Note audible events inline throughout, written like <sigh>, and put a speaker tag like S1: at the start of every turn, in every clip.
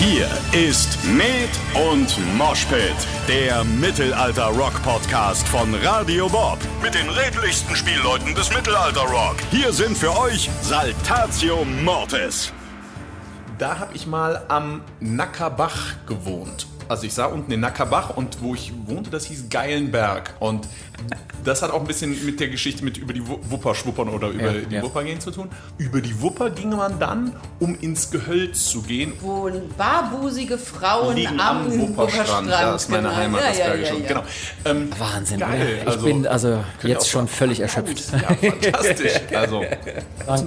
S1: Hier ist Med und Moshpit, der Mittelalter-Rock-Podcast von Radio Bob. Mit den redlichsten Spielleuten des Mittelalter-Rock. Hier sind für euch Saltatio Mortis.
S2: Da habe ich mal am Nackerbach gewohnt. Also ich sah unten den Nackerbach und wo ich wohnte, das hieß Geilenberg. Und das hat auch ein bisschen mit der Geschichte mit über die Wu- Wupper schwuppern oder über
S3: Ja,
S2: die
S3: ja.
S2: Wupper gehen zu tun. Über die Wupper ging man dann, um ins Gehölz zu gehen.
S4: wo barbusige Frauen
S2: Liegen
S4: am,
S2: am Wupperstrand. Da ist meine
S4: genau.
S2: Heimat, das
S4: ja,
S2: Und
S4: ja.
S2: Genau. Ähm,
S3: Wahnsinn,
S2: Geil?
S3: Ich bin also
S2: könnt ihr
S3: jetzt schon
S2: sagen,
S3: völlig erschöpft.
S2: Ja, fantastisch. <laughs> Also,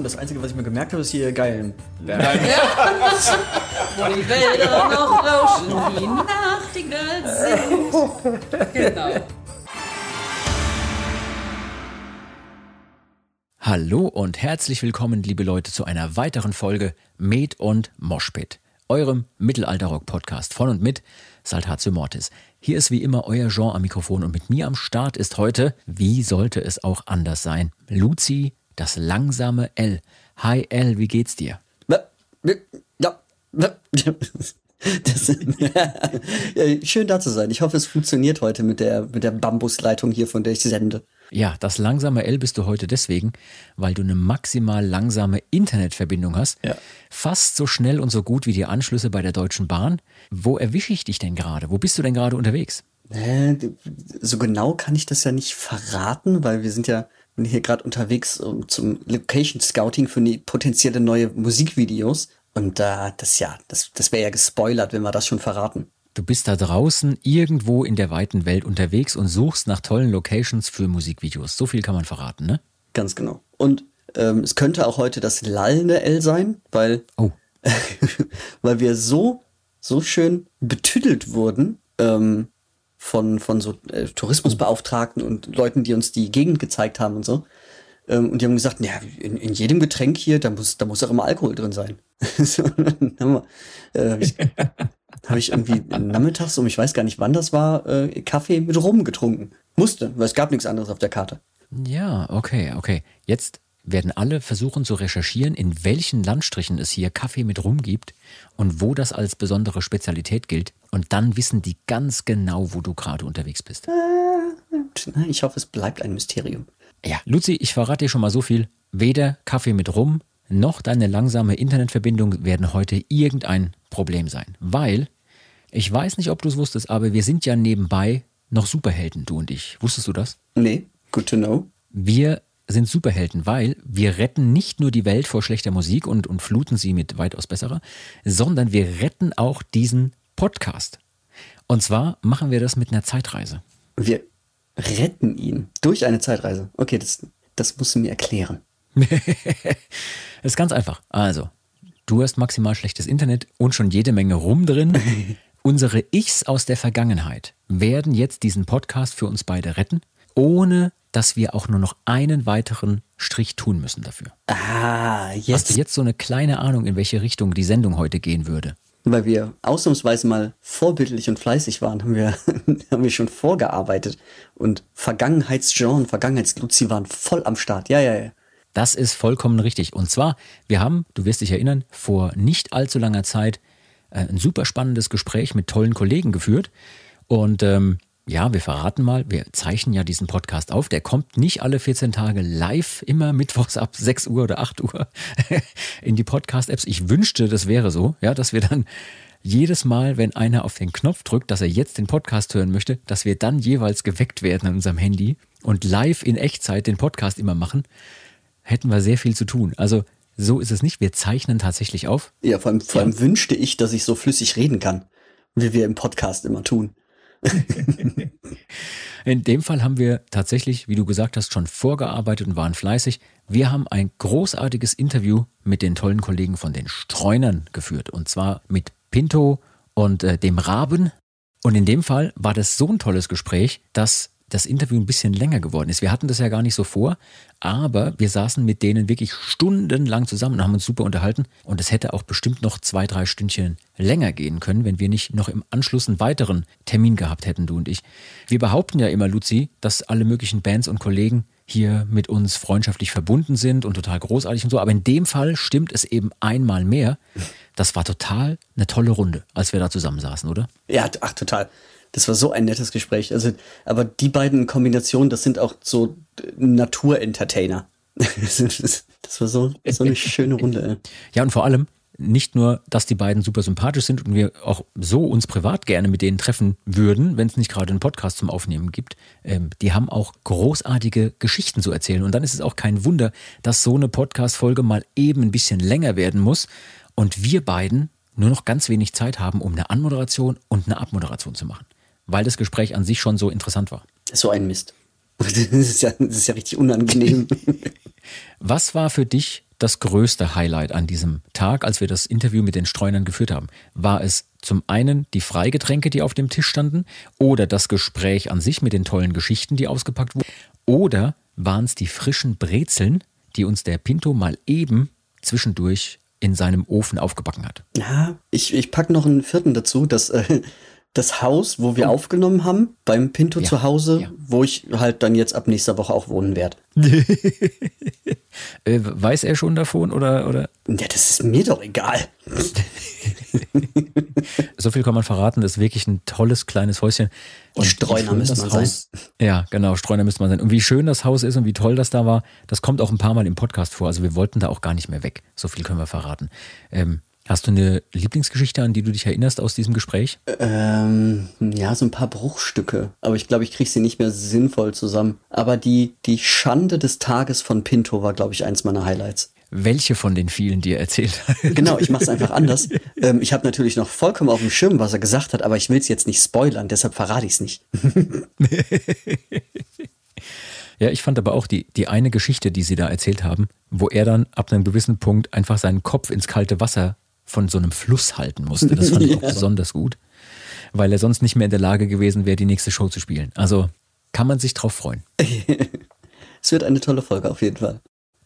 S5: Das Einzige, was ich mir gemerkt habe, ist hier geil.
S4: Wo <laughs> die Wälder noch rauschen, die Nachtigall singt. <laughs> Genau.
S3: Hallo und herzlich willkommen, liebe Leute, zu einer weiteren Folge Med und Moshpit, eurem Mittelalter-Rock-Podcast von und mit Saltatio Mortis. Hier ist wie immer euer Jean am Mikrofon und mit mir am Start ist heute, wie sollte es auch anders sein, Luzi, das langsame L. Hi L, wie geht's dir?
S5: Ja. Das, ja, <laughs> schön da zu sein. Ich hoffe, es funktioniert heute mit der, mit der Bambusleitung hier, von der ich sende.
S3: Ja, das langsame L bist du heute deswegen, weil du eine maximal langsame Internetverbindung hast.
S5: Ja.
S3: Fast so schnell und so gut wie die Anschlüsse bei der Deutschen Bahn. Wo erwische ich dich denn gerade? Wo bist du denn gerade unterwegs?
S5: So genau kann ich das ja nicht verraten, weil wir sind ja bin hier gerade unterwegs um, zum Location Scouting für die potenzielle neue Musikvideos. Und da, das ja, das, das wäre ja gespoilert, wenn wir das schon verraten.
S3: Du bist da draußen irgendwo in der weiten Welt unterwegs und suchst nach tollen Locations für Musikvideos. So viel kann man verraten, ne?
S5: Ganz genau. Und ähm, es könnte auch heute das lallende L sein, weil
S3: Oh, <laughs>
S5: weil wir so, so schön betüdelt wurden ähm, von, von so äh, Tourismusbeauftragten und Leuten, die uns die Gegend gezeigt haben und so. Ähm, und die haben gesagt, ja, in, in jedem Getränk hier, da muss, da muss auch immer Alkohol drin sein. <laughs> so, dann äh, habe ich, <laughs> hab ich irgendwie nachmittags, um ich weiß gar nicht wann das war, äh, Kaffee mit Rum getrunken. Musste, weil es gab nichts anderes auf der Karte.
S3: ja, okay, okay. Jetzt werden alle versuchen zu recherchieren, in welchen Landstrichen es hier Kaffee mit Rum gibt und wo das als besondere Spezialität gilt. Und dann wissen die ganz genau, wo du gerade unterwegs bist.
S5: Na, ich hoffe, es bleibt ein Mysterium.
S3: Ja, Luzi, ich verrate dir schon mal so viel. Weder Kaffee mit Rum noch deine langsame Internetverbindung werden heute irgendein Problem sein. Weil, ich weiß nicht, ob du es wusstest, aber wir sind ja nebenbei noch Superhelden, du und ich. Wusstest du das?
S5: Nee, good to know.
S3: Wir sind Superhelden, weil wir retten nicht nur die Welt vor schlechter Musik und, und fluten sie mit weitaus besserer, sondern wir retten auch diesen Podcast. Und zwar machen wir das mit einer Zeitreise.
S5: Wir retten ihn durch eine Zeitreise. Okay, das, das musst du mir erklären. <laughs>
S3: Das ist ganz einfach. Also, du hast maximal schlechtes Internet und schon jede Menge Rum drin. <laughs> Unsere Ichs aus der Vergangenheit werden jetzt diesen Podcast für uns beide retten, ohne dass wir auch nur noch einen weiteren Strich tun müssen dafür.
S5: Ah,
S3: Hast
S5: jetzt,
S3: du jetzt so eine kleine Ahnung, in welche Richtung die Sendung heute gehen würde?
S5: Weil wir ausnahmsweise mal vorbildlich und fleißig waren, haben wir, <laughs> haben wir schon vorgearbeitet. Und Vergangenheitsjean und Vergangenheitsluzi waren voll am Start. Ja, ja, ja.
S3: Das ist vollkommen richtig. Und zwar, wir haben, du wirst dich erinnern, vor nicht allzu langer Zeit äh, ein super spannendes Gespräch mit tollen Kollegen geführt. Und ähm, ja, wir verraten mal, wir zeichnen ja diesen Podcast auf. Der kommt nicht alle 14 Tage live, immer mittwochs ab 6 Uhr oder 8 Uhr <laughs> in die Podcast-Apps. Ich wünschte, das wäre so, ja, dass wir dann jedes Mal, wenn einer auf den Knopf drückt, dass er jetzt den Podcast hören möchte, dass wir dann jeweils geweckt werden an unserem Handy und live in Echtzeit den Podcast immer machen hätten wir sehr viel zu tun. Also so ist es nicht. Wir zeichnen tatsächlich auf.
S5: Ja, vor allem, vor allem wünschte ich, dass ich so flüssig reden kann, wie wir im Podcast immer tun. <laughs>
S3: In dem Fall haben wir tatsächlich, wie du gesagt hast, schon vorgearbeitet und waren fleißig. Wir haben ein großartiges Interview mit den tollen Kollegen von den Streunern geführt. Und zwar mit Pinto und äh, dem Raben. Und in dem Fall war das so ein tolles Gespräch, dass das Interview ein bisschen länger geworden ist. Wir hatten das ja gar nicht so vor, aber wir saßen mit denen wirklich stundenlang zusammen und haben uns super unterhalten. Und es hätte auch bestimmt noch zwei, drei Stündchen länger gehen können, wenn wir nicht noch im Anschluss einen weiteren Termin gehabt hätten, du und ich. Wir behaupten ja immer, Luzi, dass alle möglichen Bands und Kollegen hier mit uns freundschaftlich verbunden sind und total großartig und so. Aber in dem Fall stimmt es eben einmal mehr. Das war total eine tolle Runde, als wir da zusammensaßen, oder?
S5: Ja, ach, total. Das war so ein nettes Gespräch. Also, aber die beiden in Kombination, das sind auch so Natur-Entertainer. <laughs> das war so, so eine schöne Runde.
S3: Ja, und vor allem, nicht nur, dass die beiden super sympathisch sind und wir auch so uns privat gerne mit denen treffen würden, wenn es nicht gerade einen Podcast zum Aufnehmen gibt, ähm, die haben auch großartige Geschichten zu erzählen. Und dann ist es auch kein Wunder, dass so eine Podcast-Folge mal eben ein bisschen länger werden muss und wir beiden nur noch ganz wenig Zeit haben, um eine Anmoderation und eine Abmoderation zu machen, weil das Gespräch an sich schon so interessant war.
S5: So ein Mist. <laughs> Das ist ja, das ist ja richtig unangenehm. <laughs>
S3: Was war für dich das größte Highlight an diesem Tag, als wir das Interview mit den Streunern geführt haben? War es zum einen die Freigetränke, die auf dem Tisch standen, oder das Gespräch an sich mit den tollen Geschichten, die ausgepackt wurden, oder waren es die frischen Brezeln, die uns der Pinto mal eben zwischendurch in seinem Ofen aufgebacken hat?
S5: Ja, ich, ich pack noch einen vierten dazu, das, äh, das Haus, wo wir aufgenommen haben, beim Pinto
S3: Ja,
S5: zu Hause,
S3: ja.
S5: wo ich halt dann jetzt ab nächster Woche auch wohnen werde. <laughs>
S3: Äh, weiß er schon davon oder, oder?
S5: Ja, das ist mir doch egal. <laughs>
S3: So viel kann man verraten, das ist wirklich ein tolles kleines Häuschen.
S5: Die Streuner
S6: schön
S5: müssen
S6: das
S5: man sein.
S6: Haus-
S3: Ja, genau, Streuner müsste man sein. Und wie schön das Haus ist und wie toll das da war, das kommt auch ein paar Mal im Podcast vor. Also wir wollten da auch gar nicht mehr weg. So viel können wir verraten. Ähm, hast du eine Lieblingsgeschichte, an die du dich erinnerst aus diesem Gespräch?
S5: Ähm, ja, so ein paar Bruchstücke. Aber ich glaube, ich kriege sie nicht mehr sinnvoll zusammen. Aber die, die Schande des Tages von Pinto war, glaube ich, eins meiner Highlights.
S3: Welche von den vielen, die er erzählt hat?
S5: Genau, ich mache es einfach anders. <laughs> Ähm, ich habe natürlich noch vollkommen auf dem Schirm, was er gesagt hat, aber ich will es jetzt nicht spoilern, deshalb verrate ich es nicht. <laughs>
S3: Ja, ich fand aber auch die, die eine Geschichte, die sie da erzählt haben, wo er dann ab einem gewissen Punkt einfach seinen Kopf ins kalte Wasser von so einem Fluss halten musste. Das fand ich auch <laughs> besonders gut, weil er sonst nicht mehr in der Lage gewesen wäre, die nächste Show zu spielen. Also kann man sich drauf freuen. <laughs>
S5: Es wird eine tolle Folge auf jeden Fall.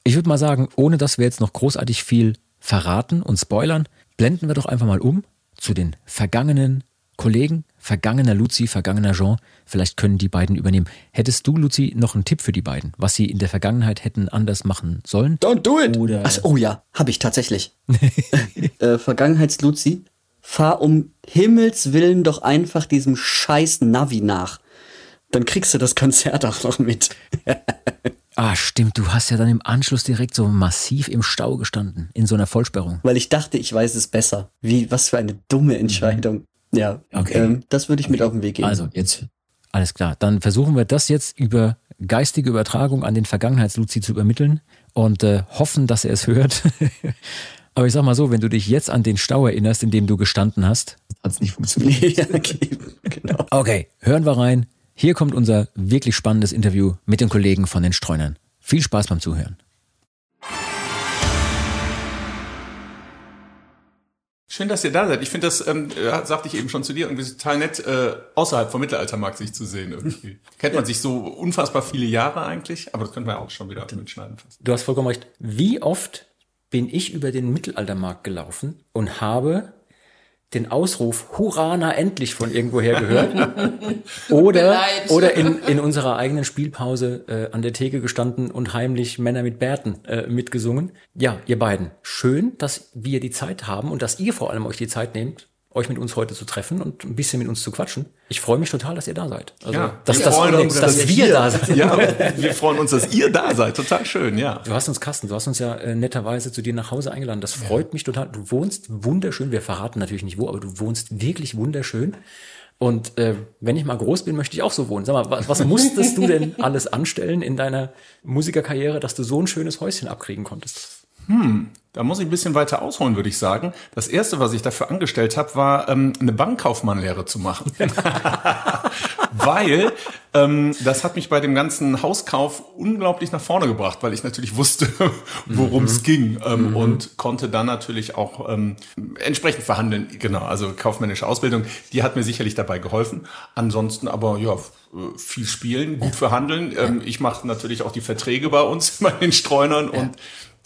S3: Ich würde mal sagen, ohne dass wir jetzt noch großartig viel verraten und spoilern, blenden wir doch einfach mal um zu den vergangenen Kollegen, vergangener Luzi, vergangener Jean. Vielleicht können die beiden übernehmen. Hättest du, Luzi, noch einen Tipp für die beiden, was sie in der Vergangenheit hätten anders machen sollen?
S5: Don't do it!
S6: Oder-
S5: Ach, oh ja, habe ich tatsächlich. <laughs> äh, Vergangenheitsluzi, fahr um Himmels Willen doch einfach diesem scheiß Navi nach. Dann kriegst du das Konzert auch noch mit. <laughs>
S3: Ah, stimmt, du hast ja dann im Anschluss direkt so massiv im Stau gestanden, in so einer Vollsperrung.
S5: Weil ich dachte, ich weiß es besser. Wie, was für eine dumme Entscheidung. Ja,
S6: Okay.
S5: ähm, das würde ich mit auf den Weg geben.
S6: Also, jetzt
S3: Alles klar, dann versuchen wir das jetzt über geistige Übertragung an den Vergangenheitsluzi zu übermitteln und äh, hoffen, dass er es hört. <laughs> Aber ich sag mal so, wenn du dich jetzt an den Stau erinnerst, in dem du gestanden hast.
S6: hat es nicht funktioniert. <laughs>
S5: ja, okay, genau.
S3: Okay, hören wir rein. Hier kommt unser wirklich spannendes Interview mit den Kollegen von den Streunern. Viel Spaß beim Zuhören.
S2: Schön, dass ihr da seid. Ich finde das, ähm, äh, sagte ich eben schon zu dir, irgendwie total nett, äh, außerhalb vom Mittelaltermarkt sich zu sehen irgendwie. <laughs> Kennt man sich so unfassbar viele Jahre eigentlich, aber das könnte man ja auch schon wieder mitschneiden fast.
S3: Du hast vollkommen recht. Wie oft bin ich über den Mittelaltermarkt gelaufen und habe den Ausruf Hurra, na endlich von irgendwoher gehört. <laughs> oder oder in, in unserer eigenen Spielpause äh, an der Theke gestanden und heimlich Männer mit Bärten äh, mitgesungen. Ja, ihr beiden, schön, dass wir die Zeit haben und dass ihr vor allem euch die Zeit nehmt, euch mit uns heute zu treffen und ein bisschen mit uns zu quatschen. Ich freue mich total, dass ihr da seid. Also, dass,
S2: wir
S3: dass,
S2: freuen uns,
S3: dass,
S2: dass
S3: wir
S2: ihr-
S3: da sind.
S2: Ja, wir freuen uns, dass ihr da seid. Total schön, ja.
S3: Du hast uns Carsten, du hast uns ja äh, netterweise zu dir nach Hause eingeladen. Das freut mich total. Du wohnst wunderschön. Wir verraten natürlich nicht wo, aber du wohnst wirklich wunderschön. Und äh, wenn ich mal groß bin, möchte ich auch so wohnen. Sag mal, was, was musstest du denn <laughs> alles anstellen in deiner Musikerkarriere, dass du so ein schönes Häuschen abkriegen konntest?
S2: Da muss ich ein bisschen weiter ausholen, würde ich sagen. Das erste, was ich dafür angestellt habe, war ähm, eine Bankkaufmannlehre zu machen. <laughs> weil ähm, das hat mich bei dem ganzen Hauskauf unglaublich nach vorne gebracht, weil ich natürlich wusste, <laughs> worum es ging ähm, und konnte dann natürlich auch ähm, entsprechend verhandeln. Genau, also kaufmännische Ausbildung, die hat mir sicherlich dabei geholfen. Ansonsten aber ja äh, viel spielen, gut verhandeln. Ähm, ich mache natürlich auch die Verträge bei uns <laughs> bei den Streunern und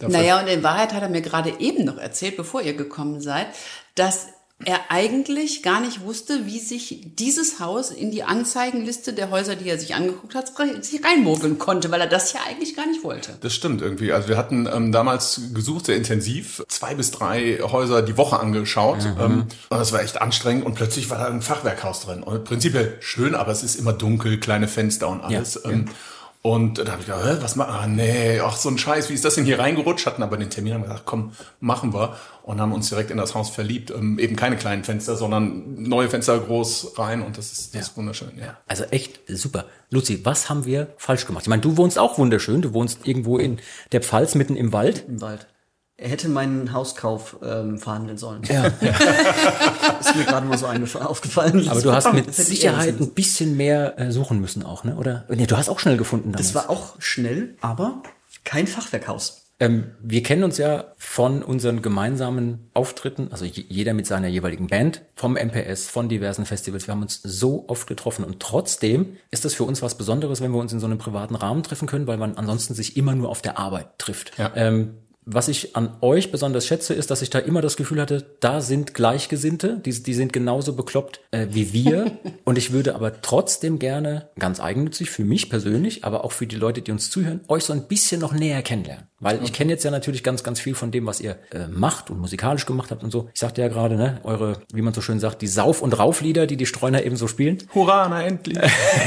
S4: Naja, und in Wahrheit hat er mir gerade eben noch erzählt, bevor ihr gekommen seid, dass er eigentlich gar nicht wusste, wie sich dieses Haus in die Anzeigenliste der Häuser, die er sich angeguckt hat, sich reinmogeln konnte, weil er das ja eigentlich gar nicht wollte.
S2: Das stimmt irgendwie. Also wir hatten ähm, damals gesucht, sehr intensiv, zwei bis drei Häuser die Woche angeschaut. Ähm, und das war echt anstrengend und plötzlich war da ein Fachwerkhaus drin. Und prinzipiell schön, aber es ist immer dunkel, kleine Fenster und alles. ähm, Und da habe ich gedacht, was machen? Ah, nee, ach so ein Scheiß, wie ist das denn hier reingerutscht? Hatten aber den Termin, haben gesagt, komm, machen wir. Und haben uns direkt in das Haus verliebt. Ähm, eben keine kleinen Fenster, sondern neue Fenster groß rein und das ist, das ist wunderschön. Ja.
S3: Also echt super. Luzi, was haben wir falsch gemacht? Ich meine, du wohnst auch wunderschön. Du wohnst irgendwo in der Pfalz mitten im Wald.
S5: Im Wald. Er hätte meinen Hauskauf ähm, verhandeln sollen.
S3: Ja. <laughs>
S5: Ist mir gerade mal so aufgefallen.
S3: Aber du hast mit Sicherheit ein bisschen mehr äh, suchen müssen auch, ne? Oder? Nee, du hast auch schnell gefunden damals.
S5: Das war auch schnell, aber kein Fachwerkhaus.
S3: Ähm, wir kennen uns ja von unseren gemeinsamen Auftritten, also je- jeder mit seiner jeweiligen Band, vom MPS, von diversen Festivals. Wir haben uns so oft getroffen und trotzdem ist das für uns was Besonderes, wenn wir uns in so einem privaten Rahmen treffen können, weil man ansonsten sich immer nur auf der Arbeit trifft.
S2: Ja.
S3: Ähm, was ich an euch besonders schätze, ist, dass ich da immer das Gefühl hatte, da sind Gleichgesinnte, die, die sind genauso bekloppt äh, wie wir. <laughs> Und ich würde aber trotzdem gerne, ganz eigennützig für mich persönlich, aber auch für die Leute, die uns zuhören, euch so ein bisschen noch näher kennenlernen. Weil ich kenne jetzt ja natürlich ganz, ganz viel von dem, was ihr äh, macht und musikalisch gemacht habt und so. Ich sagte ja gerade, ne, eure, wie man so schön sagt, die Sauf- und Rauflieder, die die Streuner eben so spielen.
S2: Hurra, na endlich.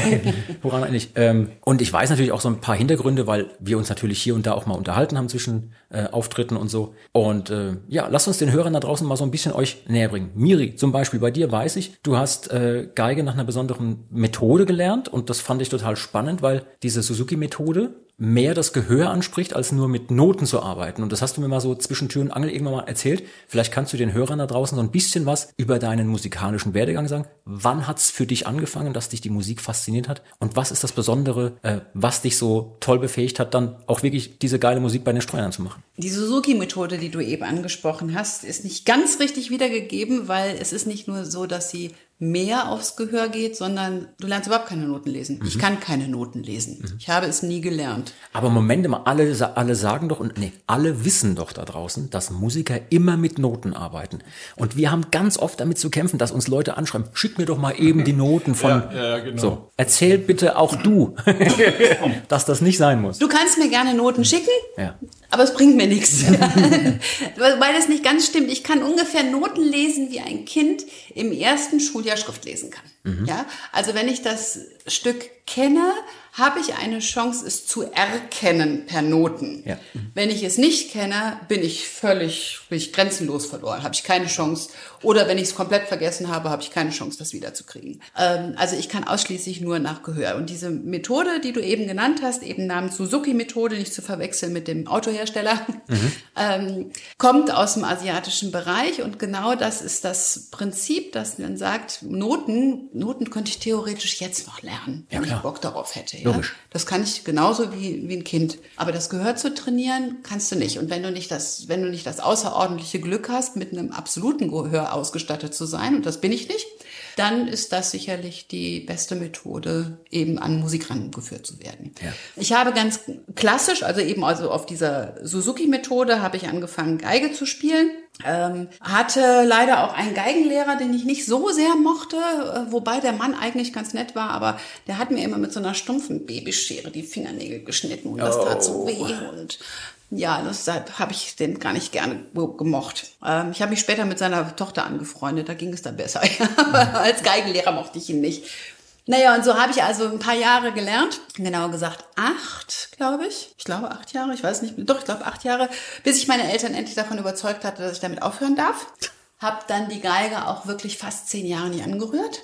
S2: <laughs>
S3: Woran eigentlich? Ähm, und ich weiß natürlich auch so ein paar Hintergründe, weil wir uns natürlich hier und da auch mal unterhalten haben zwischen äh, Auftritten und so. Und äh, ja, lasst uns den Hörern da draußen mal so ein bisschen euch näher bringen. Miri, zum Beispiel, bei dir weiß ich, du hast äh, Geige nach einer besonderen Methode gelernt und das fand ich total spannend, weil diese Suzuki-Methode mehr das Gehör anspricht, als nur mit Noten zu arbeiten. Und das hast du mir mal so zwischen Tür und Angel irgendwann mal erzählt. Vielleicht kannst du den Hörern da draußen so ein bisschen was über deinen musikalischen Werdegang sagen. Wann hat's für dich angefangen, dass dich die Musik fasziniert hat? Und was ist das Besondere, äh, was dich so toll befähigt hat, dann auch wirklich diese geile Musik bei den Streunern zu machen?
S4: Die Suzuki-Methode, die du eben angesprochen hast, ist nicht ganz richtig wiedergegeben, weil es ist nicht nur so, dass sie mehr aufs Gehör geht, sondern du lernst überhaupt keine Noten lesen. Ich kann keine Noten lesen. Ich habe es nie gelernt.
S3: Aber Moment mal, alle, alle sagen doch, und nee, alle wissen doch da draußen, dass Musiker immer mit Noten arbeiten. Und wir haben ganz oft damit zu kämpfen, dass uns Leute anschreiben, schick mir doch mal eben die Noten von.
S2: Ja, ja, genau.
S3: So, erzähl bitte auch du, <laughs> dass das nicht sein muss.
S4: Du kannst mir gerne Noten schicken,
S3: Ja.
S4: aber es bringt mir nichts. <laughs> <laughs> Weil weil das nicht ganz stimmt. Ich kann ungefähr Noten lesen, wie ein Kind im ersten Schuljahr Schrift lesen kann. Ja? Also wenn ich das Stück kenne, habe ich eine Chance, es zu erkennen per Noten.
S3: Ja.
S4: Wenn ich es nicht kenne, bin ich völlig, bin ich grenzenlos verloren, habe ich keine Chance. Oder wenn ich es komplett vergessen habe, habe ich keine Chance, das wiederzukriegen. Ähm, also ich kann ausschließlich nur nach Gehör. Und diese Methode, die du eben genannt hast, eben namens Suzuki-Methode, nicht zu verwechseln mit dem Autohersteller, <laughs> ähm, kommt aus dem asiatischen Bereich. Und genau das ist das Prinzip, dass man sagt, Noten, Noten könnte ich theoretisch jetzt noch lernen, wenn
S3: klar.
S4: ich Bock darauf hätte. Ja?
S3: Logisch.
S4: Das kann ich genauso wie, wie ein Kind. Aber das Gehör zu trainieren, kannst du nicht. Und wenn du nicht das, wenn du nicht das außerordentliche Glück hast, mit einem absoluten Gehör ausgestattet zu sein, und das bin ich nicht, dann ist das sicherlich die beste Methode, eben an Musik rangeführt zu werden.
S3: Ja.
S4: Ich habe ganz klassisch, also eben also auf dieser Suzuki-Methode, habe ich angefangen, Geige zu spielen. Ähm, hatte leider auch einen Geigenlehrer, den ich nicht so sehr mochte, äh, wobei der Mann eigentlich ganz nett war, aber der hat mir immer mit so einer stumpfen Babyschere die Fingernägel geschnitten und das tat so weh und ja, deshalb habe ich den gar nicht gerne ge- gemocht. Ähm, ich habe mich später mit seiner Tochter angefreundet, da ging es dann besser. <laughs> Aber als Geigenlehrer mochte ich ihn nicht. Naja, und so habe ich also ein paar Jahre gelernt. Genauer gesagt acht, glaube ich. Ich glaube acht Jahre, ich weiß nicht. Doch, ich glaube acht Jahre, bis ich meine Eltern endlich davon überzeugt hatte, dass ich damit aufhören darf. Hab dann die Geige auch wirklich fast zehn Jahre nicht angerührt.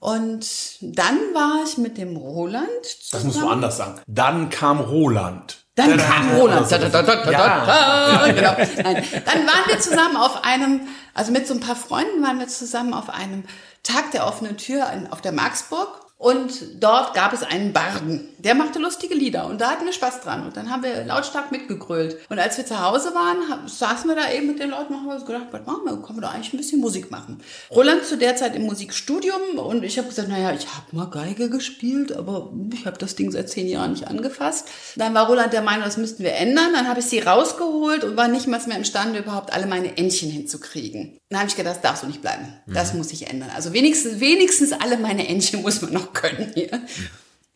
S4: Und dann war ich mit dem Roland
S2: Das muss
S4: zusammen.
S2: woanders sagen. Dann kam Roland.
S4: Dann kam Roland. Da, da, da, da, da,
S2: Ja.
S4: da, genau. Nein. Dann waren wir zusammen auf einem, also mit so ein paar Freunden waren wir zusammen auf einem Tag der offenen Tür auf der Marksburg. Und dort gab es einen Barden. Der machte lustige Lieder und da hatten wir Spaß dran. Und dann haben wir lautstark mitgegrölt. Und als wir zu Hause waren, saßen wir da eben mit den Leuten und haben uns gedacht, was machen wir? Können wir doch eigentlich ein bisschen Musik machen. Roland zu der Zeit im Musikstudium und ich habe gesagt, naja, ich habe mal Geige gespielt, aber ich habe das Ding seit zehn Jahren nicht angefasst. Dann war Roland der Meinung, das müssten wir ändern. Dann habe ich sie rausgeholt und war nicht mal mehr imstande, überhaupt alle meine Entchen hinzukriegen. Dann habe ich gedacht, das darf so nicht bleiben. Das muss sich ändern. Also wenigstens, wenigstens alle meine Entchen <laughs> muss man noch können hier.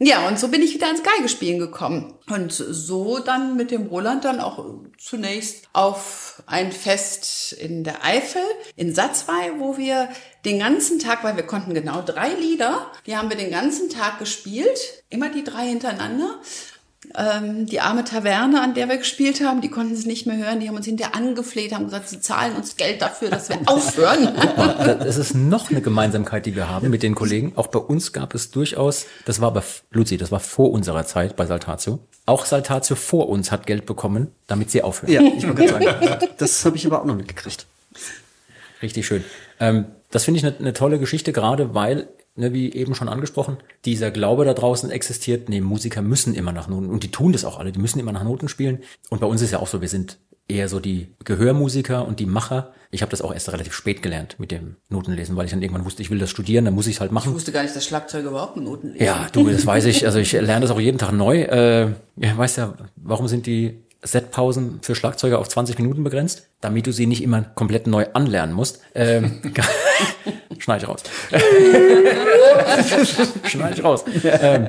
S4: Ja, und so bin ich wieder ans Geigespielen gekommen. Und so dann mit dem Roland dann auch zunächst auf ein Fest in der Eifel, in Satzwey, wo wir den ganzen Tag, weil wir konnten genau drei Lieder, die haben wir den ganzen Tag gespielt, immer die drei hintereinander. Ähm, die arme Taverne, an der wir gespielt haben, die konnten es nicht mehr hören. Die haben uns hinterher angefleht, haben gesagt, sie zahlen uns Geld dafür, dass wir <laughs> aufhören.
S3: Das ist noch eine Gemeinsamkeit, die wir haben mit den Kollegen. Auch bei uns gab es durchaus, das war aber, Luzi, das war vor unserer Zeit bei Saltatio. Auch Saltatio vor uns hat Geld bekommen, damit sie aufhören.
S5: Ja, ich wollte gerade sagen, das habe ich aber auch noch mitgekriegt.
S3: Richtig schön. Ähm, das finde ich eine eine tolle Geschichte, gerade weil, ne, wie eben schon angesprochen, dieser Glaube da draußen existiert, nee, Musiker müssen immer nach Noten, und die tun das auch alle, die müssen immer nach Noten spielen. Und bei uns ist ja auch so, wir sind eher so die Gehörmusiker und die Macher. Ich habe das auch erst relativ spät gelernt mit dem Notenlesen, weil ich dann irgendwann wusste, ich will das studieren, dann muss ich es halt
S4: Ich
S3: machen.
S4: wusste gar nicht, dass Schlagzeuger überhaupt Noten lesen.
S3: Ja, du, das weiß ich. Also ich lerne das auch jeden Tag neu. Äh, ja, weißt ja, warum sind die Setpausen für Schlagzeuger auf 20 Minuten begrenzt? Damit du sie nicht immer komplett neu anlernen musst. Ähm, <laughs> schneid ich raus. <laughs> schneid ich raus. Ähm,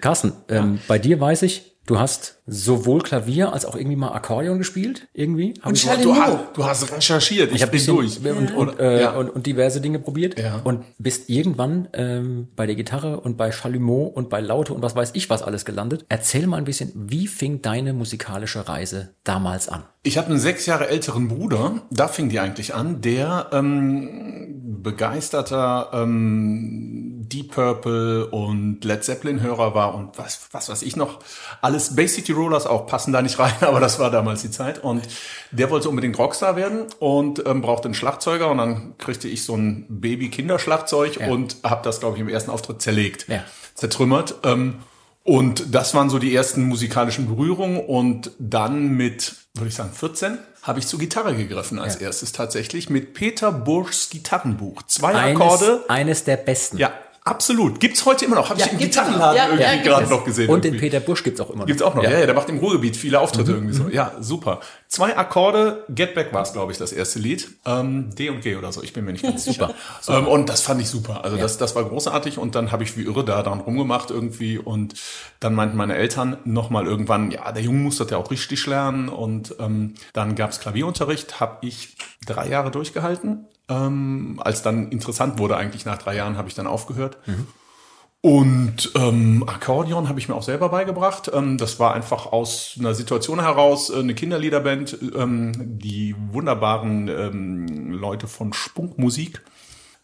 S3: Carsten, ähm, bei dir weiß ich, du hast sowohl Klavier als auch irgendwie mal Akkordeon gespielt, irgendwie. Hab ich-
S2: Du, hast, du hast recherchiert, ich,
S3: ich habe
S2: bin durch.
S3: und, und, äh,
S2: Ja.
S3: und, und diverse Dinge probiert
S2: Ja.
S3: und bist irgendwann ähm, bei der Gitarre und bei Chalumeau und bei Laute und was weiß ich was alles gelandet. Erzähl mal ein bisschen, wie fing deine musikalische Reise damals an?
S2: Ich habe einen sechs Jahre älteren Bruder, da fing die eigentlich an, der ähm, begeisterter ähm, Deep Purple und Led Zeppelin Hörer war und was was weiß ich noch alles Bay City Rollers auch passen da nicht rein, <laughs> aber das war damals die Zeit und der wollte unbedingt Rockstar werden und ähm, brauchte einen Schlagzeuger und dann kriegte ich so ein Baby Kinderschlagzeug und habe das glaube ich im ersten Auftritt zerlegt,
S3: Ja.
S2: zertrümmert. Ähm, und das waren so die ersten musikalischen Berührungen. Und dann mit, würde ich sagen, 14 habe ich zur Gitarre gegriffen als
S3: Ja.
S2: erstes tatsächlich mit Peter Burschs Gitarrenbuch. Zwei
S3: Eines,
S2: Akkorde.
S3: eines der besten.
S2: Ja, absolut. Gibt's heute immer noch. Habe
S4: Ja,
S2: ich im
S4: gibt's immer noch.
S2: Gitarrenladen
S4: Ja,
S2: irgendwie
S4: ja,
S2: gerade noch gesehen.
S3: Und den
S2: irgendwie.
S3: Peter Busch gibt's auch immer noch.
S2: Gibt's auch noch, ja. ja, der macht im Ruhrgebiet viele Auftritte
S3: Mhm,
S2: irgendwie so. Ja, super. Zwei Akkorde, Get Back war es, glaube ich, das erste Lied. Ähm, D und G oder so, ich bin mir nicht ganz sicher. Ähm, und das fand ich super. Also das, das war großartig und dann habe ich wie irre da dran rumgemacht irgendwie und dann meinten meine Eltern nochmal irgendwann, ja, der Junge muss das ja auch richtig lernen und ähm, dann gab's Klavierunterricht, habe ich drei Jahre durchgehalten. Ähm, als dann interessant wurde, eigentlich nach drei Jahren, habe ich dann aufgehört. Und ähm, Akkordeon habe ich mir auch selber beigebracht. Ähm, das war einfach aus einer Situation heraus äh, eine Kinderliederband, ähm, die wunderbaren ähm, Leute von Spunkmusik,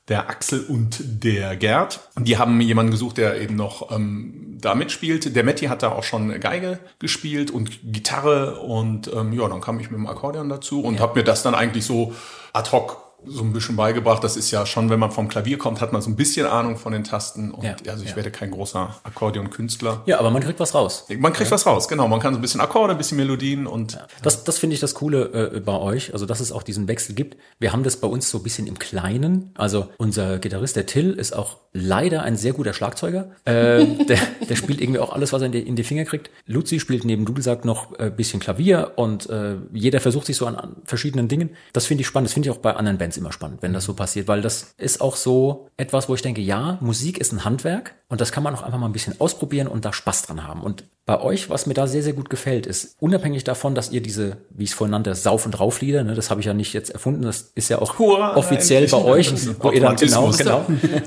S2: der Axel und der Gerd. Die haben jemanden gesucht, der eben noch ähm, da mitspielt. Der Matti hat da auch schon Geige gespielt und Gitarre und ähm, ja, dann kam ich mit dem Akkordeon dazu und habe mir das dann eigentlich so ad hoc so ein bisschen beigebracht. Das ist ja schon, wenn man vom Klavier kommt, hat man so ein bisschen Ahnung von den Tasten. Und
S3: Ja,
S2: also ich
S3: ja.
S2: werde kein großer Akkordeon-Künstler.
S3: Ja, aber man kriegt was raus.
S2: Man kriegt was raus, genau. Man kann so ein bisschen Akkorde, ein bisschen Melodien und
S3: Das, das finde ich das Coole äh, bei euch, also dass es auch diesen Wechsel gibt. Wir haben das bei uns so ein bisschen im Kleinen. Also unser Gitarrist, der Till, ist auch leider ein sehr guter Schlagzeuger. Äh, <laughs> der, der spielt irgendwie auch alles, was er in die, in die Finger kriegt. Luzi spielt neben Dudelsack noch ein bisschen Klavier und äh, jeder versucht sich so an, an verschiedenen Dingen. Das finde ich spannend. Das finde ich auch bei anderen Bands immer spannend, wenn das so passiert, weil das ist auch so etwas, wo ich denke, ja, Musik ist ein Handwerk und das kann man auch einfach mal ein bisschen ausprobieren und da Spaß dran haben. Und bei euch, was mir da sehr, sehr gut gefällt, ist, unabhängig davon, dass ihr diese, wie ich es vorhin nannte, Sauf- und Rauflieder, ne, das habe ich ja nicht jetzt erfunden, das ist ja auch
S2: Hurra,
S3: offiziell bei euch, wo ihr dann, genau, genau,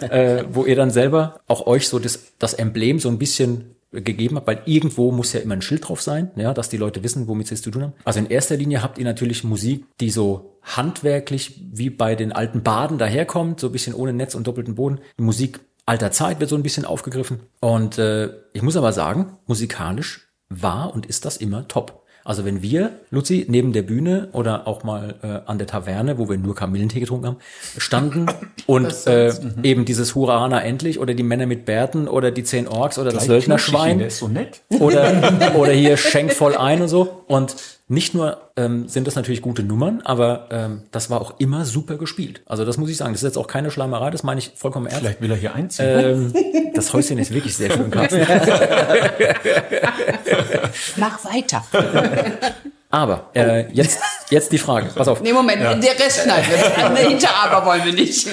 S3: äh, wo ihr dann selber auch euch so das, das Emblem so ein bisschen gegeben habt, weil irgendwo muss ja immer ein Schild drauf sein, ja, dass die Leute wissen, womit sie es zu tun haben. Also in erster Linie habt ihr natürlich Musik, die so handwerklich wie bei den alten Baden daherkommt, so ein bisschen ohne Netz und doppelten Boden. Musik alter Zeit wird so ein bisschen aufgegriffen. Und äh, ich muss aber sagen, musikalisch war und ist das immer top. Also wenn wir, Luzi, neben der Bühne oder auch mal äh, an der Taverne, wo wir nur Kamillentee getrunken haben, standen <laughs> und äh, eben dieses Hurrana endlich oder die Männer mit Bärten oder die zehn Orks oder das Söldnerschwein
S2: Der ist so nett. <laughs>
S3: oder, oder hier schenkt voll ein und so. Und nicht nur ähm, sind das natürlich gute Nummern, aber ähm, das war auch immer super gespielt. Also das muss ich sagen. Das ist jetzt auch keine Schleimerei, das meine ich vollkommen ernst.
S2: Vielleicht will er hier einziehen.
S3: Ähm, das Häuschen ist wirklich sehr schön, Carsten. <laughs>
S4: Mach weiter. <laughs>
S3: Aber äh, jetzt, jetzt die Frage. Pass auf.
S4: Nee, Moment, der Rest schneiden wir. <laughs> Hinter aber wollen wir nicht.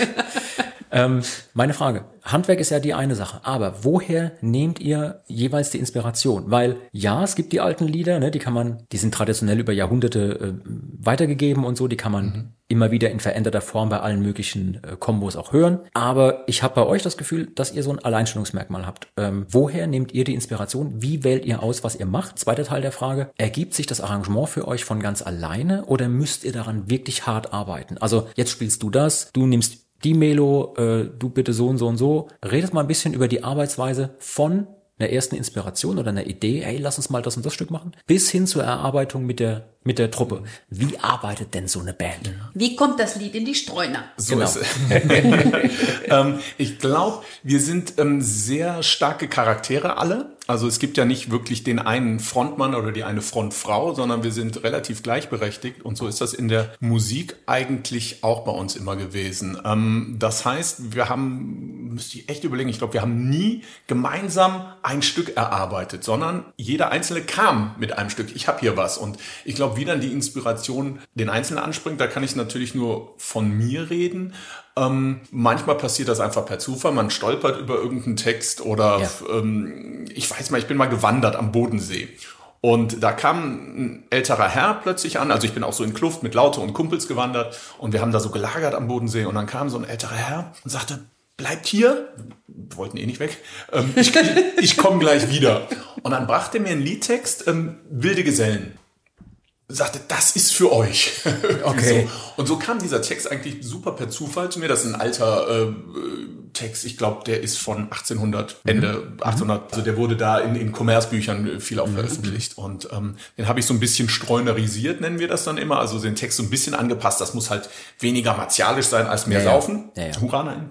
S3: Ähm, meine Frage. Handwerk ist ja die eine Sache, aber woher nehmt ihr jeweils die Inspiration? Weil ja, es gibt die alten Lieder, ne, die kann man, die sind traditionell über Jahrhunderte äh, weitergegeben und so, die kann man
S2: Mhm.
S3: immer wieder in veränderter Form bei allen möglichen äh, Kombos auch hören. Aber ich habe bei euch das Gefühl, dass ihr so ein Alleinstellungsmerkmal habt. Ähm, woher nehmt ihr die Inspiration? Wie wählt ihr aus, was ihr macht? Zweiter Teil der Frage. Ergibt sich das Arrangement für euch von ganz alleine oder müsst ihr daran wirklich hart arbeiten? Also jetzt spielst du das, du nimmst die Melo, äh, du bitte so und so und so. Redet mal ein bisschen über die Arbeitsweise von einer ersten Inspiration oder einer Idee, hey, lass uns mal das und das Stück machen, bis hin zur Erarbeitung mit der, mit der Truppe. Wie arbeitet denn so eine Band?
S4: Wie kommt das Lied in die Streuner?
S2: So
S3: Genau.
S2: ist es. <laughs> ähm, ich glaube, wir sind ähm, sehr starke Charaktere alle. Also es gibt ja nicht wirklich den einen Frontmann oder die eine Frontfrau, sondern wir sind relativ gleichberechtigt. Und so ist das in der Musik eigentlich auch bei uns immer gewesen. Ähm, das heißt, wir haben, müsste ich echt überlegen, ich glaube, wir haben nie gemeinsam ein Stück erarbeitet, sondern jeder Einzelne kam mit einem Stück. Ich habe hier was. Und ich glaube, wie dann die Inspiration den Einzelnen anspringt, da kann ich natürlich nur von mir reden. Ähm, manchmal passiert das einfach per Zufall. Man stolpert über irgendeinen Text oder
S3: Ja.
S2: ähm, ich weiß mal, ich bin mal gewandert am Bodensee. Und da kam ein älterer Herr plötzlich an. Also ich bin auch so in Kluft mit Laute und Kumpels gewandert und wir haben da so gelagert am Bodensee. Und dann kam so ein älterer Herr und sagte, bleibt hier. Wir wollten eh nicht weg. Ähm, ich ich komme gleich wieder. Und dann brachte er mir einen Liedtext, ähm, Wilde Gesellen sagte, das ist für euch. <laughs>
S3: Okay.
S2: so. Und so kam dieser Text eigentlich super per Zufall zu mir. Das ist ein alter äh, Text, ich glaube, der ist von 1800, Ende 1800. Also der wurde da in, in Kommerzbüchern viel auch veröffentlicht. Und ähm, den habe ich so ein bisschen streunerisiert, nennen wir das dann immer. Also den Text so ein bisschen angepasst. Das muss halt weniger martialisch sein als mehr
S3: ja.
S2: saufen.
S3: Ja, ja.
S2: Hurra, nein.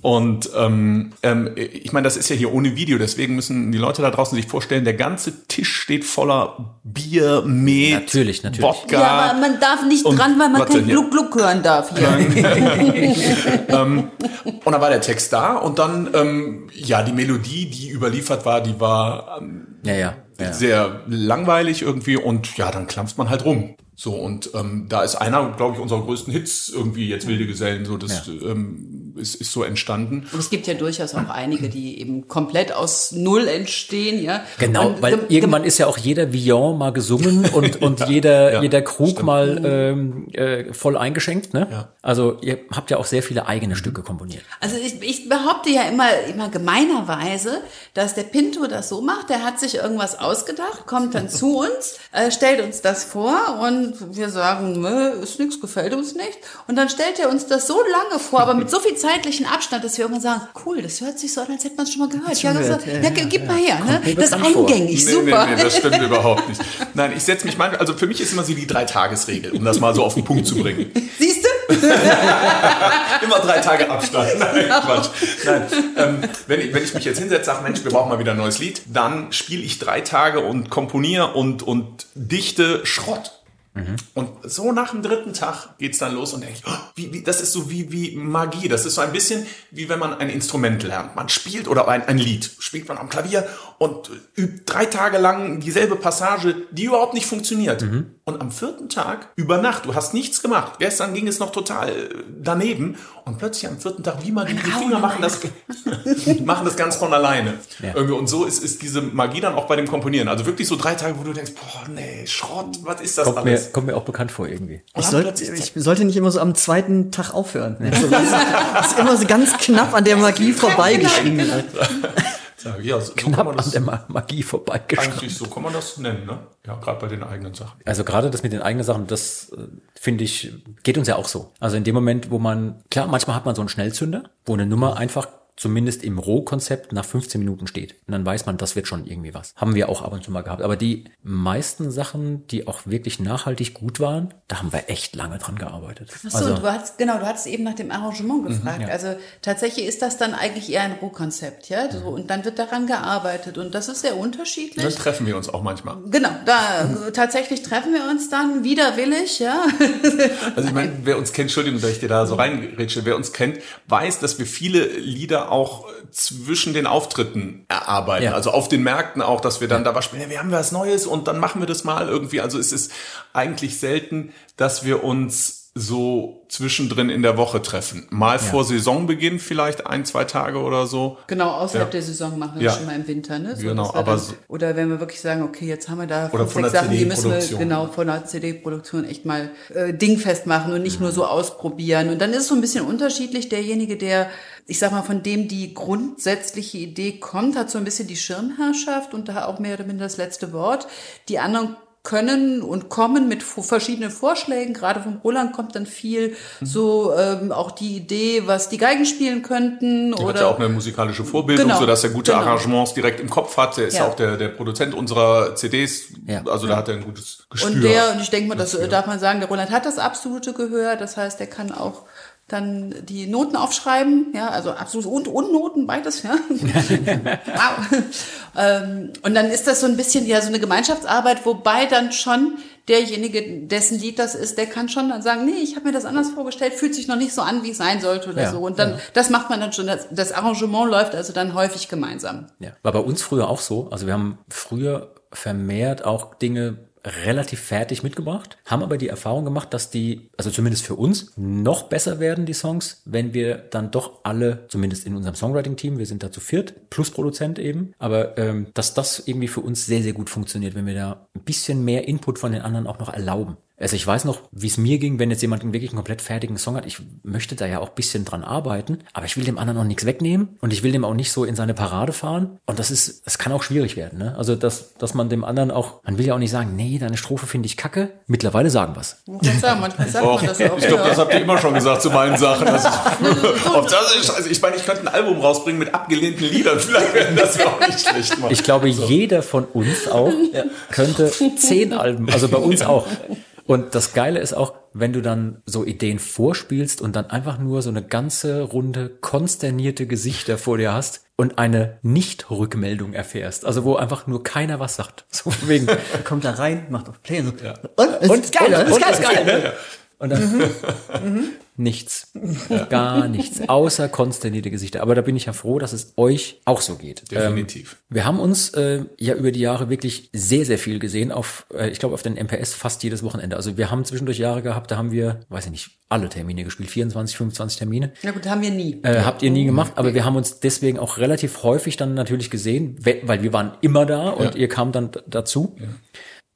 S2: Und ähm, ähm, ich meine, das ist ja hier ohne Video, deswegen müssen die Leute da draußen sich vorstellen, der ganze Tisch steht voller Bier, Met,
S3: Natürlich, natürlich.
S2: Wodka.
S4: Ja, aber man darf nicht
S2: Und
S4: dran, weil man kein
S2: hier.
S4: Gluck-Gluck hören darf hier. <laughs>
S2: Und dann war der Text da und dann, ähm, ja, die Melodie, die überliefert war, die war ähm,
S3: Ja, ja. ja.
S2: sehr langweilig irgendwie und ja, dann klampft man halt rum. So, und ähm, da ist einer, glaube ich, unserer größten Hits irgendwie jetzt Wilde Gesellen, so das ähm, ist, ist so entstanden.
S4: Und es gibt ja durchaus auch einige, die eben komplett aus Null entstehen, ja.
S3: Genau,
S4: Und
S3: weil irgendwann ist ja auch jeder Villon mal gesungen <laughs> und, und jeder,
S2: Ja,
S3: jeder Krug mal ähm, äh, voll eingeschenkt. Ne?
S2: Ja.
S3: Also ihr habt ja auch sehr viele eigene Stücke komponiert.
S4: Also ich, ich behaupte ja immer, immer gemeinerweise, dass der Pinto das so macht, der hat sich irgendwas ausgedacht, kommt dann zu uns, äh, stellt uns das vor und wir sagen, nö, ist nichts, gefällt uns nicht. Und dann stellt er uns das so lange vor, aber mit so viel zeitlichen Abstand, dass wir irgendwann sagen, cool, das hört sich so an, als hätte man es schon mal gehört. Ja, das,
S5: ja,
S4: ja,
S5: ja,
S4: gib mal her, ne? Das ist eingängig, super.
S2: Nee, nee, nee, das stimmt überhaupt nicht. Nein, ich setze mich manchmal, also für mich ist immer so die Drei-Tages-Regel, um das mal so auf den Punkt zu bringen.
S4: Siehst du? <laughs>
S2: Immer drei Tage Abstand. Nein, Quatsch. Nein. Ähm, wenn, ich, wenn ich mich jetzt hinsetze, sage, Mensch, wir brauchen mal wieder ein neues Lied, dann spiele ich drei Tage und komponiere und, und dichte Schrott. Und so nach dem dritten Tag geht's dann los und denke ich, oh, wie, wie, das ist so wie, wie Magie. Das ist so ein bisschen wie wenn man ein Instrument lernt. Man spielt oder ein, ein Lied, spielt man am Klavier und übt drei Tage lang dieselbe Passage, die überhaupt nicht funktioniert. Und am vierten Tag, über Nacht, du hast nichts gemacht. Gestern ging es noch total äh, daneben und plötzlich am vierten Tag, wie man die Finger machen das, <laughs> machen das ganz von alleine. Irgendwie. Und so ist, ist diese Magie dann auch bei dem Komponieren. Also wirklich so drei Tage, wo du denkst, boah, nee, Schrott, was ist das
S3: Kommt mir,
S2: alles?
S3: kommt mir auch bekannt vor irgendwie.
S2: Und
S5: Ich,
S2: dann
S5: soll,
S2: plötzlich-
S5: ich sollte nicht immer so am zweiten Tag aufhören. Also das, ist, das ist immer so ganz knapp an der Magie vorbeigeschrieben.
S2: Ja, ja, so,
S3: Knapp
S2: man
S3: an
S2: das
S3: der Ma- Magie vorbeigeschritten.
S2: eigentlich so kann man das nennen, ne? Ja, gerade bei den eigenen Sachen.
S3: Also gerade das mit den eigenen Sachen, das äh, finde ich, geht uns ja auch so. Also in dem Moment, wo man, klar, manchmal hat man so einen Schnellzünder, wo eine Nummer einfach zumindest im Rohkonzept nach 15 Minuten steht. Und dann weiß man, das wird schon irgendwie was. Haben wir auch ab und zu mal gehabt. Aber die meisten Sachen, die auch wirklich nachhaltig gut waren, da haben wir echt lange dran gearbeitet.
S4: Ach so,
S3: also,
S4: du hast, genau, du hattest eben nach dem Arrangement gefragt. Also tatsächlich ist das dann eigentlich eher ein Rohkonzept, ja, so, und dann wird daran gearbeitet und das ist sehr unterschiedlich.
S2: Dann treffen wir uns auch manchmal.
S4: Genau, da <laughs> tatsächlich treffen wir uns dann widerwillig, ja.
S2: Also ich meine, <laughs> wer uns kennt, Entschuldigung, dass ich dir da so reinretsche, wer uns kennt, weiß, dass wir viele Lieder wir auch zwischen den Auftritten erarbeiten.
S3: Ja.
S2: Also auf den Märkten auch, dass wir dann da was spielen, ja, wir haben was Neues und dann machen wir das mal irgendwie. Also es ist eigentlich selten, dass wir uns so zwischendrin in der Woche treffen. Mal vor Saisonbeginn vielleicht ein, zwei Tage oder so.
S4: Genau, außerhalb
S2: Ja.
S4: der Saison machen wir
S2: Ja.
S4: das schon mal im Winter, ne? So,
S2: Genau, aber
S4: dann,
S2: so-
S4: oder wenn wir wirklich sagen, okay, jetzt haben wir da
S2: Oder
S4: fünf,
S2: von
S4: sechs
S2: der
S4: Sachen, die müssen wir genau von der CD-Produktion echt mal äh, dingfest machen und nicht nur so ausprobieren. Und dann ist es so ein bisschen unterschiedlich. Derjenige, der, ich sag mal, von dem die grundsätzliche Idee kommt, hat so ein bisschen die Schirmherrschaft und da auch mehr oder minder das letzte Wort. Die anderen können und kommen mit verschiedenen Vorschlägen. Gerade vom Roland kommt dann viel so ähm, auch die Idee, was die Geigen spielen könnten.
S2: Der
S4: oder
S2: hat ja auch eine musikalische Vorbildung,
S4: Genau,
S2: sodass er gute
S4: genau.
S2: Arrangements direkt im Kopf hat. Der ist
S4: Ja.
S2: auch der, der Produzent unserer CDs.
S3: Ja.
S2: Also da hat er ein gutes Gespür.
S4: Und der, und ich denke mal, das darf man sagen, der Roland hat das absolute Gehör. Das heißt, der kann auch dann die Noten aufschreiben, ja, also absolut und, und Noten, beides, ja. <laughs> wow. ähm, und dann ist das so ein bisschen ja so eine Gemeinschaftsarbeit, wobei dann schon derjenige, dessen Lied das ist, der kann schon dann sagen, nee, ich habe mir das anders vorgestellt, fühlt sich noch nicht so an, wie es sein sollte oder
S3: Ja,
S4: so. Und dann, das macht man dann schon, das, das Arrangement läuft also dann häufig gemeinsam.
S3: Ja. War bei uns früher auch so. Also wir haben früher vermehrt auch Dinge relativ fertig mitgebracht, haben aber die Erfahrung gemacht, dass die, also zumindest für uns, noch besser werden, die Songs, wenn wir dann doch alle, zumindest in unserem Songwriting-Team, wir sind da zu viert, plus Produzent eben, aber ähm, dass das irgendwie für uns sehr, sehr gut funktioniert, wenn wir da ein bisschen mehr Input von den anderen auch noch erlauben. Also ich weiß noch, wie es mir ging, wenn jetzt jemand einen wirklich einen komplett fertigen Song hat. Ich möchte da ja auch ein bisschen dran arbeiten, aber ich will dem anderen auch nichts wegnehmen und ich will dem auch nicht so in seine Parade fahren. Und das ist, das kann auch schwierig werden. Ne? Also dass, dass man dem anderen auch, man will ja auch nicht sagen, nee, deine Strophe finde ich kacke. Mittlerweile sagen
S4: manchmal sagt man das auch.
S2: ich glaube,
S4: ja.
S2: das habt ihr immer schon gesagt zu meinen Sachen. Also, ob das ist, <laughs> <laughs> also ich meine, ich könnte ein Album rausbringen mit abgelehnten Liedern. Vielleicht wäre das ja auch nicht schlecht. Mann.
S3: Ich glaube, jeder von uns auch <laughs> könnte zehn Alben, also bei uns auch. Und das Geile ist auch, wenn du dann so Ideen vorspielst und dann einfach nur so eine ganze Runde konsternierte Gesichter vor dir hast und eine Nicht-Rückmeldung erfährst. Also wo einfach nur keiner was sagt. So wegen. <laughs>
S5: Kommt da rein, macht auf Play und so. Und,
S3: Und
S5: ist geil,
S3: und,
S5: oder?
S3: und, ist geil, ne? Und dann <laughs> nichts. Gar nichts. Außer konsternierte Gesichter. Aber da bin ich ja froh, dass es euch auch so geht.
S2: Definitiv.
S3: Ähm, wir haben uns äh, ja über die Jahre wirklich sehr, sehr viel gesehen auf, äh, ich glaube, auf den MPS fast jedes Wochenende. Also wir haben zwischendurch Jahre gehabt, da haben wir, weiß ich nicht, alle Termine gespielt. 24, 25 Termine.
S4: Na gut, haben wir nie.
S3: Äh, habt ihr nie gemacht, aber wir haben uns deswegen auch relativ häufig dann natürlich gesehen, we- weil wir waren immer da und
S2: Ja.
S3: ihr kam dann dazu.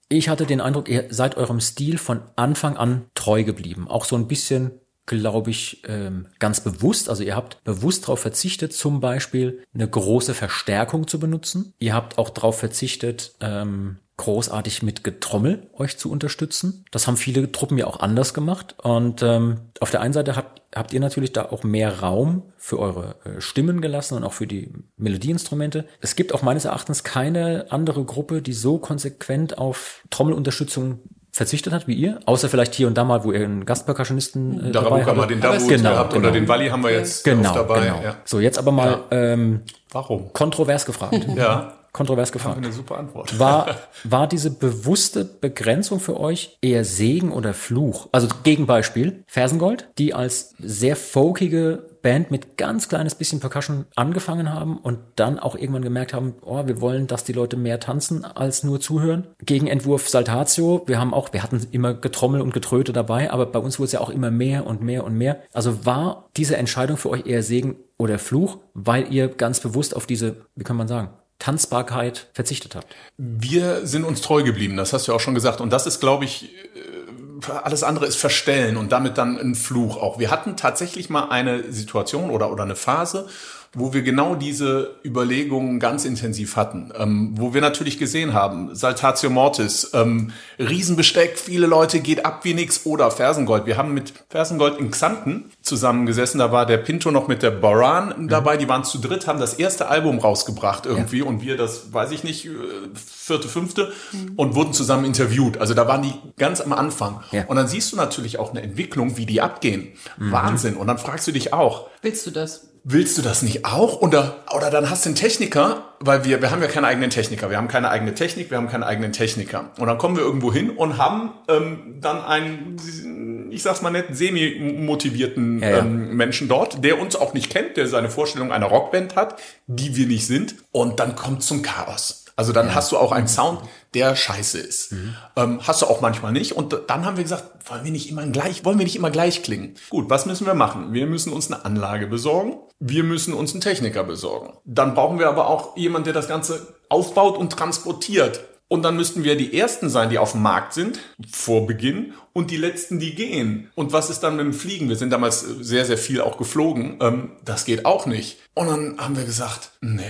S3: Ich hatte den Eindruck, ihr seid eurem Stil von Anfang an treu geblieben. Auch so ein bisschen, glaube ich, ähm, ganz bewusst. Also ihr habt bewusst darauf verzichtet, zum Beispiel eine große Verstärkung zu benutzen. Ihr habt auch darauf verzichtet, ähm, großartig mit Getrommel euch zu unterstützen. Das haben viele Truppen ja auch anders gemacht. Und ähm, auf der einen Seite habt, habt ihr natürlich da auch mehr Raum für eure äh, Stimmen gelassen und auch für die Melodieinstrumente. Es gibt auch meines Erachtens keine andere Gruppe, die so konsequent auf Trommelunterstützung verzichtet hat wie ihr, außer vielleicht hier und da mal, wo ihr einen Gastpercussionisten äh, dabei hattet.
S2: mal den Davut
S4: gibt-
S2: gehabt
S3: Genau,
S2: oder
S3: genau.
S2: den Walli haben wir jetzt
S3: Genau,
S2: oft dabei.
S3: genau.
S2: Ja.
S3: So, jetzt aber mal ähm,
S2: Warum?
S3: kontrovers gefragt.
S2: Ja,
S3: Kontrovers gefragt.
S2: eine super Antwort.
S3: War, war diese bewusste Begrenzung für euch eher Segen oder Fluch? Also Gegenbeispiel, Fersengold, die als sehr folkige Band mit ganz kleines bisschen Percussion angefangen haben und dann auch irgendwann gemerkt haben, oh, wir wollen, dass die Leute mehr tanzen als nur zuhören. Gegenentwurf Saltatio, wir haben auch, wir hatten immer Getrommel und Getröte dabei, aber bei uns wurde es ja auch immer mehr und mehr und mehr. Also war diese Entscheidung für euch eher Segen oder Fluch, weil ihr ganz bewusst auf diese, wie kann man sagen, Tanzbarkeit verzichtet habt?
S2: Wir sind uns treu geblieben, das hast du ja auch schon gesagt. Und das ist, glaube ich, äh, alles andere ist Verstellen und damit dann ein Fluch auch. Wir hatten tatsächlich mal eine Situation oder, oder eine Phase, wo wir genau diese Überlegungen ganz intensiv hatten, ähm, wo wir natürlich gesehen haben, Saltatio Mortis, ähm, Riesenbesteck, viele Leute, geht ab wie nix oder Fersengold. Wir haben mit Fersengold in Xanten zusammengesessen, da war der Pinto noch mit der Boran dabei, die waren zu dritt, haben das erste Album rausgebracht irgendwie und wir das, weiß ich nicht, äh, vierte, fünfte und wurden zusammen interviewt. Also da waren die ganz am Anfang.
S3: Ja.
S2: Und dann siehst du natürlich auch eine Entwicklung, wie die abgehen. Wahnsinn. Und dann fragst du dich auch,
S4: Willst du das?
S2: Willst du das nicht auch? Oder, oder dann hast du einen Techniker, weil wir, wir haben ja keine eigenen Techniker. Wir haben keine eigene Technik, wir haben keine eigenen Techniker. Und dann kommen wir irgendwo hin und haben ähm, dann einen, ich sag's mal nett, semi-motivierten
S3: Ja, ja.
S2: Ähm, Menschen dort, der uns auch nicht kennt, der seine Vorstellung einer Rockband hat, die wir nicht sind. Und dann kommt zum Chaos. Also dann hast du auch einen Sound, der scheiße ist. Ähm, hast du auch manchmal nicht. Und dann haben wir gesagt, wollen wir nicht immer gleich, wollen wir nicht immer gleich klingen? Gut, was müssen wir machen? Wir müssen uns eine Anlage besorgen. Wir müssen uns einen Techniker besorgen. Dann brauchen wir aber auch jemanden, der das Ganze aufbaut und transportiert. Und dann müssten wir die Ersten sein, die auf dem Markt sind, vor Beginn, und die Letzten, die gehen. Und was ist dann mit dem Fliegen? Wir sind damals sehr, sehr viel auch geflogen. Ähm, das geht auch nicht. Und dann haben wir gesagt, nee.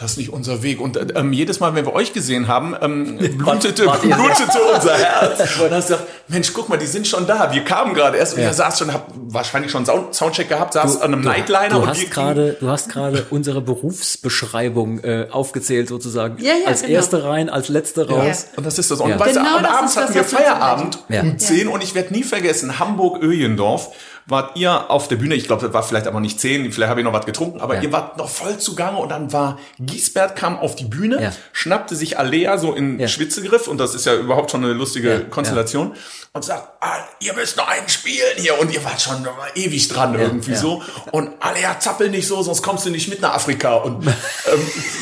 S2: Das ist nicht unser Weg. Und ähm, jedes Mal, wenn wir euch gesehen haben, ähm, <laughs> blutete, blutete unser Herz. <laughs> Und dann hast du gesagt, Mensch, guck mal, die sind schon da. Wir kamen gerade erst und
S3: Ja.
S2: ihr saß schon, habt wahrscheinlich schon Sound Soundcheck gehabt, saß an einem Nightliner
S3: Du
S2: und
S3: hast gerade, du hast gerade unsere Berufsbeschreibung äh, aufgezählt sozusagen.
S4: Ja, ja,
S3: als
S4: genau.
S3: erste rein, als letzte raus.
S2: Und das ist das. Und,
S3: Ja.
S2: weißt du,
S4: Genau
S2: abends hatten wir
S4: was wir
S2: Feierabend
S3: Ja.
S2: um 10 und ich werde nie vergessen, Hamburg-Öjendorf wart ihr auf der Bühne, ich glaube, das war vielleicht aber nicht 10, vielleicht habe ich noch was getrunken, aber
S3: Ja.
S2: ihr wart noch voll zugange und dann war Giesbert kam auf die Bühne,
S3: Ja.
S2: schnappte sich Alea so in
S3: Ja.
S2: Schwitzegriff und das ist ja überhaupt schon eine lustige Konstellation und sagt, ah, ihr müsst noch einen spielen hier und ihr wart schon ewig dran irgendwie so und Alea zappel nicht so, sonst kommst du nicht mit nach Afrika und, ähm,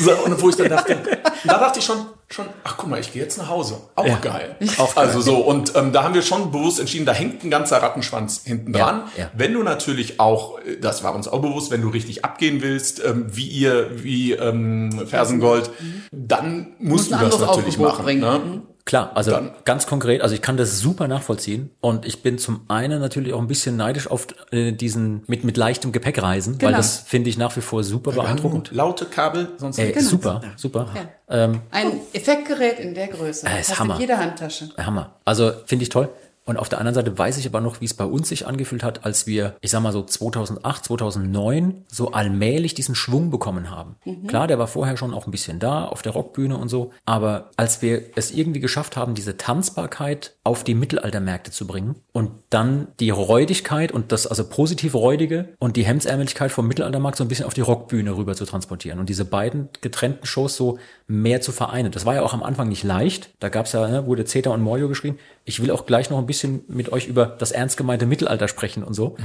S2: so, und wo ich dann dachte, <laughs> da dachte ich schon, schon, ach guck mal, ich gehe jetzt nach Hause. Auch
S3: Ja.
S2: geil.
S3: Auch geil.
S2: Also so, und ähm, da haben wir schon bewusst entschieden, da hängt ein ganzer Rattenschwanz hinten
S3: Ja,
S2: dran.
S3: ja.
S2: Wenn du natürlich auch, äh, das war uns auch bewusst, wenn du richtig abgehen willst, ähm, wie ihr, wie ähm, Fersengold, dann musst
S4: Muss
S2: du das natürlich machen. Ne?
S3: Klar, also
S2: Dann-
S3: ganz konkret, also ich kann das super nachvollziehen und ich bin zum einen natürlich auch ein bisschen neidisch auf äh, diesen mit mit leichtem Gepäck reisen, weil
S4: Genau.
S3: das finde ich nach wie vor super beeindruckend.
S2: Laute Kabel, sonst
S3: Ey,
S2: nichts.
S3: super, super.
S4: Ja.
S3: Ähm,
S4: Ein Effektgerät in der Größe.
S3: Äh, ist
S4: Hast
S3: Hammer.
S4: in jeder Handtasche.
S3: Hammer. Also finde ich toll. Und auf der anderen Seite weiß ich aber noch, wie es bei uns sich angefühlt hat, als wir, ich sag mal so 2008, 2009 so allmählich diesen Schwung bekommen haben. Klar, der war vorher schon auch ein bisschen da auf der Rockbühne und so, aber als wir es irgendwie geschafft haben, diese Tanzbarkeit auf die Mittelaltermärkte zu bringen und dann die Räudigkeit und das also positiv räudige und die Hemdsärmeligkeit vom Mittelaltermarkt so ein bisschen auf die Rockbühne rüber zu transportieren und diese beiden getrennten Shows so mehr zu vereinen. Das war ja auch am Anfang nicht leicht. Da gab's ja, ne, wurde Zeta und Morio geschrieben. Ich will auch gleich noch ein bisschen mit euch über das ernst gemeinte Mittelalter sprechen und so.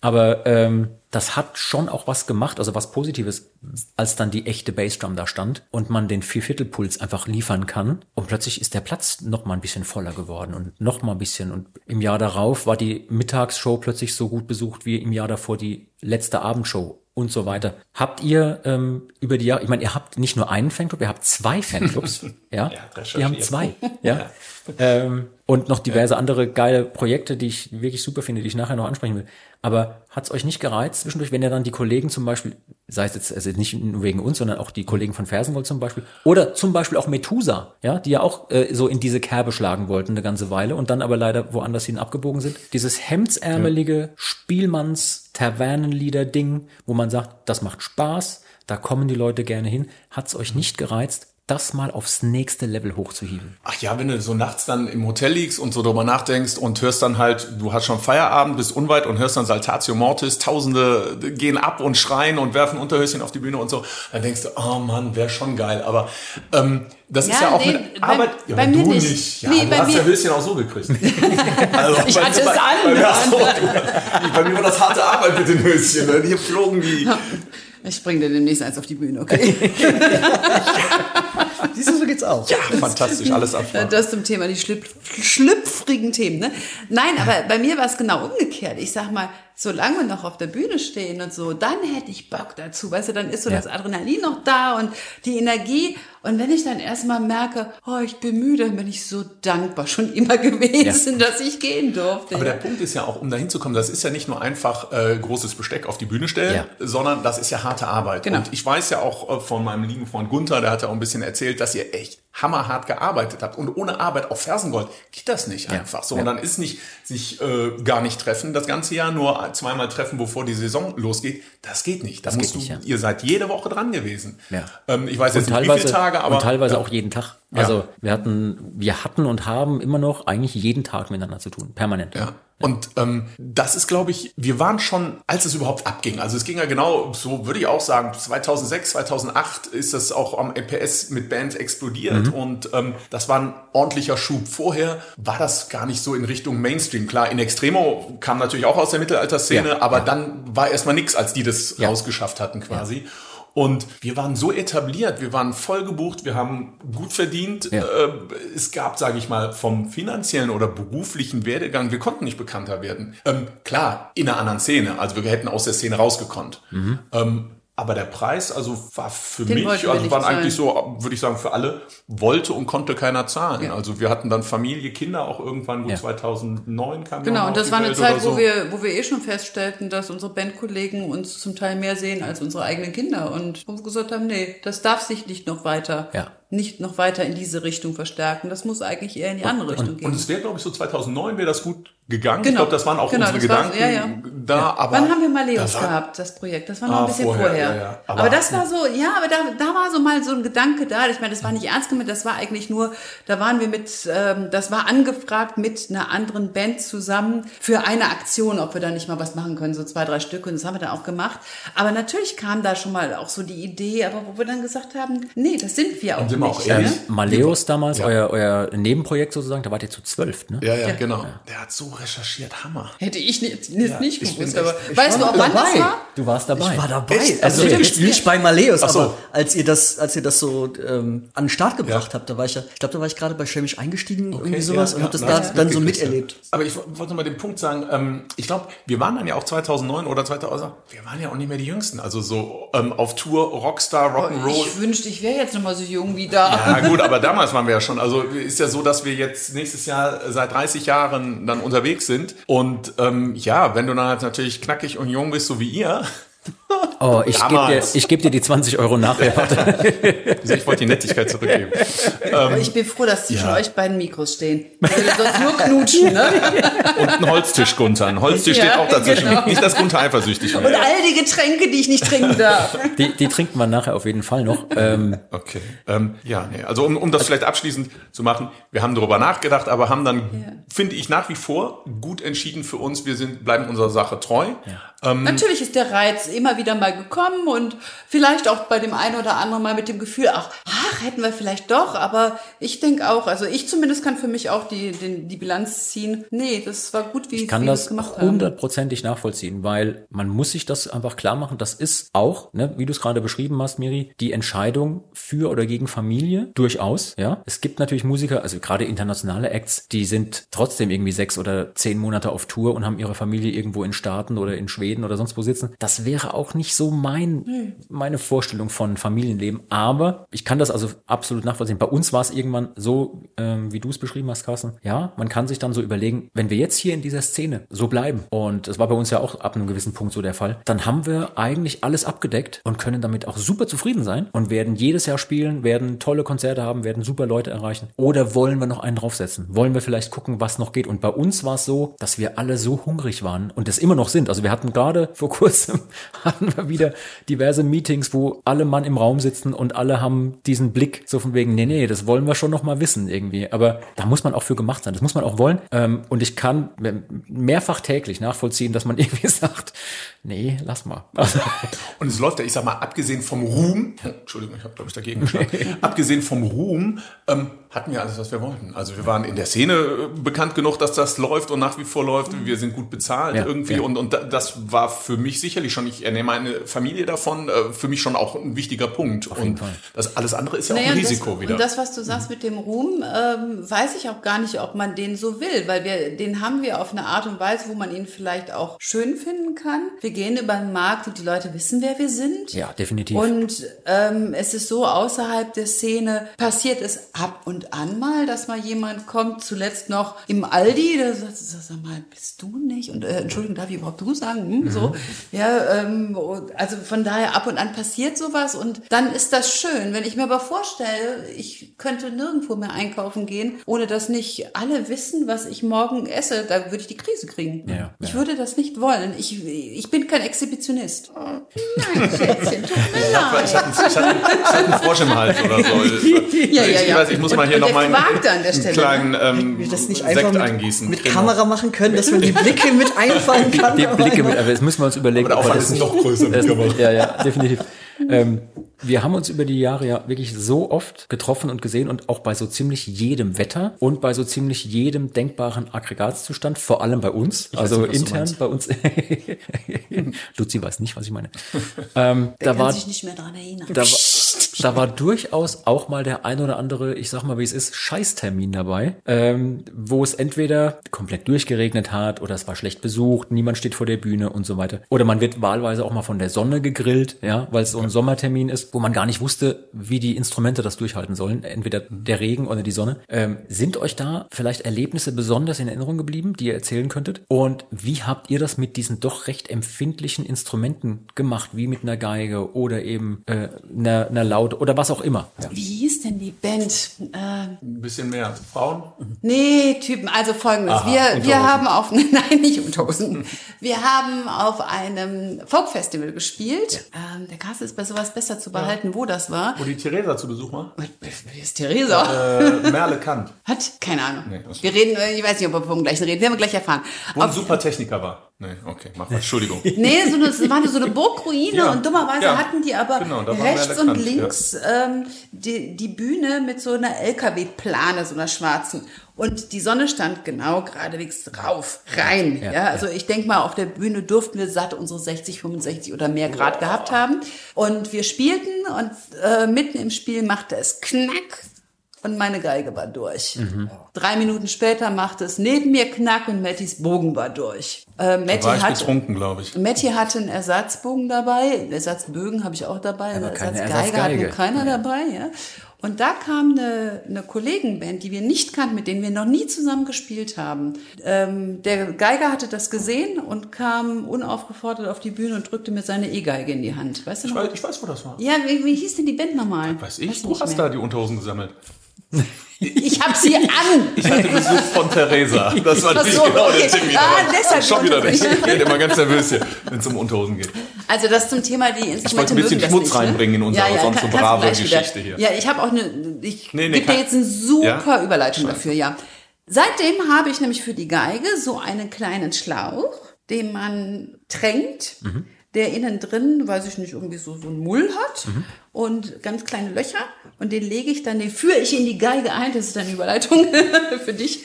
S3: Aber ähm, das hat schon auch was gemacht, also was Positives, als dann die echte Bassdrum da stand und man den Vierviertelpuls einfach liefern kann. Und plötzlich ist der Platz noch mal ein bisschen voller geworden und noch mal ein bisschen. Und im Jahr darauf war die Mittagsshow plötzlich so gut besucht wie im Jahr davor die letzte Abendshow und so weiter. Habt ihr ähm, über die Jahre, ich meine, ihr habt nicht nur einen Fanclub, ihr habt zwei Fanclubs, <laughs> ja?
S2: recherchiert.
S3: Wir haben zwei, ja. <laughs> Ähm, und noch diverse andere geile Projekte, die ich wirklich super finde, die ich nachher noch ansprechen will. Aber hat's euch nicht gereizt zwischendurch, wenn ihr dann die Kollegen zum Beispiel, sei es jetzt also nicht nur wegen uns, sondern auch die Kollegen von Fersengold zum Beispiel, oder zum Beispiel auch Methusa, ja, die ja auch äh, so in diese Kerbe schlagen wollten eine ganze Weile und dann aber leider woanders hin abgebogen sind. Dieses hemdsärmelige Spielmanns-Tavernenlieder-Ding, wo man sagt, das macht Spaß, da kommen die Leute gerne hin. Hat's euch nicht gereizt, das mal aufs nächste Level hochzuhieven?
S2: Ach ja, wenn du so nachts dann im Hotel liegst und so drüber nachdenkst und hörst dann halt, du hast schon Feierabend, bist unweit und hörst dann Saltatio Mortis, Tausende gehen ab und schreien und werfen Unterhöschen auf die Bühne und so, dann denkst du, oh Mann, wäre schon geil. Aber ähm, das ist
S4: Ja,
S2: ja auch
S4: nee,
S2: mit
S4: bei-
S2: Arbeit. Ja,
S4: bei
S2: aber
S4: mir
S2: du
S4: nicht.
S2: nicht. Ja,
S4: Nee,
S2: du
S4: bei
S2: hast
S4: mir-
S2: ja Höschen auch so gekriegt. <laughs> Also,
S4: Ich
S2: bei-
S4: hatte es
S2: bei-
S4: an.
S2: Bei, so, du, bei mir war das harte Arbeit mit den Höschen. Ne? Die flogen wie.
S4: Ich bringe dir demnächst eins auf die Bühne, okay? <laughs>
S5: Siehst du, so geht's auch.
S2: Ja, fantastisch, alles abfahren.
S4: Das zum Thema die schlüpf schlüpfrigen Themen. Ne? Nein, aber bei mir war es genau umgekehrt. Ich sag mal, solange wir noch auf der Bühne stehen und so, dann hätte ich Bock dazu. Weißt du, dann ist so
S3: Ja.
S4: das Adrenalin noch da und die Energie. Und wenn ich dann erstmal merke, oh, ich bin müde, dann bin ich so dankbar schon <laughs> immer gewesen, dass ich gehen durfte.
S2: Aber
S4: ja.
S2: der Punkt ist ja auch, um da hinzukommen, das ist ja nicht nur einfach äh, großes Besteck auf die Bühne stellen,
S3: Ja.
S2: sondern das ist ja harte Arbeit.
S4: Genau.
S2: Und ich weiß ja auch äh, von meinem lieben Freund Gunther, der hat ja auch ein bisschen erzählt, dass ihr echt hammerhart gearbeitet habt. Und ohne Arbeit auf Fersengold geht das nicht einfach so.
S3: Ja.
S2: Und dann ist nicht sich äh, gar nicht treffen das ganze Jahr, nur zweimal treffen, bevor die Saison losgeht. Das geht nicht. Da
S3: Das
S2: musst
S3: geht nicht,
S2: du,
S3: ja.
S2: ihr seid jede Woche dran gewesen.
S3: Ja.
S2: Ähm, ich weiß
S3: Und
S2: jetzt nicht, wie viele Tage, aber
S3: und teilweise auch jeden Tag. Also wir hatten, wir hatten und haben immer noch eigentlich jeden Tag miteinander zu tun, permanent.
S2: Ja. Und ähm, das ist, glaube ich, wir waren schon, als es überhaupt abging. Also es ging ja genau, so würde ich auch sagen, 2006, 2008 ist das auch am EPS mit Bands explodiert
S3: Mhm.
S2: und ähm, das war ein ordentlicher Schub. Vorher war das gar nicht so in Richtung Mainstream. Klar, in Extremo kam natürlich auch aus der Mittelalterszene,
S3: Ja,
S2: aber dann war erstmal nix, als die das
S3: Ja.
S2: rausgeschafft hatten quasi. Und wir waren so etabliert, wir waren voll gebucht, wir haben gut verdient.
S3: Ja.
S2: Äh, es gab, sage ich mal, vom finanziellen oder beruflichen Werdegang, wir konnten nicht bekannter werden. Ähm, klar, in einer anderen Szene, also wir hätten aus der Szene rausgekonnt. Ähm, aber der Preis, also war für
S4: Den
S2: mich, also waren eigentlich so, würde ich sagen, für alle, wollte und konnte keiner zahlen.
S4: Ja.
S2: Also wir hatten dann Familie, Kinder auch irgendwann, gut
S3: Ja.
S2: 2009 kam
S4: Genau, und das war eine
S2: Welt
S4: Zeit,
S2: oder
S4: wo
S2: so.
S4: wir, wo wir eh schon feststellten, dass unsere Bandkollegen uns zum Teil mehr sehen als unsere eigenen Kinder und wo wir gesagt haben, nee, das darf sich nicht noch weiter,
S3: Ja.
S4: nicht noch weiter in diese Richtung verstärken. Das muss eigentlich eher in die andere Richtung gehen.
S2: Und es wäre, glaube ich, so 2009 wäre das gut gegangen. Ich
S4: Genau.
S2: glaube, das waren auch
S4: Genau,
S2: unsere
S4: das war-
S2: Gedanken
S4: ja, ja.
S2: da. Aber
S4: Wann haben wir
S2: das war-
S4: gehabt, das Projekt? Das war noch
S2: Ah,
S4: ein bisschen
S2: vorher,
S4: vorher.
S2: ja, ja.
S4: Aber,
S2: Aber-
S4: das war so, ja, aber da, da war so mal so ein Gedanke da. Ich meine, das war nicht ernst gemeint, das war eigentlich nur, da waren wir mit, ähm, das war angefragt mit einer anderen Band zusammen für eine Aktion, ob wir da nicht mal was machen können, so zwei, drei Stück. Und das haben wir dann auch gemacht. Aber natürlich kam da schon mal auch so die Idee, aber wo wir dann gesagt haben, nee, das sind wir auch
S2: sind wir
S4: nicht.
S2: auch ehrlich.
S4: ne?
S3: Maleus damals,
S2: Ja.
S3: euer, euer Nebenprojekt sozusagen, da wart ihr zu zwölf, ne?
S2: Ja, ja,
S4: Ja.
S2: genau. Der hat so recherchiert, Hammer.
S4: Hätte ich nicht, nicht, nicht
S2: ich
S4: gewusst. Aber
S2: echt-
S4: weißt du auch, wann das war?
S3: Du warst dabei.
S5: Ich war dabei.
S2: Echt?
S5: Also
S2: Okay.
S5: nicht, nicht bei Maleus,
S2: so.
S5: aber als ihr das, als ihr das so ähm, an den Start gebracht
S2: Ja.
S5: habt, da war ich ja, ich glaube, da war ich gerade bei Schämisch eingestiegen, irgendwie
S2: ja,
S5: sowas,
S2: ja,
S5: und habe das da dann so miterlebt.
S2: Aber ich wollte mal den Punkt sagen, ähm, ich glaube, wir waren dann ja auch 2009 oder 2000, wir waren ja auch nicht mehr die Jüngsten. Also so ähm, auf Tour, Rockstar, Rock'n'Roll.
S4: Ich wünschte, ich wäre jetzt noch mal so jung wie da.
S2: Ja gut, aber damals waren wir ja schon. Also ist ja so, dass wir jetzt nächstes Jahr seit 30 Jahren dann unterwegs sind. Und ähm, ja, wenn du dann halt natürlich knackig und jung bist, so wie ihr,
S3: Oh, ich gebe dir, ich geb dir die 20 Euro nachher. <laughs> Warte.
S2: ich wollte die Nettigkeit zurückgeben.
S4: Aber ich bin froh, dass zwischen
S2: ja.
S4: euch beiden Mikros stehen. Würdet sonst nur knutschen, ne?
S2: Und ein Holztisch, Gunther. Ein Holztisch
S4: Ja,
S2: steht auch dazwischen.
S4: genau.
S2: Nicht, dass Gunther eifersüchtig
S4: Und
S2: wird.
S4: all die Getränke, die ich nicht trinken darf.
S3: Die, die trinkt man nachher auf jeden Fall noch. Ähm,
S2: Okay. Ähm, ja, nee. Also um, um das vielleicht abschließend zu machen, wir haben darüber nachgedacht, aber haben dann, finde ich, nach wie vor gut entschieden für uns. Wir sind, bleiben unserer Sache treu. Ähm,
S4: Natürlich ist der Reiz immer wieder mal gekommen und vielleicht auch bei dem einen oder anderen mal mit dem Gefühl, ach, ach hätten wir vielleicht doch, aber ich denke auch, also ich zumindest kann für mich auch die, den, die Bilanz ziehen. Nee, das war gut, wie,
S3: Ich kann
S4: wie
S3: das
S4: gemacht
S3: hundertprozentig nachvollziehen, weil man muss sich das einfach klar machen. Das ist auch, ne, wie du es gerade beschrieben hast, Miri, die Entscheidung für oder gegen Familie durchaus. Ja, es gibt natürlich Musiker, also gerade internationale Acts, die sind trotzdem irgendwie sechs oder zehn Monate auf Tour und haben ihre Familie irgendwo in Staaten oder in Schweden oder sonst wo sitzen. Das wäre auch nicht so mein meine Vorstellung von Familienleben. Aber ich kann das also absolut nachvollziehen. Bei uns war es irgendwann so, ähm, wie du es beschrieben hast, Carsten. Ja, man kann sich dann so überlegen, wenn wir jetzt hier in dieser Szene so bleiben, und das war bei uns ja auch ab einem gewissen Punkt so der Fall, dann haben wir eigentlich alles abgedeckt und können damit auch super zufrieden sein und werden jedes Jahr spielen, werden tolle Konzerte haben, werden super Leute erreichen. Oder wollen wir noch einen draufsetzen? Wollen wir vielleicht gucken, was noch geht? Und bei uns war es so, dass wir alle so hungrig waren und es immer noch sind. Also wir hatten gerade vor <laughs> kurzem <laughs> hatten wir wieder diverse Meetings, wo alle Mann im Raum sitzen und alle haben diesen Blick so von wegen, nee, nee, das wollen wir schon noch mal wissen irgendwie. Aber da muss man auch für gemacht sein. Das muss man auch wollen. Ähm, und ich kann mehrfach täglich nachvollziehen, dass man <laughs> irgendwie sagt, nee, lass mal. Also,
S2: Und es läuft ja, ich sag mal, abgesehen vom Ruhm, Entschuldigung, ich habe, glaube ich, dagegen geschlagen, <laughs> abgesehen vom Ruhm, ähm, hatten wir alles, was wir wollten. Also wir waren in der Szene äh, bekannt genug, dass das läuft und nach wie vor läuft. Wir sind gut bezahlt
S3: Ja,
S2: irgendwie.
S3: ja.
S2: Und, und da- das war für mich sicherlich schon, ich ernehme meine Familie davon, äh, für mich schon auch ein wichtiger Punkt. und das alles andere ist ja
S4: Naja,
S2: auch ein Risiko
S4: das,
S2: wieder.
S4: Und das, was du sagst mit dem Ruhm, ähm, weiß ich auch gar nicht, ob man den so will, weil wir, den haben wir auf eine Art und Weise, wo man ihn vielleicht auch schön finden kann. Wir gehen über den Markt und die Leute wissen, wer wir sind.
S3: ja, definitiv.
S4: Und ähm, es ist so, außerhalb der Szene passiert es ab und an mal, dass mal jemand kommt, zuletzt noch im Aldi, der sagt, sag mal, bist du nicht? Und äh, Entschuldigung, darf ich überhaupt du sagen? Hm, So, ja, ähm, Ähm, also von daher ab und an passiert sowas und dann ist das schön. Wenn ich mir aber vorstelle, ich könnte nirgendwo mehr einkaufen gehen, ohne dass nicht alle wissen, was ich morgen esse, da würde ich die Krise kriegen.
S3: Ja,
S4: ich
S3: ja.
S4: würde das nicht wollen. Ich, ich bin kein Exhibitionist. Nein, Schätzchen, tut mir leid.
S2: Ich hatte, einen- ich, hatte, ich hatte einen Frosch im Hals oder so. <laughs>
S4: Ja, ja,
S2: ich,
S4: ja.
S2: weiß, ich muss mal
S4: Und-
S2: hier
S4: und
S2: nochmal einen, einen kleinen ähm,
S5: das nicht
S2: Sekt
S5: einfach mit,
S2: eingießen.
S5: mit
S2: Genau.
S5: Kamera machen können, dass man die Blicke mit einfallen kann.
S3: Die Blicke mit, aber das müssen wir uns überlegen.
S2: Aber der Aufwand ist noch größer mit Kamera.
S3: Ja, ja, definitiv. ähm, wir haben uns über die Jahre ja wirklich so oft getroffen und gesehen und auch bei so ziemlich jedem Wetter und bei so ziemlich jedem denkbaren Aggregatzustand, vor allem bei uns, also
S2: nicht,
S3: intern bei uns. <laughs> Luzi weiß nicht, was ich meine. Ähm, da
S4: kann
S3: war
S4: sich nicht mehr daran erinnern.
S3: da, war- da war durchaus auch mal der ein oder andere, ich sag mal, wie es ist, Scheißtermin dabei, ähm, wo es entweder komplett durchgeregnet hat oder es war schlecht besucht, niemand steht vor der Bühne und so weiter. Oder man wird wahlweise auch mal von der Sonne gegrillt, ja, weil es so ein Sommertermin ist, wo man gar nicht wusste, wie die Instrumente das durchhalten sollen, entweder der Regen oder die Sonne. Ähm, sind euch da vielleicht Erlebnisse besonders in Erinnerung geblieben, die ihr erzählen könntet? Und wie habt ihr das mit diesen doch recht empfindlichen Instrumenten gemacht, wie mit einer Geige oder eben äh, einer, einer Laute oder was auch immer? Ja.
S4: Wie hieß denn die Band? Äh,
S2: Ein bisschen mehr. Frauen?
S4: nee, Typen. Also folgendes.
S2: Aha,
S4: wir, wir haben auf, <laughs> nein, nicht Unterhosen. Wir haben auf einem Folkfestival gespielt. Ähm, der Kasse ist bei sowas besser zu behalten, wo das war.
S2: Wo die Theresa zu Besuch war?
S4: Wer ist Theresa?
S2: Äh, Merle Kant. <laughs>
S4: Hat? Keine Ahnung.
S2: Nee,
S4: wir reden, ich weiß nicht, ob wir vom gleichen reden. Werden wir gleich erfahren.
S2: Wo ein
S4: Auf-
S2: super Techniker war. Nee, okay, mach mal. Entschuldigung. <laughs>
S4: Nee, so eine, es war so eine Burgruine
S2: Ja,
S4: und dummerweise
S2: ja.
S4: hatten die aber
S2: Genau,
S4: rechts und
S2: Kant,
S4: links ähm, die, die Bühne mit so einer LKW-Plane, so einer schwarzen. Und die Sonne stand genau geradewegs drauf, rein. Ja, also ich denke mal, auf der Bühne durften wir satt unsere 60, 65 oder mehr Grad gehabt haben. Und wir spielten und äh, mitten im Spiel machte es knack und meine Geige war durch. Drei Minuten später machte es neben mir knack und Mattys Bogen war durch. Äh, Matti
S2: War ich
S4: hat,
S2: betrunken, glaube ich.
S4: Matti hatte einen Ersatzbogen dabei, Ersatzbögen habe ich auch dabei,
S3: Aber keine
S4: Ersatzgeige hat nur keiner dabei. Ja. Und da kam eine, eine Kollegenband, die wir nicht kannten, mit denen wir noch nie zusammen gespielt haben. Ähm, der Geiger hatte das gesehen und kam unaufgefordert auf die Bühne und drückte mir seine E-Geige in die Hand. Weißt du
S2: Ich
S4: noch?
S2: weiß, ich weiß, wo das war.
S4: Ja, wie, wie hieß denn die Band nochmal?
S2: Weiß ich,
S4: Weißt
S2: du hast
S4: mehr.
S2: da die Unterhosen gesammelt.
S4: Ich hab sie an.
S2: Ich hatte Besuch von Theresa. Das war nicht
S4: so,
S2: genau
S4: okay.
S2: der Termin.
S4: Ah, deshalb
S2: Schon wieder nicht. Ich werde immer ganz nervös hier, wenn es um Unterhosen geht.
S4: Also das zum Thema die Instrumente
S2: Ich wollte ein bisschen Schmutz
S4: nicht, ne?
S2: reinbringen in unsere sonst so
S4: kannst du
S2: brave. Geschichte hier.
S4: Ja, ich habe auch eine, ich
S2: Nee, nee,
S4: gebe dir jetzt eine super
S2: Ja?
S4: Überleitung dafür, ja. Seitdem habe ich nämlich für die Geige so einen kleinen Schlauch, den man tränkt,
S2: Mhm.
S4: der innen drin, weiß ich nicht, irgendwie so, so ein Mull hat
S2: Mhm.
S4: Und ganz kleine Löcher und den lege ich dann, den führe ich in die Geige ein, das ist eine Überleitung <laughs> für dich.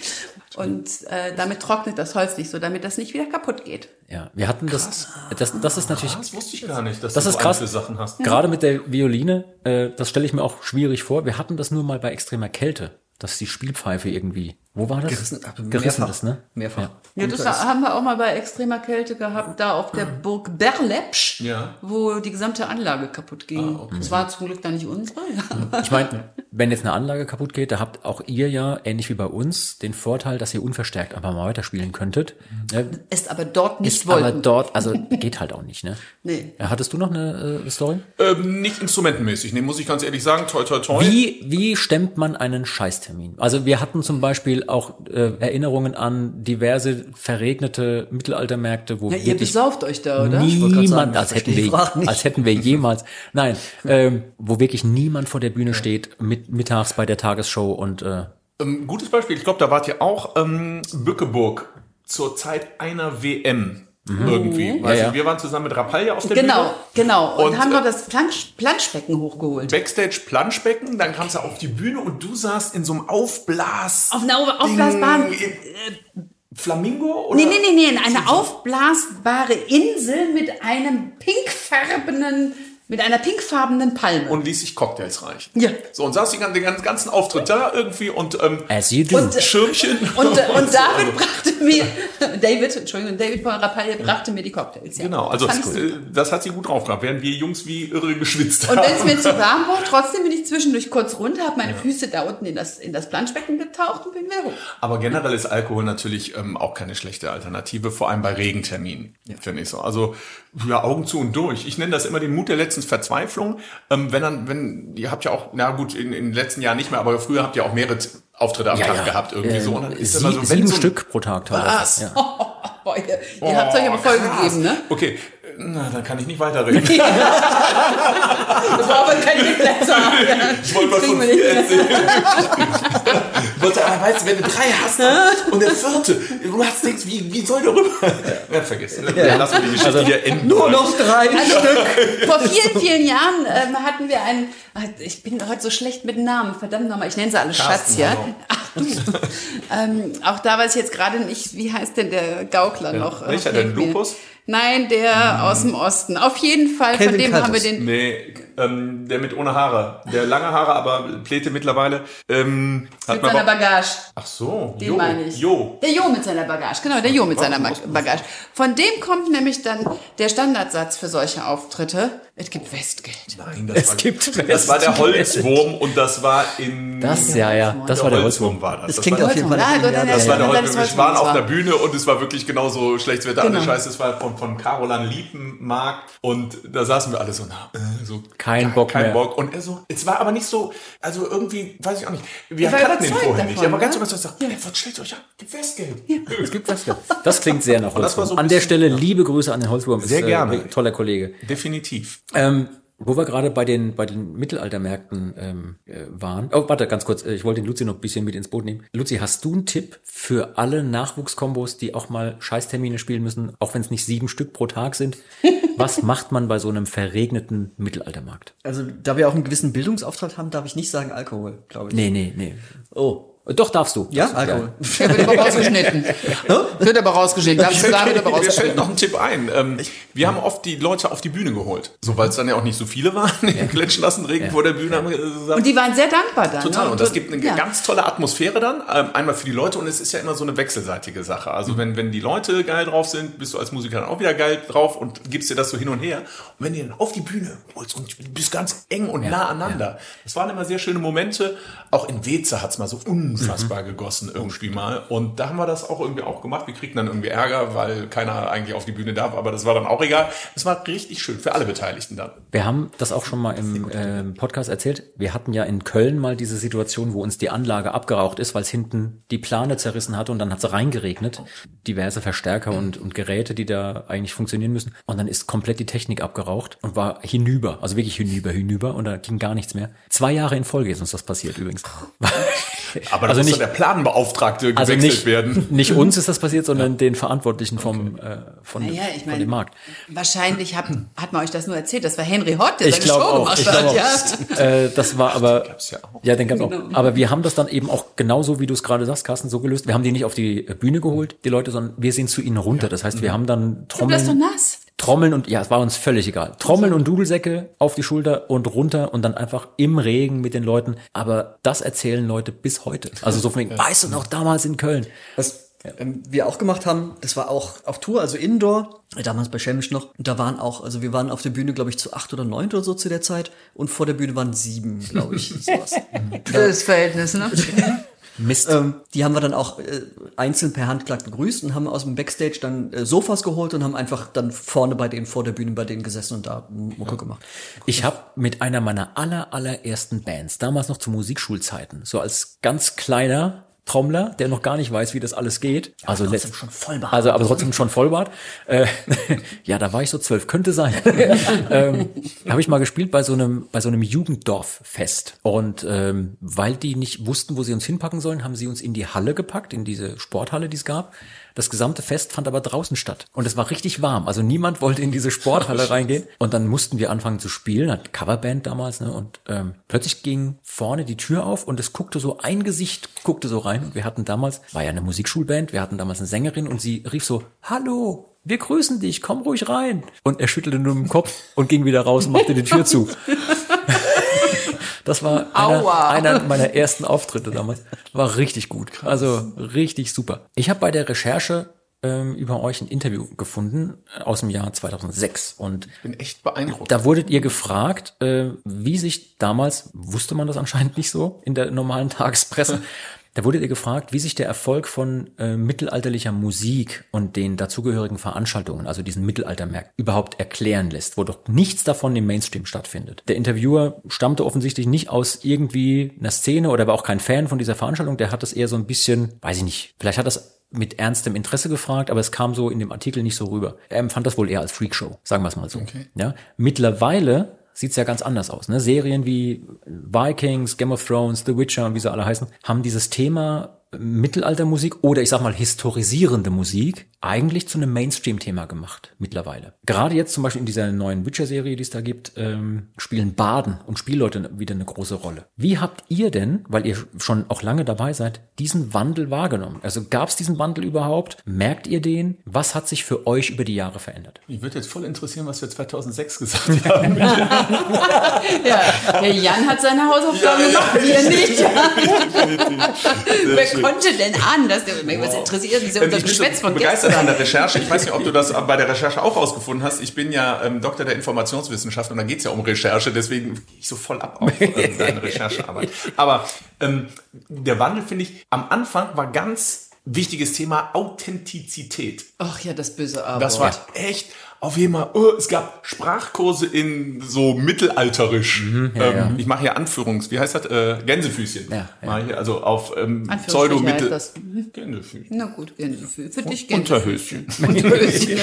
S4: Und äh, damit trocknet das Holz nicht so, damit das nicht wieder kaputt geht.
S3: Ja, wir hatten das, das, das ist natürlich
S2: Das wusste ich gar nicht, dass
S3: Das
S2: du
S3: ist
S2: so
S3: krass.
S2: Sachen hast.
S3: Gerade mit der Violine, äh, das stelle ich mir auch schwierig vor. Wir hatten das nur mal bei extremer Kälte, dass die Spielpfeife irgendwie. Wo war das?
S5: Gerissen,
S3: Gerissen
S5: mehrfach.
S3: ist, ne?
S5: Mehrfach.
S3: Ja.
S4: Ja, das haben wir auch mal bei extremer Kälte gehabt, da auf der Burg Berlepsch,
S2: Ja.
S4: wo die gesamte Anlage kaputt ging. Das war zum Glück dann nicht unsere. Ja. <laughs>
S3: Ich meine, wenn jetzt eine Anlage kaputt geht, da habt auch ihr ja, ähnlich wie bei uns, den Vorteil, dass ihr unverstärkt einfach mal weiterspielen könntet.
S4: Ist aber dort nicht
S3: ist aber dort, also <laughs> geht halt auch nicht, ne?
S4: Nee.
S3: Ja, Hattest du noch eine äh, Story?
S2: Ähm, nicht instrumentenmäßig, nee, muss ich ganz ehrlich sagen. Toi, toi, toi.
S3: Wie, wie stemmt man einen Scheißtermin? Also wir hatten zum Beispiel auch äh, Erinnerungen an diverse verregnete Mittelaltermärkte, wo
S4: Ja, ihr
S3: wirklich
S4: besauft euch da, oder?
S3: niemand,
S5: sagen,
S3: als hätten wir, als hätten wir jemals, nein, <laughs> ähm, wo wirklich niemand vor der Bühne steht, mit, mittags bei der Tagesshow und äh,
S2: Ähm, gutes Beispiel, ich glaube, da wart ihr auch ähm, Bückeburg zur Zeit einer WM. Irgendwie. Weißt
S3: Ja, ja.
S2: Wir waren zusammen mit Rapalja auf der
S4: Genau,
S2: Bühne.
S4: genau. Und,
S2: Und,
S4: haben
S2: äh,
S4: noch das Plansch Planschbecken hochgeholt.
S2: Backstage Planschbecken, dann kamst du auf die Bühne und du saßt in so einem Aufblas.
S4: Auf einer Aufblasbaren.
S2: In- Flamingo? Oder?
S4: Nee, nee, nee, nee, eine aufblasbare Insel mit einem pinkfarbenen, mit einer pinkfarbenen Palme.
S2: Und ließ sich Cocktails reichen.
S4: Ja.
S2: So, und saß die, gan- den ganzen- ganzen Auftritt da irgendwie und ähm,
S3: as you do.
S4: Und, äh,
S2: Schirmchen. <laughs>
S4: Und, äh, und <laughs> David brachte mir, <laughs> David, Entschuldigung, David von Rapalje brachte mir die Cocktails. Ja.
S2: Genau, also
S4: ich
S2: äh, das hat sie gut drauf gehabt, während wir Jungs wie irre geschwitzt
S4: Und
S2: haben.
S4: wenn es mir zu warm war, trotzdem bin ich zwischendurch kurz runter, habe meine Füße da unten in das, in das Planschbecken getaucht und bin wieder hoch.
S2: Aber generell ist Alkohol natürlich ähm, auch keine schlechte Alternative, vor allem bei Regenterminen, finde ich so. Also Ja, Augen zu und durch. Ich nenne das immer den Mut der letzten Verzweiflung. Ähm, wenn dann, wenn, ihr habt ja auch, na gut, in, in den letzten Jahren nicht mehr, aber früher habt ihr auch mehrere Auftritte am
S3: Ja,
S2: Tag
S3: ja.
S2: gehabt irgendwie
S3: Äh,
S2: so. Und dann ist
S3: sie,
S2: immer so, wenn
S3: sieben
S2: so ein-
S3: Stück pro Tag teilweise.
S2: Was?
S3: Ja. <laughs>
S4: Boah, ihr, ihr habt euch aber voll gegeben, ne?
S2: Okay, na, dann kann ich nicht weiterreden. <laughs>
S4: Das war aber kein Mitleidser.
S2: Ich wollte was von vier erzählen. Ich wollte, aber weißt du, wenn du drei hast und der vierte, du hast denkst, wie, wie soll der rüber? Ja, vergiss. Lass mir die Geschichte hier enden.
S5: Nur noch drei Stück.
S4: Vor vielen, vielen Jahren ähm, hatten wir einen, ach, ich bin heute so schlecht mit Namen, verdammt nochmal, ich nenne sie alle Schatz,
S2: Carsten,
S4: ja?
S2: hallo.
S4: Ach du. ähm, auch da weiß ich jetzt gerade nicht, wie heißt denn der Gaukler noch? Äh,
S2: Welcher denn?
S4: mir. Nein, der aus dem Osten. Auf jeden Fall, von
S5: Kevin
S4: dem haben wir den.
S2: Nee, ähm, der mit ohne Haare. Der lange Haare, aber Pläte mittlerweile. Ähm, hat
S4: Mit seiner Bagage.
S2: Ach so,
S4: Den
S2: Jo,
S4: meine ich.
S2: Jo.
S4: Der Jo mit seiner Bagage, genau, der Jo mit seiner Ba- Bagage. Von dem kommt nämlich dann der Standardsatz für solche Auftritte. Es gibt Westgeld.
S2: Nein, das
S3: Es
S2: war,
S3: gibt
S2: das war der
S3: Westgeld.
S2: Holzwurm und das war in
S3: Das, ja, ja, das war der Holzwurm.
S2: War das.
S5: Das klingt
S2: war,
S5: auf jeden Fall
S2: Das war der Holzwurm. Wir waren
S4: war-
S2: auf der Bühne und es war wirklich genauso schlechtes Wetter.
S4: Genau.
S2: Alle Scheiße, es war von, von Carolan Liepenmark und da saßen wir alle so, na, äh, so
S3: Kein Bock
S2: kein
S3: mehr.
S2: Bock. Und er so, es war aber nicht so, also irgendwie, weiß ich auch nicht. Wir
S4: war
S2: kannten den vorher nicht.
S4: davon,
S2: Er war ganz
S4: ne?
S2: überzeugt, sagt, ey, was stellt euch an? Gibt Westgeld.
S3: Es gibt Westgeld. Das klingt sehr nach <laughs> Holzwurm.
S2: so
S3: An der Stelle liebe Grüße an den Holzwurm. Ist,
S2: Sehr gerne.
S3: Äh, toller Kollege.
S2: Definitiv.
S3: Ähm, wo wir gerade bei den, bei den Mittelaltermärkten ähm, äh, waren. Oh, warte, ganz kurz. äh, Ich wollte den Luzi noch ein bisschen mit ins Boot nehmen. Luzi, hast du einen Tipp für alle Nachwuchskombos, die auch mal Scheißtermine spielen müssen, auch wenn es nicht sieben Stück pro Tag sind? <laughs> Was macht man bei so einem verregneten Mittelaltermarkt?
S5: Also, da wir auch einen gewissen Bildungsauftrag haben, darf ich nicht sagen Alkohol, glaube ich.
S3: Nee, nee, nee.
S5: Oh.
S3: Doch, darfst du.
S5: Ja,
S3: Darfst du,
S5: Alkohol.
S4: Der wird aber <laughs> rausgeschnitten. wird aber rausgeschnitten. Darfst du sagen, wird aber
S2: Mir fällt noch ein Tipp ein. Ähm, wir haben oft die Leute auf die Bühne geholt. So, weil es dann ja auch nicht so viele waren. Den glitschen lassen Regen vor der Bühne. Haben wir gesagt,
S4: Und die waren sehr dankbar dann.
S2: Total.
S4: ne?
S2: Und das gibt eine
S4: ja.
S2: ganz tolle Atmosphäre dann. Ähm, einmal für die Leute und es ist ja immer so eine wechselseitige Sache. Also wenn, wenn die Leute geil drauf sind, bist du als Musiker dann auch wieder geil drauf und gibst dir das so hin und her. Und wenn du dann auf die Bühne holst und du bist ganz eng und nah aneinander. Das waren immer sehr schöne Momente. Auch in Weze hat's mal so unfassbar gegossen irgendwie mal. Und da haben wir das auch irgendwie auch gemacht. Wir kriegten dann irgendwie Ärger, weil keiner eigentlich auf die Bühne darf. Aber das war dann auch egal. Es war richtig schön für alle Beteiligten dann.
S3: Wir haben das auch schon mal im ähm, Podcast erzählt. Wir hatten ja in Köln mal diese Situation, wo uns die Anlage abgeraucht ist, weil es hinten die Plane zerrissen hatte und dann hat es reingeregnet. Diverse Verstärker und, und Geräte, die da eigentlich funktionieren müssen. Und dann ist komplett die Technik abgeraucht und war hinüber, also wirklich hinüber, hinüber und da ging gar nichts mehr. Zwei Jahre in Folge ist uns das passiert übrigens.
S2: Aber da
S3: Also nicht-
S2: der Planbeauftragte
S3: Also
S2: gewechselt
S3: nicht,
S2: werden. <laughs>
S3: nicht uns ist das passiert, sondern den Verantwortlichen vom, äh, von,
S4: Naja, ich
S3: von
S4: meine,
S3: dem Markt.
S4: wahrscheinlich hat, hat man euch das nur erzählt. Das war Henry Hott, der
S3: Ich
S4: seine
S3: glaube
S4: Show
S3: auch.
S4: gemacht
S3: Ich
S4: hat.
S3: glaube
S4: Ja.
S3: auch. Äh, das war aber.
S2: gab's ja auch.
S3: Ja, den gab's
S4: Genau.
S3: auch. Aber wir haben das dann eben auch genauso, wie du es gerade sagst, Carsten, so gelöst. Wir haben die nicht auf die Bühne geholt, die Leute, sondern wir sind zu ihnen runter. Das heißt, wir haben dann
S4: Du bist doch
S3: Trommeln,
S4: nass.
S3: Trommeln und ja, es war uns völlig egal. Trommeln und Dudelsäcke auf die Schulter und runter und dann einfach im Regen mit den Leuten. Aber das erzählen Leute bis heute. Also so von wegen, <laughs> weißt du noch damals in Köln?
S5: Was ähm, wir auch gemacht haben, das war auch auf Tour, also Indoor, damals bei Schelmisch noch. Und da waren auch, also wir waren auf der Bühne, glaube ich, zu acht oder neun oder so zu der Zeit. Und vor der Bühne waren sieben, glaube ich. <laughs> sowas.
S4: Das Verhältnis, ne? <laughs>
S3: Mist.
S5: ähm, die haben wir dann auch äh, einzeln per Handschlag begrüßt und haben aus dem Backstage dann äh, Sofas geholt und haben einfach dann vorne bei denen, vor der Bühne bei denen gesessen und da Mucke gemacht.
S3: Ich habe mit einer meiner aller allerersten Bands, damals noch zu Musikschulzeiten, so als ganz kleiner Trommler, der noch gar nicht weiß, wie das alles geht. also
S5: trotzdem schon Vollbart.
S3: Also aber trotzdem schon Vollbart. Äh, <laughs> ja, da war ich so zwölf, könnte sein. <laughs> ähm, habe ich mal gespielt bei so einem bei so einem Jugenddorffest und ähm, weil die nicht wussten, wo sie uns hinpacken sollen, haben sie uns in die Halle gepackt, in diese Sporthalle, die es gab. Das gesamte Fest fand aber draußen statt. Und es war richtig warm. Also niemand wollte in diese Sporthalle <laughs> reingehen. Und dann mussten wir anfangen zu spielen, hat Coverband damals, ne? Und ähm, plötzlich ging vorne die Tür auf und es guckte so, ein Gesicht guckte so rein. Und wir hatten damals, war ja eine Musikschulband, wir hatten damals eine Sängerin und sie rief so, Hallo, wir grüßen dich, komm ruhig rein. Und er schüttelte nur den Kopf und ging wieder raus und machte die Tür zu. Das war einer, einer meiner ersten Auftritte damals. War richtig gut. Also richtig super. Ich habe bei der Recherche ähm, über euch ein Interview gefunden äh, aus dem Jahr 2006 und
S2: bin echt beeindruckt.
S3: da wurdet ihr gefragt, äh, wie sich damals, wusste man das anscheinend nicht so in der normalen Tagespresse, Da wurdet ihr gefragt, wie sich der Erfolg von äh, mittelalterlicher Musik und den dazugehörigen Veranstaltungen, also diesen Mittelaltermärkten, überhaupt erklären lässt, wo doch nichts davon im Mainstream stattfindet. Der Interviewer stammte offensichtlich nicht aus irgendwie einer Szene oder war auch kein Fan von dieser Veranstaltung. Der hat das eher so ein bisschen, weiß ich nicht, vielleicht hat das mit ernstem Interesse gefragt, aber es kam so in dem Artikel nicht so rüber. Er empfand das wohl eher als Freakshow, sagen wir es mal so.
S2: Okay.
S3: Ja, mittlerweile sieht's ja ganz anders aus. Ne? Serien wie Vikings, Game of Thrones, The Witcher und wie sie alle heißen, haben dieses Thema Mittelaltermusik oder ich sag mal historisierende Musik eigentlich zu einem Mainstream-Thema gemacht mittlerweile. Gerade jetzt zum Beispiel in dieser neuen Witcher-Serie, die es da gibt, ähm, spielen Baden und Spielleute wieder eine große Rolle. Wie habt ihr denn, weil ihr schon auch lange dabei seid, diesen Wandel wahrgenommen? Also gab es diesen Wandel überhaupt? Merkt ihr den? Was hat sich für euch über die Jahre verändert?
S2: Mich würde jetzt voll interessieren, was wir 2006 gesagt haben. <laughs>
S4: Ja, der Jan hat seine Hausaufgaben
S2: Ja,
S4: gemacht, wir nicht. <laughs> <laughs> konnte denn ahnen, dass der mich was interessiert, diese unser
S2: ich bin so
S4: Geschwätz von
S2: begeistert
S4: gestern.
S2: an der Recherche. Ich weiß nicht, ob du das <laughs> bei der Recherche auch rausgefunden hast. Ich bin ja ähm, Doktor der Informationswissenschaft und da geht's ja um Recherche, deswegen gehe ich so voll ab auf ähm, <laughs> deine Recherchearbeit. Aber ähm, der Wandel, finde ich, am Anfang war ganz wichtiges Thema Authentizität.
S4: Ach ja, das böse Aber.
S2: Das war echt auf jeden Fall, oh, es gab Sprachkurse in so mittelalterisch.
S3: Mhm, ja,
S2: ähm,
S3: ja.
S2: Ich mache hier Anführungs, wie heißt das? Äh, Gänsefüßchen.
S3: Ja, ja.
S2: Hier, also auf ähm, Pseudo-Mittel.
S4: Mhm.
S2: Gänsefüßchen.
S4: Na gut, Gänsefüßchen. Für dich
S2: Unterhöschen.
S4: Unterhöschen.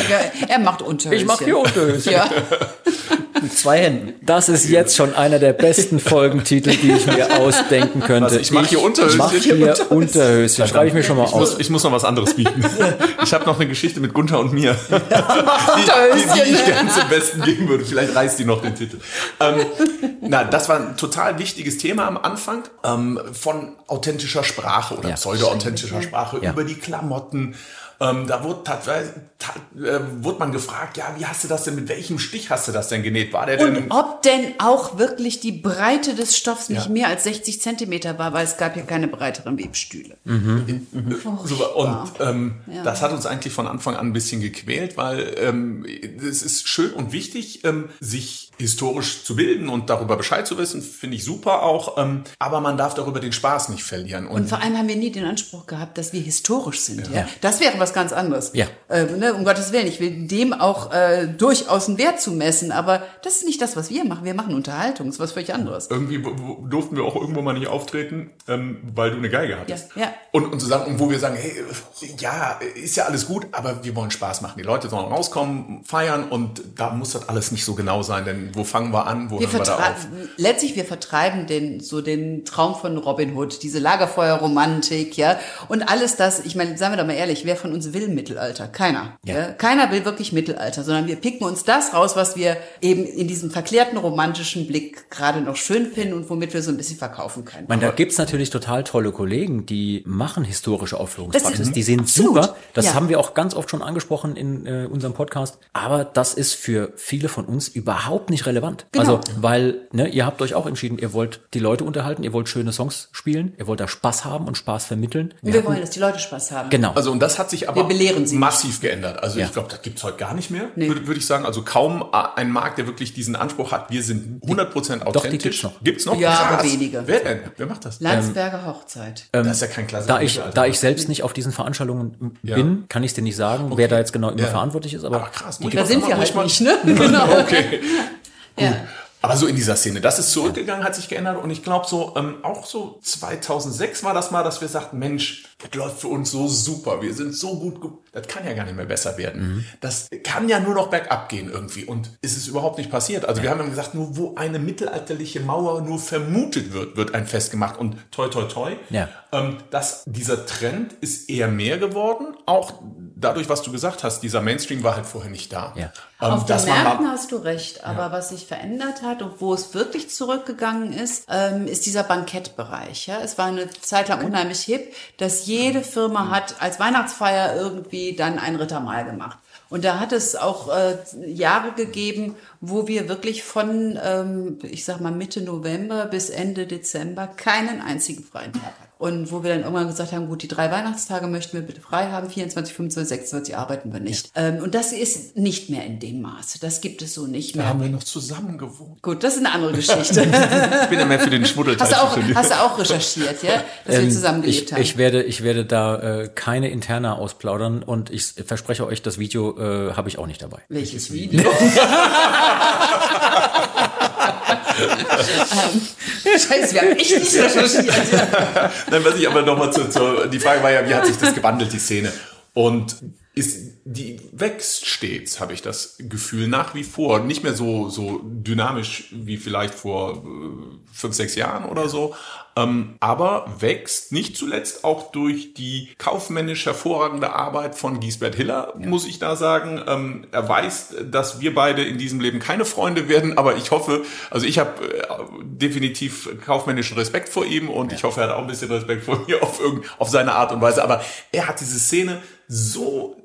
S4: Er macht Unterhöschen.
S3: Ich mach hier Unterhöschen.
S4: Ja, <laughs>
S5: Mit zwei Händen.
S3: Das ist jetzt schon einer der besten Folgentitel, die ich mir ausdenken könnte.
S2: Also ich mach hier Unterhöschen.
S3: mach hier Unterhöschen. Schreibe ich mir schon mal
S2: Ich muss,
S3: aus.
S2: ich muss noch was anderes bieten. Ich habe noch eine Geschichte mit Gunther und mir, die, die,
S4: Unterhöschen.
S2: die ich gerne zum Besten geben würde. Vielleicht reißt die noch den Titel. Ähm, na, das war ein total wichtiges Thema am Anfang ähm, von authentischer Sprache oder
S3: Ja.
S2: pseudo-authentischer Sprache
S3: Ja.
S2: über die Klamotten. Ähm, da wurde, ta- äh, wurde man gefragt, ja, wie hast du das denn, mit welchem Stich hast du das denn genäht? War der denn
S4: Und ob denn auch wirklich die Breite des Stoffs nicht
S2: Ja.
S4: mehr als 60 Zentimeter war, weil es gab ja keine breiteren Webstühle.
S2: So, und ähm,
S4: Ja.
S2: das hat uns eigentlich von Anfang an ein bisschen gequält, weil ähm, es ist schön und wichtig, ähm, sich historisch zu bilden und darüber Bescheid zu wissen, finde ich super auch. Ähm, aber man darf darüber den Spaß nicht verlieren.
S4: Und vor allem haben wir nie den Anspruch gehabt, dass wir historisch sind. Ja.
S3: Ja.
S4: Das wäre was ganz anderes.
S3: Ja.
S4: Ähm, ne, um Gottes Willen, ich will dem auch äh, durchaus einen Wert zu messen, aber das ist nicht das, was wir machen. Wir machen Unterhaltung, das ist was völlig anderes.
S2: irgendwie durften wir auch irgendwo mal nicht auftreten, ähm, weil du eine Geige hattest.
S4: Ja, ja.
S2: Und, und, zu sagen, und wo wir sagen, hey, ja, ist ja alles gut, aber wir wollen Spaß machen. Die Leute sollen rauskommen, feiern und da muss das alles nicht so genau sein, denn wo fangen wir an, wo
S4: Wir
S2: hören wir da auf?
S4: letztlich, wir vertreiben den, so den Traum von Robin Hood, diese Lagerfeuerromantik, ja. Und alles das, ich meine, sagen wir doch mal ehrlich, wer von uns will Mittelalter? Keiner. Ja. Keiner will wirklich Mittelalter, sondern wir picken uns das raus, was wir eben in diesem verklärten romantischen Blick gerade noch schön finden und womit wir so ein bisschen verkaufen können.
S3: Ich meine, da gibt's natürlich total tolle Kollegen, die machen historische Aufführungspraxis. Die sind
S4: absolut.
S3: super. Das
S4: Ja.
S3: haben wir auch ganz oft schon angesprochen in äh, unserem Podcast. Aber das ist für viele von uns überhaupt nicht relevant.
S4: Genau.
S3: Also, weil ne, ihr habt euch auch entschieden, ihr wollt die Leute unterhalten, ihr wollt schöne Songs spielen, ihr wollt da Spaß haben und Spaß vermitteln.
S4: Und wir wollen, dass die Leute Spaß haben.
S3: Genau.
S2: Also und das hat sich aber
S4: Wir belehren sie
S2: massiv geändert. Also
S3: Ja.
S2: ich glaube, das gibt's heute gar nicht mehr,
S4: Nee.
S2: würde, würde ich sagen. Also kaum ein Markt, der wirklich diesen Anspruch hat, wir sind 100%
S3: die
S2: authentisch.
S3: gibt's noch.
S2: Gibt's noch?
S4: Ja, aber
S2: Krass.
S4: wenige.
S2: Wer denn? Wer macht das?
S4: Landsberger Hochzeit.
S2: das ist ja kein klassischer
S3: Da ich, da ich selbst nicht auf diesen Veranstaltungen
S2: Ja.
S3: bin, kann ich dir nicht sagen, wer da jetzt genau immer
S2: Ja.
S3: verantwortlich ist. Aber,
S2: Aber krass,
S3: die
S2: ich
S3: gibt's
S4: Da sind wir halt nicht, ne? <laughs> Genau.
S2: Okay.
S4: Ja.
S2: Aber so in dieser Szene, das ist zurückgegangen, hat sich geändert und ich glaube so, ähm, auch so 2006 war das mal, dass wir sagten, Mensch, das läuft für uns so super, wir sind so gut, das kann ja gar nicht mehr besser werden. Das kann ja nur noch bergab gehen irgendwie und es ist überhaupt nicht passiert. Also wir haben gesagt, nur wo eine mittelalterliche Mauer nur vermutet wird, wird ein Fest gemacht und toi toi toi.
S3: Ja.
S2: Ähm, dass dieser Trend ist eher mehr geworden, auch dadurch, was du gesagt hast, dieser Mainstream war halt vorher nicht da.
S3: Ja.
S2: Ähm,
S4: Auf den Märkten hast du recht, aber was sich verändert hat und wo es wirklich zurückgegangen ist, ähm, ist dieser Bankettbereich. Ja? Es war eine Zeit lang unheimlich hip, dass jede Firma hat als Weihnachtsfeier irgendwie dann ein Rittermahl gemacht. Und da hat es auch äh, Jahre gegeben, wo wir wirklich von, ähm, ich sag mal Mitte November bis Ende Dezember keinen einzigen freien Tag hatten. Und wo wir dann irgendwann gesagt haben, gut, die drei Weihnachtstage möchten wir bitte frei haben, 24, 25, 26 arbeiten wir nicht. Ähm, und das ist nicht mehr in dem Maße. Das gibt es so nicht
S2: Da
S4: mehr.
S2: haben wir noch zusammen gewohnt.
S4: Gut, das ist eine andere Geschichte.
S2: Ich bin ja mehr für den Schmuddelteil.
S4: Hast du auch, hast du auch recherchiert, ja? Dass wir zusammengelebt
S3: Ähm, ich,
S4: haben.
S3: ich werde, ich werde da äh, keine Interna ausplaudern und ich verspreche euch, das Video äh, habe ich auch nicht dabei.
S4: Welches Video? <laughs> Ähm, Scheiße, wir haben echt nicht recherchiert.
S2: Nein, was ich aber nochmal zu, zu, die Frage war ja, wie hat sich das gewandelt, die Szene? Und ist, die wächst stets, habe ich das Gefühl, nach wie vor. Nicht mehr so, so dynamisch wie vielleicht vor äh, fünf, sechs Jahren oder so. Ähm, aber wächst nicht zuletzt auch durch die kaufmännisch hervorragende Arbeit von Giesbert Hiller, muss ich da sagen. Ähm, er weiß, dass wir beide in diesem Leben keine Freunde werden, aber ich hoffe, also ich habe äh, definitiv kaufmännischen Respekt vor ihm und ich hoffe, er hat auch ein bisschen Respekt vor mir auf, irgend, auf seine Art und Weise. Aber er hat diese Szene so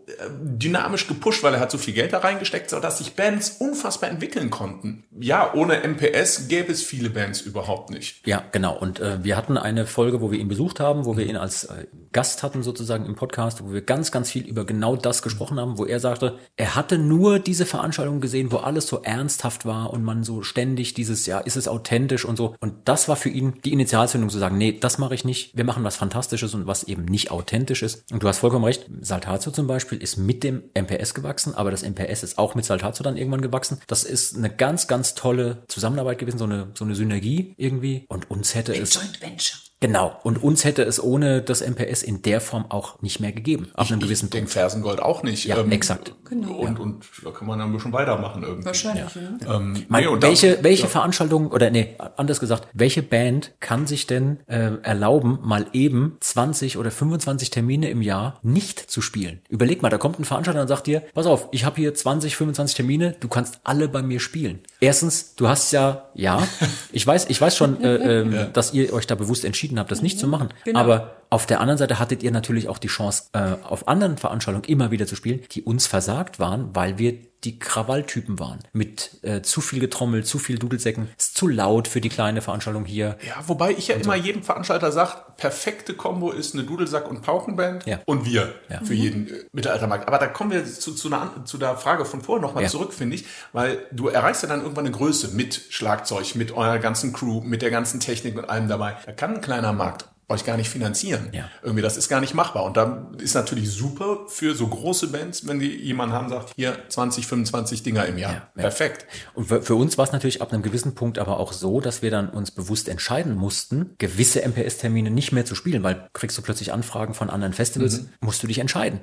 S2: dynamisch gepusht, weil er hat so viel Geld da reingesteckt, so sich Bands unfassbar entwickeln konnten. Ja, ohne MPS gäbe es viele Bands überhaupt nicht.
S3: Ja, genau. Und äh, wir hatten eine Folge, wo wir ihn besucht haben, wo wir ihn als äh, Gast hatten sozusagen im Podcast, wo wir ganz, ganz viel über genau das gesprochen haben, wo er sagte, er hatte nur diese Veranstaltung gesehen, wo alles so ernsthaft war und man so ständig dieses, ja, ist es authentisch und so. Und das war für ihn die Initialzündung zu sagen, nee, das mache ich nicht. Wir machen was Fantastisches und was eben nicht authentisch ist. Und du hast vollkommen recht. Saltatio zum Beispiel ist mit dem MPS gewachsen, aber das MPS ist auch mit Saltatio dann irgendwann gewachsen. Das ist eine ganz, ganz tolle Zusammenarbeit gewesen, so eine, so eine Synergie irgendwie. Und uns hätte es
S4: Joint Venture.
S3: Genau. Und uns hätte es ohne das MPS in der Form auch nicht mehr gegeben. Ab einem gewissen
S2: Ich
S3: Punkt.
S2: Fersengold auch nicht.
S3: Ja, exakt.
S4: Genau.
S2: Und, und da kann man dann ein bisschen weitermachen irgendwie.
S4: Wahrscheinlich, ja.
S2: Ähm,
S3: Mein,
S2: nee, und
S3: welche
S2: da-
S3: welche
S2: ja.
S3: Veranstaltung oder nee, anders gesagt, welche Band kann sich denn äh, erlauben, mal eben 20 oder 25 Termine im Jahr nicht zu spielen? Überleg mal, da kommt ein Veranstalter und sagt dir, pass auf, ich habe hier 20, 25 Termine, du kannst alle bei mir spielen. Erstens, du hast ja, ja, <laughs> ich weiß, ich weiß schon, äh, ähm, dass ihr euch da bewusst entschieden habt, das nicht zu machen.
S4: Genau.
S3: Aber auf der anderen Seite hattet ihr natürlich auch die Chance, äh, auf anderen Veranstaltungen immer wieder zu spielen, die uns versagt waren, weil wir die Krawalltypen waren. Mit äh, zu viel Getrommel, zu viel Dudelsäcken, ist zu laut für die kleine Veranstaltung hier.
S2: Ja, wobei ich ja immer jedem Veranstalter sage, perfekte Kombo ist eine Dudelsack- und Paukenband
S3: Ja.
S2: und wir
S3: Ja.
S2: für jeden äh, Mittelaltermarkt. Aber da kommen wir zu, zu, einer, zu der Frage von vorher nochmal
S3: Ja.
S2: zurück, finde ich, weil du erreichst ja dann irgendwann eine Größe mit Schlagzeug, mit eurer ganzen Crew, mit der ganzen Technik und allem dabei. Da kann ein kleiner Markt euch gar nicht finanzieren.
S3: Ja.
S2: Irgendwie, das ist gar nicht machbar. Und da ist natürlich super für so große Bands, wenn die jemanden haben, sagt, hier 20, 25 Dinger im Jahr.
S3: Ja, ja.
S2: Perfekt.
S3: Und für, für uns war es natürlich ab einem gewissen Punkt aber auch so, dass wir dann uns bewusst entscheiden mussten, gewisse MPS-Termine nicht mehr zu spielen, weil kriegst du plötzlich Anfragen von anderen Festivals, musst du dich entscheiden.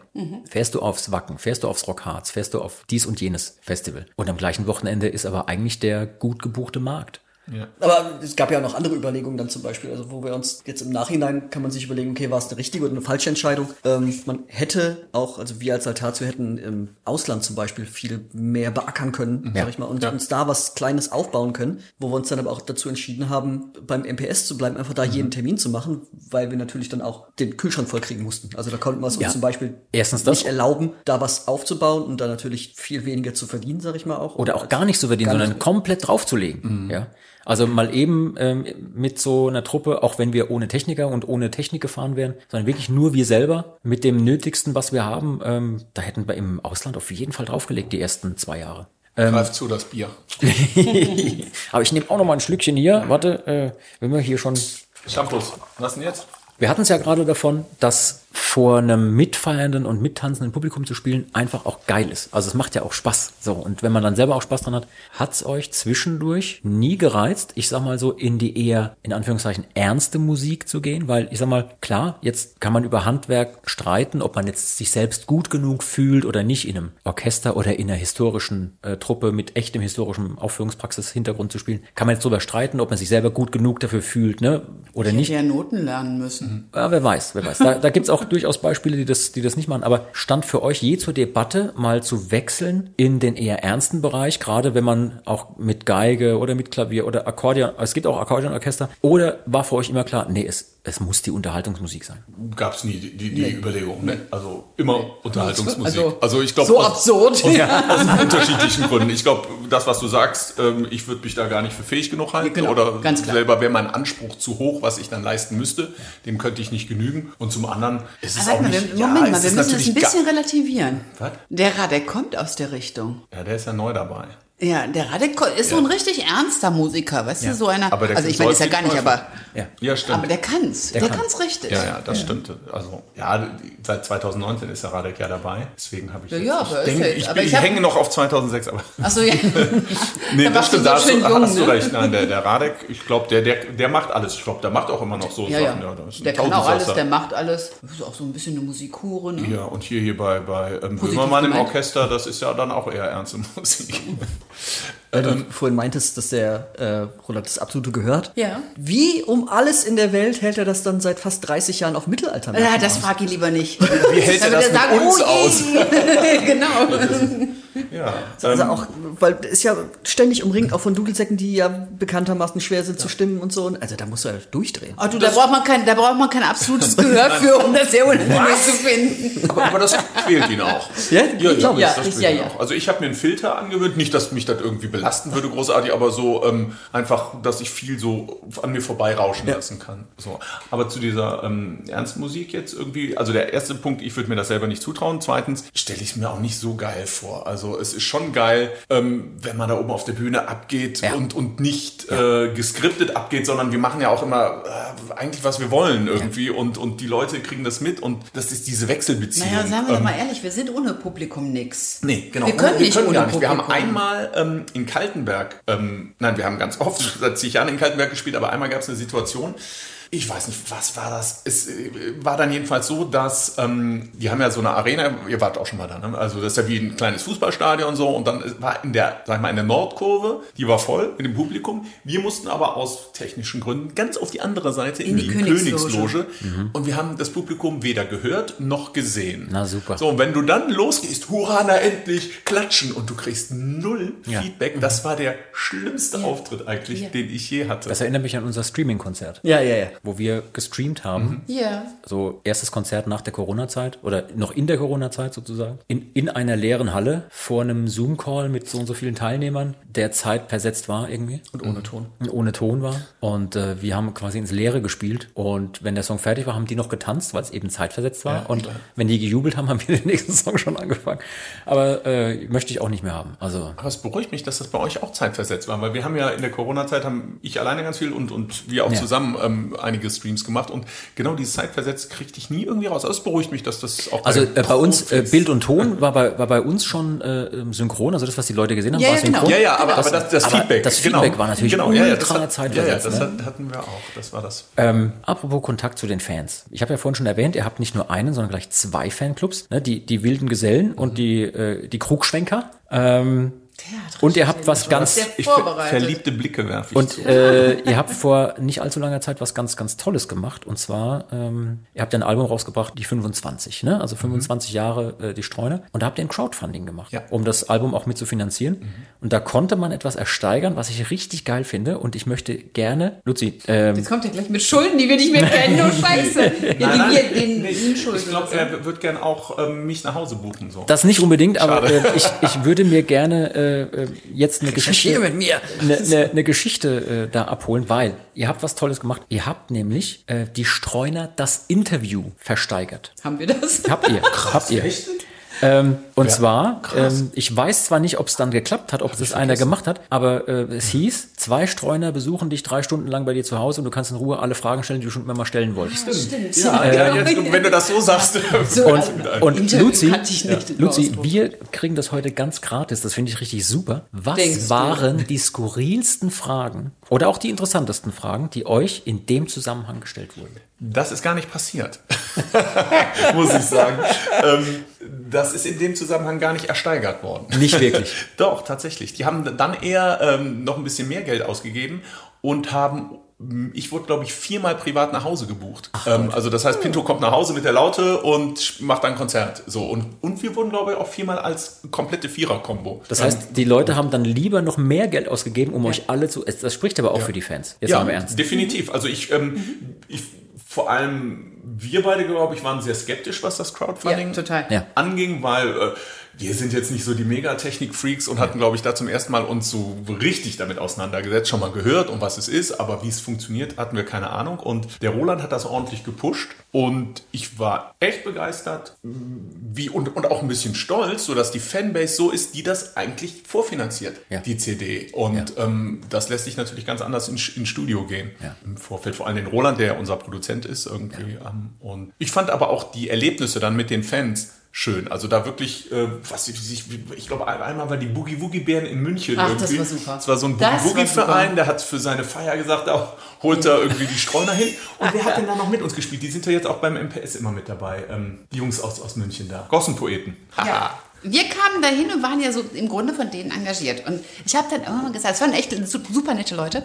S3: Fährst du aufs Wacken, fährst du aufs Rockharz, fährst du auf dies und jenes Festival. Und am gleichen Wochenende ist aber eigentlich der gut gebuchte Markt.
S5: Aber es gab ja auch noch andere Überlegungen dann zum Beispiel, also wo wir uns jetzt im Nachhinein kann man sich überlegen, okay, war es eine richtige oder eine falsche Entscheidung? Ähm, man hätte auch, also wir als Altatio hätten im Ausland zum Beispiel viel mehr beackern können, sag ich mal, und uns da was Kleines aufbauen können, wo wir uns dann aber auch dazu entschieden haben, beim MPS zu bleiben, einfach da jeden Termin zu machen, weil wir natürlich dann auch den Kühlschrank vollkriegen mussten. Also da konnten wir es uns
S3: Ja.
S5: zum Beispiel
S3: Erstens das.
S5: nicht erlauben, da was aufzubauen und da natürlich viel weniger zu verdienen, sag ich mal auch.
S3: Oder auch gar nicht zu verdienen, sondern komplett draufzulegen. Ja. Also mal eben ähm, mit so einer Truppe, auch wenn wir ohne Techniker und ohne Technik gefahren wären, sondern wirklich nur wir selber mit dem Nötigsten, was wir haben, ähm, da hätten wir im Ausland auf jeden Fall draufgelegt, die ersten zwei Jahre.
S2: Greift zu das Bier. <laughs>
S3: Aber ich nehme auch noch mal ein Schlückchen hier. Warte, äh, wenn wir hier schon
S2: Shampoos. Was denn jetzt?
S3: Wir hatten es ja gerade davon, dass vor einem mitfeiernden und mittanzenden Publikum zu spielen einfach auch geil ist. Also es macht ja auch Spaß. So, und wenn man dann selber auch Spaß dran hat, hat's euch zwischendurch nie gereizt, ich sag mal so, in die eher, in Anführungszeichen, ernste Musik zu gehen? Weil ich sag mal, klar, jetzt kann man über Handwerk streiten, ob man jetzt sich selbst gut genug fühlt oder nicht in einem Orchester oder in einer historischen äh, Truppe mit echtem historischem Aufführungspraxis-Hintergrund zu spielen. Kann man jetzt drüber streiten, ob man sich selber gut genug dafür fühlt, ne? Oder
S4: Ich
S3: nicht.
S4: hätte ja Noten lernen müssen.
S3: Ja, wer weiß, wer weiß. Da, da gibt's auch durchaus Beispiele, die das, die das nicht machen. Aber stand für euch je zur Debatte, mal zu wechseln in den eher ernsten Bereich, gerade wenn man auch mit Geige oder mit Klavier oder Akkordeon, es gibt auch Akkordeonorchester, oder war für euch immer klar, nee, es, es muss die Unterhaltungsmusik sein.
S2: Gab es nie die, die, die Überlegung. Ne? Also immer Unterhaltungsmusik.
S4: Also,
S2: Also, ich glaube
S4: so
S2: aus,
S4: absurd. <laughs>
S2: aus unterschiedlichen Gründen. Ich glaube, das, was du sagst, ähm, ich würde mich da gar nicht für fähig genug halten.
S4: Genau,
S2: oder
S4: ganz klar.
S2: selber wäre mein Anspruch zu hoch, was ich dann leisten müsste. Dem könnte ich nicht genügen. Und zum anderen ist es auch
S4: mal,
S2: nicht.
S4: wir, Moment
S2: ja,
S4: mal, wir müssen das ein bisschen relativieren.
S2: Was?
S4: Der Radek kommt aus der Richtung.
S2: Ja, der ist ja neu dabei.
S4: Ja, der Radek ist so ein richtig ernster Musiker, weißt du, so einer.
S2: Aber der
S4: also ich meine, ist ja gar nicht,
S2: Teufel.
S4: aber,
S3: Ja.
S2: Ja, stimmt.
S4: aber der kann's. Der,
S3: kann.
S4: kann's richtig.
S2: Ja, ja, das stimmt. Also, ja, seit 2019 ist der Radek ja dabei. Deswegen habe ich.
S4: Ja,
S2: jetzt,
S4: ja,
S2: ich denke, ich,
S4: aber
S2: bin,
S4: ich
S2: ich
S4: hab-
S2: hänge noch auf 2006, aber.
S4: Achso, ja. <laughs> <laughs>
S2: Nee,
S4: Da
S2: das
S4: du
S2: stimmt,
S4: so
S2: da hast,
S4: schön
S2: du,
S4: jung,
S2: hast du
S4: ne?
S2: recht. Nein, der, der Radek, ich glaube, der, der, der macht alles. Ich glaube, der macht auch immer noch so
S4: Ja, ja.
S2: Sachen. ein
S4: Der kann auch alles, der macht alles. Das ist auch so ein bisschen eine Musikhure, ne?
S2: Ja, und hier, hier bei, bei ähm, Böhmermann im. Orchester, das ist ja dann auch eher ernste <laughs> Musik.
S5: Weil du vorhin meintest, dass der äh, Roland das absolute gehört.
S4: Ja.
S5: Wie um alles in der Welt hält er das dann seit fast 30 Jahren auf Mittelalter?
S4: Ja, das frag ich lieber nicht.
S2: Wie hält er das mit uns
S4: oh
S2: aus? <laughs>
S4: genau.
S2: Ja,
S5: Also
S2: ähm,
S5: auch, weil ist ja ständig umringt, auch von Dudelsäcken, die ja bekanntermaßen schwer sind zu stimmen und so. Und Also da musst du ja durchdrehen.
S4: Oh, du, da braucht man kein, da braucht man kein absolutes <laughs> Gehör für, um das sehr unangenehm zu finden.
S2: aber, aber das quält ihn auch. <laughs>
S5: Ja?
S2: Ja,
S5: Ich
S2: ja,
S4: ja,
S2: das
S4: ich-
S2: quält
S4: ja,
S2: ihn
S4: ja.
S2: auch. Also ich habe mir einen Filter angewöhnt, nicht, dass mich das irgendwie belasten würde, großartig, aber so ähm, einfach, dass ich viel so an mir vorbeirauschen lassen kann. So. Aber zu dieser ähm, ernsten Musik jetzt irgendwie, also der erste Punkt, ich würde mir das selber nicht zutrauen. Zweitens stelle ich es mir auch nicht so geil vor. Also es ist schon geil, ähm, wenn man da oben auf der Bühne abgeht
S3: Ja.
S2: und, und nicht äh, geskriptet abgeht, sondern wir machen ja auch immer äh, eigentlich, was wir wollen irgendwie und, und die Leute kriegen das mit und das ist diese Wechselbeziehung.
S4: Naja, sagen wir doch
S2: Ähm,
S4: mal ehrlich, wir sind ohne Publikum nix.
S2: Nee, genau.
S4: Wir können nicht ohne
S2: gar nicht. Wir haben einmal ähm, in Kaltenberg, ähm, nein, wir haben ganz oft <laughs> seit zig Jahren in Kaltenberg gespielt, aber einmal gab es eine Situation, ich weiß nicht, was war das? Es äh, war dann jedenfalls so, dass ähm, die haben ja so eine Arena, ihr wart auch schon mal da, ne? also das ist ja wie ein kleines Fußballstadion und so und dann war in der, sag ich mal, in der Nordkurve, die war voll mit dem Publikum. Wir mussten aber aus technischen Gründen ganz auf die andere Seite in,
S4: In die
S2: die,
S4: Königsloge.
S2: Königsloge und wir haben das Publikum weder gehört noch gesehen.
S3: Na, super.
S2: So, und wenn du dann losgehst, hurra, na endlich, klatschen und du kriegst null
S3: Ja.
S2: Feedback, das war der schlimmste Auftritt eigentlich,
S4: Ja.
S2: den ich je hatte.
S3: Das erinnert mich an unser Streaming-Konzert,
S5: Ja, ja, ja.
S3: Wo wir gestreamt haben.
S4: Ja.
S3: So erstes Konzert nach der Corona-Zeit oder noch in der Corona-Zeit sozusagen. In, in einer leeren Halle vor einem Zoom-Call mit so und so vielen Teilnehmern, der zeitversetzt war irgendwie.
S5: Und ohne Ton.
S3: Und ohne Ton war. Und äh, wir haben quasi ins Leere gespielt. Und wenn der Song fertig war, haben die noch getanzt, weil es eben zeitversetzt war. und wenn die gejubelt haben, <laughs> haben wir den nächsten Song schon angefangen. Aber äh, möchte ich auch nicht mehr haben. Also
S2: Aber es beruhigt mich, dass das bei euch auch zeitversetzt war, weil wir haben ja in der Corona-Zeit, haben ich alleine ganz viel und, und wir auch
S3: Ja.
S2: zusammen ähm, einige Streams gemacht und genau dieses Zeitversetzt kriegte ich nie irgendwie raus. Also es beruhigt mich, dass das auch
S3: Also
S2: den
S3: äh, bei uns, äh, Bild und Ton war bei, war bei uns schon äh, ähm, synchron, also das, was die Leute gesehen haben,
S4: Ja,
S3: war
S4: ja, genau.
S3: synchron.
S2: Ja, ja, aber, aber das, das
S3: aber
S2: Feedback.
S3: Das
S2: genau.
S3: Feedback war natürlich
S2: genau, ja, ja, das
S3: ultra
S2: hat,
S3: zeitversetzt.
S2: Ja, ja, das
S3: ne?
S2: hat, hatten wir auch. Das war das.
S3: Ähm, apropos Kontakt zu den Fans. Ich habe ja vorhin schon erwähnt, ihr habt nicht nur einen, sondern gleich zwei Fanclubs. Ne? Die, die wilden Gesellen und die, äh, die Krugschwenker. Ähm,
S4: Hat
S3: und ihr habt was
S4: den-
S3: ganz...
S2: Ich verliebte Blicke werfe ich
S3: Und
S2: zu.
S3: äh, ihr habt vor nicht allzu langer Zeit was ganz, ganz Tolles gemacht. Und zwar, ähm, ihr habt ja ein Album rausgebracht, die 25, ne? Also 25 Jahre äh, die Streuner. Und da habt ihr ein Crowdfunding gemacht,
S2: Ja.
S3: um das Album auch mit zu finanzieren. Und da konnte man etwas ersteigern, was ich richtig geil finde. Und ich möchte gerne, Luzi, ähm,
S4: Jetzt kommt er gleich mit Schulden, die wir nicht mehr kennen. Oh Scheiße. <laughs> Ja, wir den Ihnen schulden.
S2: ich glaube, er wird gern auch ähm, mich nach Hause buchen. So.
S3: das nicht unbedingt, aber
S2: Schade.
S3: äh, ich, ich würde mir gerne äh, äh, jetzt eine Geschichte
S5: mit mir.
S3: eine, eine, eine Geschichte äh, da abholen, weil ihr habt was Tolles gemacht. Ihr habt nämlich äh, die Streuner das Interview versteigert.
S4: Haben wir das?
S3: Habt ihr? <laughs> habt ihr? Ähm, und zwar, ähm, ich weiß zwar nicht, ob es dann geklappt hat, ob das einer gemacht hat, aber äh, es hieß, zwei Streuner besuchen dich drei Stunden lang bei dir zu Hause und du kannst in Ruhe alle Fragen stellen, die du schon immer mal stellen wolltest.
S4: Stimmt.
S2: ja, ja, jetzt, wenn du das so sagst. <laughs>
S4: So,
S3: Und,
S4: also,
S3: und
S4: Interview
S3: Luzi, Luzi, wir kriegen das heute ganz gratis. Das finde ich richtig super. Was
S4: Denkst du?
S3: waren die skurrilsten Fragen oder auch die interessantesten Fragen, die euch in dem Zusammenhang gestellt wurden?
S2: Das ist gar nicht passiert, <laughs> muss ich sagen. Ähm, das ist in dem Zusammenhang gar nicht ersteigert worden.
S3: Nicht wirklich. <laughs>
S2: Doch, tatsächlich. Die haben dann eher ähm, noch ein bisschen mehr Geld ausgegeben und haben, ich wurde, glaube ich, viermal privat nach Hause gebucht. ähm, also das heißt, Pinto kommt nach Hause mit der Laute und macht ein Konzert. So, und, und wir wurden, glaube ich, auch viermal als komplette Vierer-Kombo.
S3: Das heißt, die Leute haben dann lieber noch mehr Geld ausgegeben, um euch alle zu. Das spricht aber auch für die Fans. Jetzt
S2: ja,
S3: mal im Ernst.
S2: definitiv. Also ich, ähm, ich vor allem wir beide, glaube ich, waren sehr skeptisch, was das Crowdfunding
S4: Ja,
S2: anging, weil äh, wir sind jetzt nicht so die Megatechnik-Freaks und hatten, glaube ich, da zum ersten Mal uns so richtig damit auseinandergesetzt, schon mal gehört, um was es ist, aber wie es funktioniert, hatten wir keine Ahnung. Und der Roland hat das ordentlich gepusht und ich war echt begeistert wie, und, und auch ein bisschen stolz, sodass die Fanbase so ist, die das eigentlich vorfinanziert,
S3: Ja.
S2: die CD. Und ähm, das lässt sich natürlich ganz anders ins in Studio gehen
S3: Ja.
S2: im Vorfeld. Vor allem den Roland, der unser Produzent ist irgendwie. Ähm, und ich fand aber auch die Erlebnisse dann mit den Fans schön. Also da wirklich, äh, was ich, ich, ich glaube, einmal war die Boogie Woogie Bären in München.
S4: Ach, das
S2: irgendwie.
S4: war super.
S2: Das war so ein
S4: Das
S2: Boogie Woogie. Verein, der hat für seine Feier gesagt, auch, holt da irgendwie die Streuner hin. Und wer hat denn da noch mit uns gespielt? Die sind ja jetzt auch beim MPS immer mit dabei. Ähm, die Jungs aus, aus München da. Gossenpoeten.
S4: Ja. <laughs> Wir kamen dahin und waren ja so im Grunde von denen engagiert. Und ich habe dann irgendwann gesagt, es waren echt su- super nette Leute.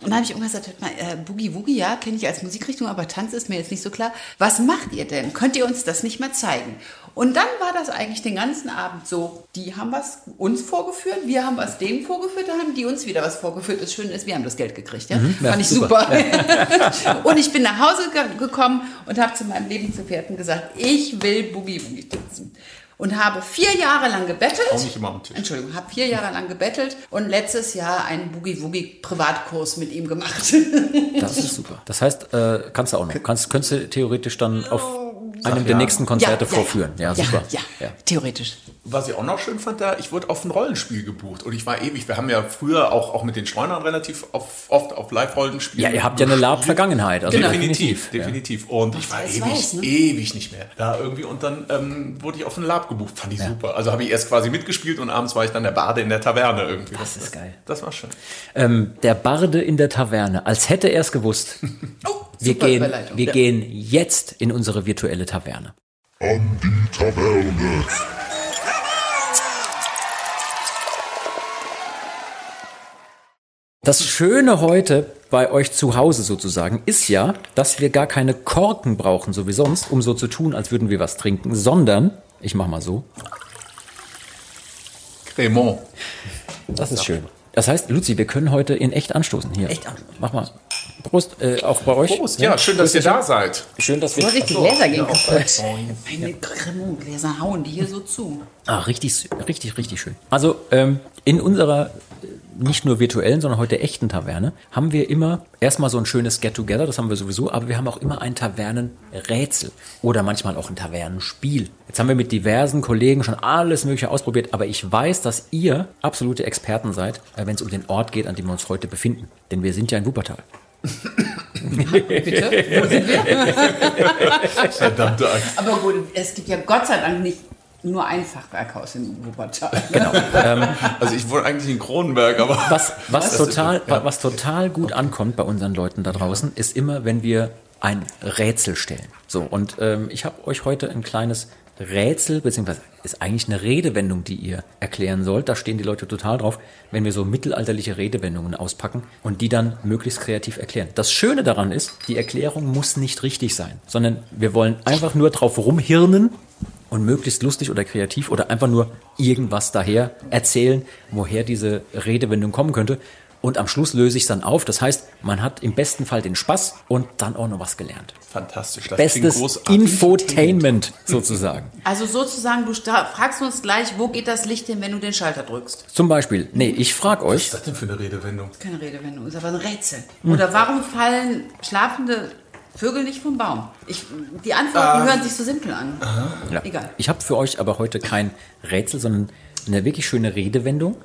S4: Und dann habe ich irgendwann gesagt, hört mal, äh, Boogie Woogie, ja, kenne ich als Musikrichtung, aber Tanz ist mir jetzt nicht so klar. Was macht ihr denn? Könnt ihr uns das nicht mal zeigen? Und dann war das eigentlich den ganzen Abend so, die haben was uns vorgeführt, wir haben was denen vorgeführt, dann haben die uns wieder was vorgeführt. Das Schöne ist, wir haben das Geld gekriegt. Ja?
S3: ja,
S4: Fand ich
S3: super.
S4: super. <laughs> und ich bin nach Hause ge gekommen und habe zu meinem Lebensgefährten gesagt, ich will Boogie Woogie tanzen. Und habe vier Jahre lang gebettelt.
S2: Auch nicht immer am Tisch.
S4: Entschuldigung, habe vier Jahre lang gebettelt und letztes Jahr einen Boogie Woogie Privatkurs mit ihm gemacht.
S3: Das ist super. Das heißt, äh, kannst du auch noch. Kannst, könntest du theoretisch dann auf einem der
S2: ja.
S3: nächsten Konzerte vorführen. Ja, super.
S4: Ja, ja, theoretisch.
S2: Was ich auch noch schön fand, da ich wurde auf ein Rollenspiel gebucht und ich war ewig. Wir haben ja früher auch, auch mit den Streunern relativ auf, oft auf Live-Rollenspiele.
S3: Ja, ihr habt ja eine Lab-Vergangenheit. Also
S4: Genau.
S2: Definitiv,
S3: Ja.
S2: definitiv. Und ich war
S4: das
S2: ewig,
S4: weiß, ne?
S2: ewig nicht mehr da irgendwie. Und dann ähm, wurde ich auf ein Lab gebucht. Fand ich super. Also habe ich erst quasi mitgespielt und abends war ich dann der Bade in der Taverne irgendwie.
S3: Das ist geil.
S2: Das war schön.
S3: Ähm, der Barde in der Taverne, als hätte er es gewusst. <laughs>
S4: Oh,
S3: Wir,
S4: super
S3: gehen, wir gehen jetzt in unsere virtuelle Taverne.
S6: An die Taverne.
S3: Das Schöne heute bei euch zu Hause sozusagen ist ja, dass wir gar keine Korken brauchen, so wie sonst, um so zu tun, als würden wir was trinken, sondern, ich mach mal so,
S2: Cremant.
S3: das ist schön. Das heißt, Luzi, wir können heute in echt anstoßen. Hier.
S4: Echt anstoßen.
S3: Mach mal. Prost, äh, auch bei euch.
S2: Prost. Ja, schön, dass ihr da seid.
S3: Schön, dass wir.
S4: Vorsicht, die Gläser gehen kaputt. Meine Cremant-Gläser hauen die hier so zu.
S3: Ah, richtig, richtig, richtig schön. Also ähm, in unserer nicht nur virtuellen, sondern heute echten Taverne haben wir immer erstmal so ein schönes Get-Together, das haben wir sowieso, aber wir haben auch immer ein Tavernenrätsel oder manchmal auch ein Tavernenspiel. Jetzt haben wir mit diversen Kollegen schon alles Mögliche ausprobiert, aber ich weiß, dass ihr absolute Experten seid, äh, wenn es um den Ort geht, an dem wir uns heute befinden. Denn wir sind ja in Wuppertal.
S4: Bitte? Wo sind wir?
S2: Verdammte Angst.
S4: Aber gut, es gibt ja Gott sei Dank nicht nur ein Fachwerkhaus in Wuppertal. <laughs>
S2: Also ich wohne eigentlich in Kronenberg, aber
S3: Was, was, <laughs> total,
S2: ist- ja.
S3: was total gut ankommt bei unseren Leuten da draußen, ist immer, wenn wir ein Rätsel stellen. So, und ähm, ich habe euch heute ein kleines Rätsel, beziehungsweise ist eigentlich eine Redewendung, die ihr erklären sollt. Da stehen die Leute total drauf, wenn wir so mittelalterliche Redewendungen auspacken und die dann möglichst kreativ erklären. Das Schöne daran ist, die Erklärung muss nicht richtig sein, sondern wir wollen einfach nur drauf rumhirnen und möglichst lustig oder kreativ oder einfach nur irgendwas daher erzählen, woher diese Redewendung kommen könnte. Und am Schluss löse ich es dann auf. Das heißt, man hat im besten Fall den Spaß und dann auch noch was gelernt.
S2: fantastisch. Das klingt
S3: Bestes
S2: großartig.
S3: Infotainment sozusagen.
S4: Also sozusagen, du fragst uns gleich, wo geht das Licht hin, wenn du den Schalter drückst?
S3: Zum Beispiel, nee, ich frage
S2: Was
S3: euch,
S2: ist das denn für eine Redewendung?
S4: Keine Redewendung, ist aber ein Rätsel. Oder warum fallen schlafende Vögel nicht vom Baum? Ich, die Antworten hören sich so simpel an.
S3: ja,
S4: Egal.
S3: ich habe für euch aber heute kein Rätsel, sondern eine wirklich schöne Redewendung,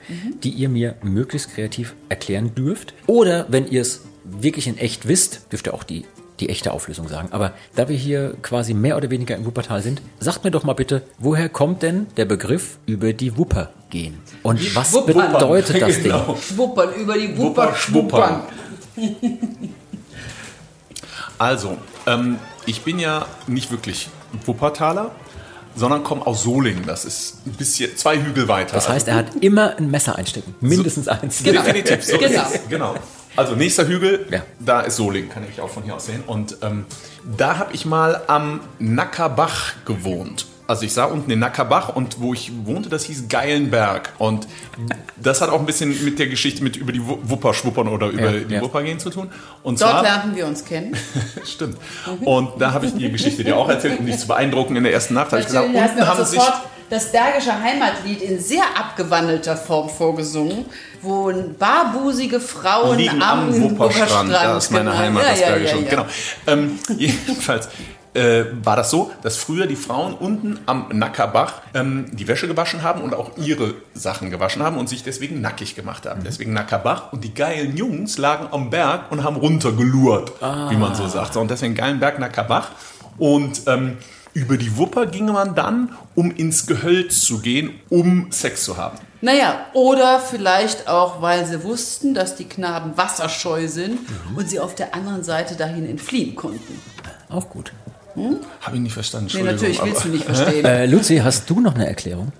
S3: die ihr mir möglichst kreativ erklären dürft. Oder wenn ihr es wirklich in echt wisst, dürft ihr auch die, die echte Auflösung sagen. Aber da wir hier quasi mehr oder weniger im Wuppertal sind, sagt mir doch mal bitte, woher kommt denn der Begriff über die Wupper gehen? Und was
S4: Wuppern.
S3: bedeutet das <laughs> Ding?
S2: Genau.
S4: Schwuppern über die
S2: Wupper,
S4: Wupper,
S2: schwuppern. <laughs> Also, ähm, ich bin ja nicht wirklich Wuppertaler, sondern komme aus Solingen. Das ist ein bisschen zwei Hügel weiter.
S3: Das heißt, er hat immer ein Messer einstecken. Mindestens eins.
S4: Genau. <laughs>
S2: Definitiv, so
S4: Genau.
S2: Genau. Also nächster Hügel,
S3: Ja.
S2: da ist Solingen, kann ich auch von hier aus sehen. Und ähm, da habe ich mal am Nackerbach gewohnt. Also ich sah unten den Nackerbach und wo ich wohnte, das hieß Geilenberg. Und das hat auch ein bisschen mit der Geschichte mit über die Wu- Wupper schwuppern oder über
S3: Ja,
S2: die
S3: ja.
S2: Wupper gehen zu tun. Und
S4: Dort
S2: zwar,
S4: lernten wir uns kennen. <laughs>
S2: stimmt. Und da habe ich die Geschichte dir auch erzählt, um dich zu beeindrucken in der ersten Nacht. Habe ich gesagt, unten haben sich
S4: sofort das Bergische Heimatlied in sehr abgewandelter Form vorgesungen, wo barbusige Frauen
S2: liegen am Wupperstrand. Da ist meine
S4: genau.
S2: Heimat,
S4: ja,
S2: das
S4: ja,
S2: Bergische.
S4: ja, ja.
S2: Genau. Ähm, <laughs> jedenfalls äh, war das so, dass früher die Frauen unten am Nackerbach ähm, die Wäsche gewaschen haben und auch ihre Sachen gewaschen haben und sich deswegen nackig gemacht haben. Deswegen Nackerbach. Und die geilen Jungs lagen am Berg und haben runtergelurrt, wie man so sagt. So, Und deswegen geilen Berg Nackerbach. Und ähm, über die Wupper ging man dann, um ins Gehölz zu gehen, um Sex zu haben.
S4: Naja, oder vielleicht auch, weil sie wussten, dass die Knaben wasserscheu sind
S2: Mhm.
S4: und sie auf der anderen Seite dahin entfliehen konnten.
S3: Auch gut.
S2: Habe ich nicht verstanden.
S4: Nee, natürlich willst du nicht <laughs> verstehen.
S3: Äh, Luzi, hast du noch eine Erklärung?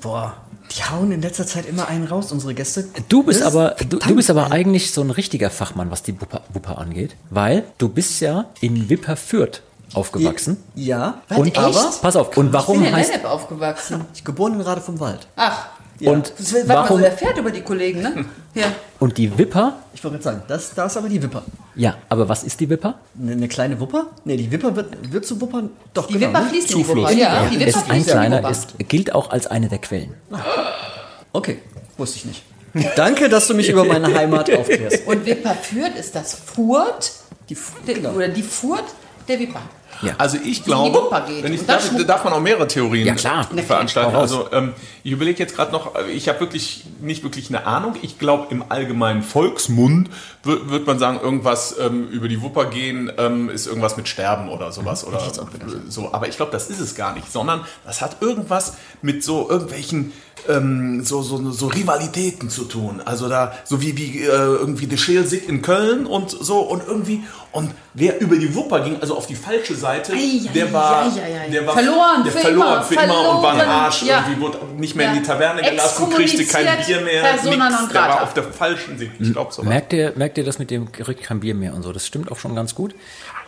S5: Boah, die hauen in letzter Zeit immer einen raus, unsere Gäste.
S3: Du bist
S5: Das
S3: aber du, du bist aber eigentlich so ein richtiger Fachmann, was die Wupper, angeht, weil du bist ja in Wipperfürth aufgewachsen.
S5: Ja,
S4: Was,
S3: und
S4: echt?
S3: aber pass auf, und
S4: ich bin
S3: warum
S4: in
S3: heißt
S4: Lennep aufgewachsen.
S5: ich geboren in Rade vom Wald.
S4: Ach,
S3: und
S4: das wird, warte mal, so
S3: warum
S4: der fährt über die Kollegen, ne? Ja.
S3: und die Wipper?
S5: Ich wollte gerade sagen, das, da ist aber die Wipper.
S3: Ja, aber was ist die Wipper?
S5: Eine, eine kleine Wupper? Nee, die Wipper wird, wird zu Wuppern. Doch,
S4: Die
S5: genau,
S4: Wipper
S5: ne?
S4: fließt in die. Wupper. Ja, die
S3: Es
S4: Wipper
S3: ist ein
S4: fließt in die
S3: kleiner,
S4: Wupper.
S3: ist, gilt auch als eine der Quellen.
S5: Okay, wusste ich nicht. <laughs> Danke, dass du mich über meine Heimat <laughs> aufklärst.
S4: Und Wipper führt ist das Furt,
S5: Die, F-
S4: der,
S5: genau.
S4: oder die Furt der Wipper.
S3: Ja.
S2: Also ich glaube, wenn ich, darf, darf man auch mehrere Theorien
S3: Ja, klar.
S2: veranstalten. Also ähm, ich überlege jetzt gerade noch, äh, ich habe wirklich nicht wirklich eine Ahnung. Ich glaube, im allgemeinen Volksmund wird, wird man sagen, irgendwas ähm, über die Wupper gehen ähm, ist irgendwas mit Sterben oder sowas. Oder so. Aber ich glaube, das ist es gar nicht, sondern das hat irgendwas mit so irgendwelchen ähm, so, so, so Rivalitäten zu tun. Also da, so wie, wie äh, irgendwie der Schelsig in Köln und so und irgendwie, und wer über die Wupper ging, also auf die falsche Seite,
S4: Ei, ei,
S2: der war,
S4: ei, ei, ei.
S2: der war
S4: Verloren,
S2: der
S4: für
S2: verloren
S4: immer,
S2: für immer und war ein
S4: verloren,
S2: Arsch.
S4: ja.
S2: Irgendwie wurde nicht mehr in
S4: Ja.
S2: die Taverne gelassen, kriegte kein Bier mehr, nix. Der war auf der falschen Seite. Ich glaube so.
S3: Merkt ihr, merkt ihr das mit dem kriegt kein Bier mehr und so? Das stimmt auch schon ganz gut.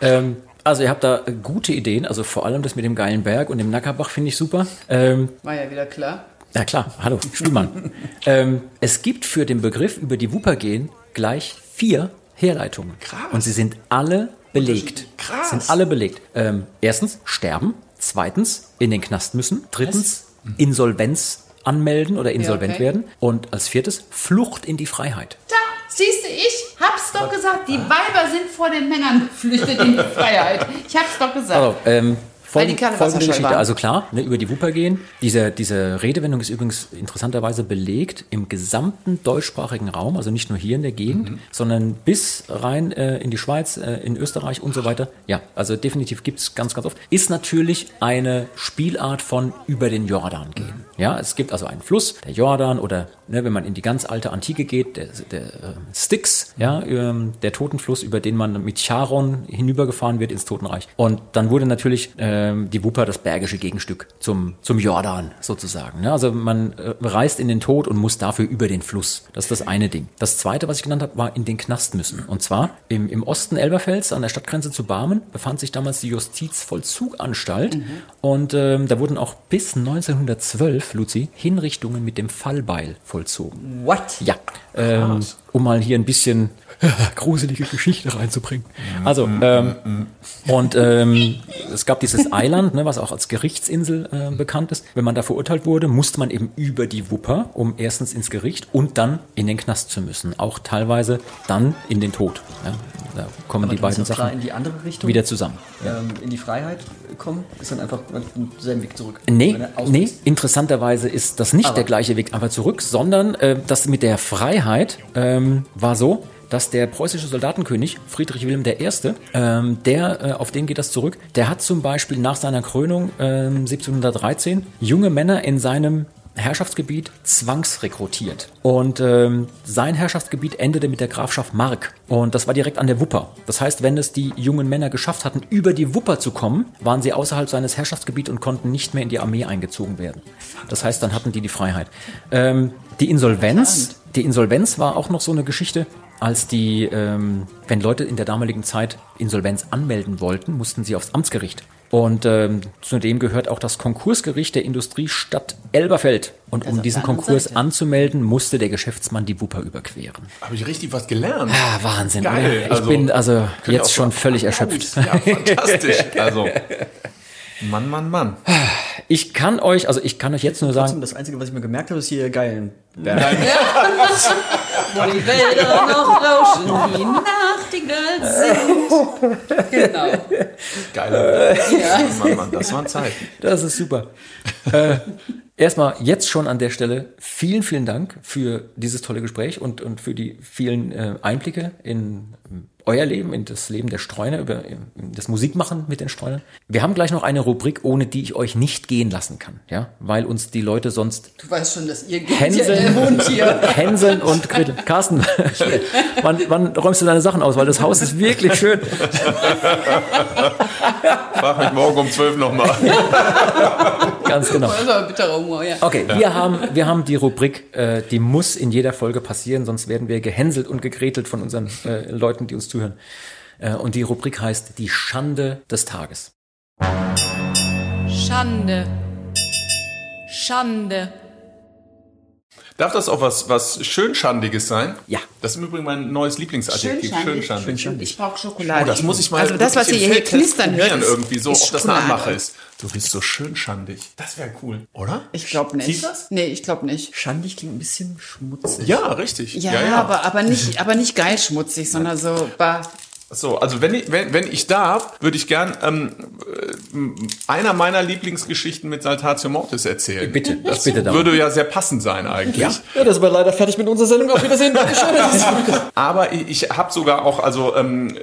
S3: Ähm, also ihr habt da gute Ideen, also vor allem das mit dem geilen Berg und dem Nackerbach finde ich super. Ähm,
S4: War ja wieder klar.
S3: Ja klar, hallo, Spielmann. <laughs> ähm, es gibt für den Begriff über die Wupper gehen gleich vier Herleitungen.
S2: Krass.
S3: Und sie sind alle belegt.
S2: Krass.
S3: Sind alle belegt. Ähm, erstens, sterben. Zweitens, in den Knast müssen. Drittens, Insolvenz anmelden oder insolvent
S4: okay.
S3: werden. Und als viertes, Flucht in die Freiheit.
S4: Da, siehst du, ich hab's doch gesagt. Die Weiber sind vor den Männern geflüchtet in die <laughs> Freiheit. Ich hab's doch gesagt.
S3: Also, ähm, folgende, folgende Geschichte.
S4: waren.
S3: Also klar, ne, über die Wupper gehen. Diese, diese Redewendung ist übrigens interessanterweise belegt im gesamten deutschsprachigen Raum, also nicht nur hier in der Gegend,
S4: Mhm.
S3: sondern bis rein äh, in die Schweiz, äh, in Österreich und so weiter. Ja, also definitiv gibt's ganz, ganz oft. Ist natürlich eine Spielart von über den Jordan gehen. Ja, es gibt also einen Fluss, der Jordan oder ne, wenn man in die ganz alte Antike geht, der, der äh, Styx, ja, ähm, der Totenfluss, über den man mit Charon hinübergefahren wird ins Totenreich. Und dann wurde natürlich ähm, die Wupper das bergische Gegenstück zum, zum Jordan sozusagen. Ne? Also man äh, reist in den Tod und muss dafür über den Fluss. Das ist das eine Ding. Das zweite, was ich genannt habe, war in den Knast müssen. Und zwar im, im Osten Elberfelds an der Stadtgrenze zu Barmen befand sich damals die Justizvollzuganstalt. Und ähm, da wurden auch bis 1912, Luzi, Hinrichtungen mit dem Fallbeil vollzogen.
S5: What?
S3: Ja, ähm, um mal hier ein bisschen <laughs> gruselige Geschichte reinzubringen. Also, ähm, und ähm, es gab dieses Eiland, ne, was auch als Gerichtsinsel äh, bekannt ist. Wenn man da verurteilt wurde, musste man eben über die Wupper, um erstens ins Gericht und dann in den Knast zu müssen. Auch teilweise dann in den Tod. Ja, da kommen
S5: Aber
S3: die beiden Sachen
S5: in die andere Richtung
S3: wieder zusammen.
S5: ähm, in die Freiheit kommen, ist dann einfach denselben Weg zurück.
S3: Nee, nee, interessanterweise ist das nicht
S5: Aber-
S3: der gleiche Weg aber zurück, sondern äh, das mit der Freiheit ähm, war so, dass der preußische Soldatenkönig Friedrich Wilhelm I., ähm, der, äh, auf den geht das zurück, der hat zum Beispiel nach seiner Krönung ähm, 1713 junge Männer in seinem Herrschaftsgebiet zwangsrekrutiert. Und ähm, sein Herrschaftsgebiet endete mit der Grafschaft Mark. Und das war direkt an der Wupper. Das heißt, wenn es die jungen Männer geschafft hatten, über die Wupper zu kommen, waren sie außerhalb seines Herrschaftsgebiets und konnten nicht mehr in die Armee eingezogen werden. Das heißt, dann hatten die die Freiheit. Ähm, die Insolvenz, die Insolvenz war auch noch so eine Geschichte. Als die, ähm, wenn Leute in der damaligen Zeit Insolvenz anmelden wollten, mussten sie aufs Amtsgericht. Und ähm, zudem gehört auch das Konkursgericht der Industriestadt Elberfeld. Und um
S4: auf
S3: diesen Konkurs
S4: Seite.
S3: anzumelden, musste der Geschäftsmann die Wupper überqueren.
S2: Habe ich richtig was gelernt.
S3: Ah, Wahnsinn.
S2: Geil.
S3: oder? Ich
S2: Also,
S3: bin also jetzt schon
S2: so-
S3: völlig erschöpft.
S2: Ja, fantastisch. <laughs> Also, Mann, Mann, Mann.
S3: Ich kann euch, also ich kann euch jetzt nur sagen,
S5: das Einzige, was ich mir gemerkt habe, ist hier geilen. <laughs> <laughs>
S4: Wo die Wälder noch rauschen, die Nachtigall singt. Genau.
S2: Geiler.
S4: Ja.
S2: Mann, Mann, das waren Zeiten.
S3: das ist super. äh, erstmal jetzt schon an der Stelle vielen, vielen Dank für dieses tolle Gespräch und, und für die vielen äh, Einblicke in euer Leben, in das Leben der Streuner, über das Musikmachen mit den Streunern. Wir haben gleich noch eine Rubrik, ohne die ich euch nicht gehen lassen kann, ja, weil uns die Leute sonst
S4: Du weißt schon, dass ihr geht
S3: Hänseln,
S4: Hund hier. <laughs>
S3: Hänseln und Gretel. Carsten, wann, wann räumst du deine Sachen aus? Weil das Haus ist wirklich schön.
S2: Frag mich morgen um 12 nochmal. <laughs>
S3: Ganz genau.
S4: Das ist aber bitterer Humor, ja.
S3: Okay, wir haben, wir haben die Rubrik, äh, die muss in jeder Folge passieren, sonst werden wir gehänselt und gegretelt von unseren äh, Leuten, die uns zuhören. Äh, und die Rubrik heißt Die Schande des Tages.
S7: Schande. Schande.
S2: Darf das auch was, was Schönschandiges sein?
S3: Ja.
S2: Das ist im Übrigen mein neues Lieblingsadjektiv.
S4: Schönschandig.
S2: Schönschandig.
S4: Ich brauche Schokolade.
S2: Oh, das muss ich mal
S4: Also das, was ihr hier knistern hört, ist,
S2: irgendwie so,
S4: ist
S2: ob das eine
S4: Schokolade.
S2: Anmache ist. Du bist so schönschandig. Das wäre cool, oder?
S4: Ich glaube nicht.
S2: Siehst du das?
S4: Nee, ich glaube nicht.
S5: Schandig klingt ein bisschen schmutzig.
S2: Ja, richtig.
S4: Ja, Aber, aber nicht, aber nicht geil schmutzig, sondern so, bah.
S2: So, also wenn ich, wenn, wenn ich darf, würde ich gern ähm, äh, einer meiner Lieblingsgeschichten mit Saltatio Mortis erzählen.
S3: Bitte, ich
S2: das
S3: bitte darum.
S2: würde ja sehr passend sein eigentlich.
S3: Ja.
S5: Ja, das ist aber leider fertig mit unserer Sendung. Auf Wiedersehen. <laughs>
S2: Aber ich, ich habe sogar auch, also ähm,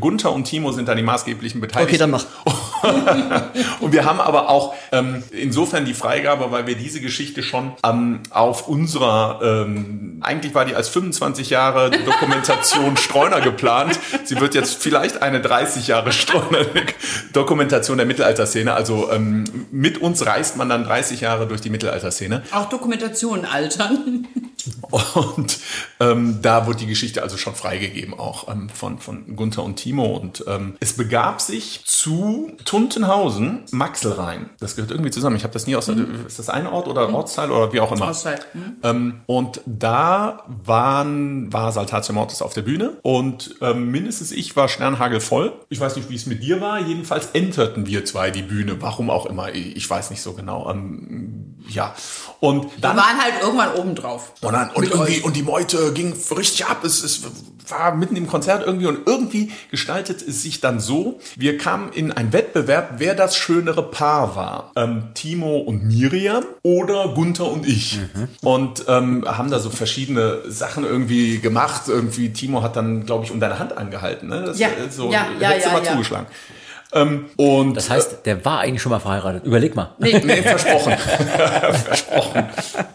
S2: Gunther und Timo sind da die maßgeblichen Beteiligten.
S5: Okay, dann mach. <laughs> <laughs>
S2: und wir haben aber auch ähm, insofern die Freigabe, weil wir diese Geschichte schon ähm, auf unserer, ähm, eigentlich war die als 25 Jahre Dokumentation <laughs> Streuner geplant. Sie wird jetzt vielleicht eine 30 Jahre Streuner Dokumentation der Mittelalterszene. Also ähm, mit uns reist man dann 30 Jahre durch die Mittelalterszene.
S4: Auch Dokumentationen altern.
S2: Und ähm, da wurde die Geschichte also schon freigegeben, auch ähm, von, von Gunther und Timo. Und ähm, es begab sich zu Tuntenhausen, Maxelrhein. Das gehört irgendwie zusammen. Ich habe das nie aus. Ist das ein Ort oder Ortsteil oder wie auch immer?
S4: Auszeit. Hm?
S2: Ähm, und da waren, war Saltatio Mortis auf der Bühne und ähm, mindestens ich war Sternhagel voll. Ich weiß nicht, wie es mit dir war. Jedenfalls enterten wir zwei die Bühne. Warum auch immer. Ich weiß nicht so genau. Ähm, ja. Und
S4: Wir
S2: dann
S4: waren halt irgendwann oben drauf.
S2: und, dann, und, irgendwie, und die Meute ging richtig ab. Es, es war mitten im Konzert irgendwie und irgendwie gestaltet es sich dann so. Wir kamen in einen Wettbewerb, wer das schönere Paar war. Ähm, Timo und Miriam oder Gunther und ich. Und ähm, haben da so verschiedene Sachen irgendwie gemacht. Irgendwie Timo hat dann, glaube ich, um deine Hand angehalten. Ne? Das,
S4: Ja,
S2: so,
S4: ja, ja,
S2: du
S4: ja,
S2: mal
S4: ja.
S2: Ähm, und
S3: Das heißt, der war eigentlich schon mal verheiratet. Überleg mal.
S2: Nee, <laughs> versprochen. <laughs> versprochen.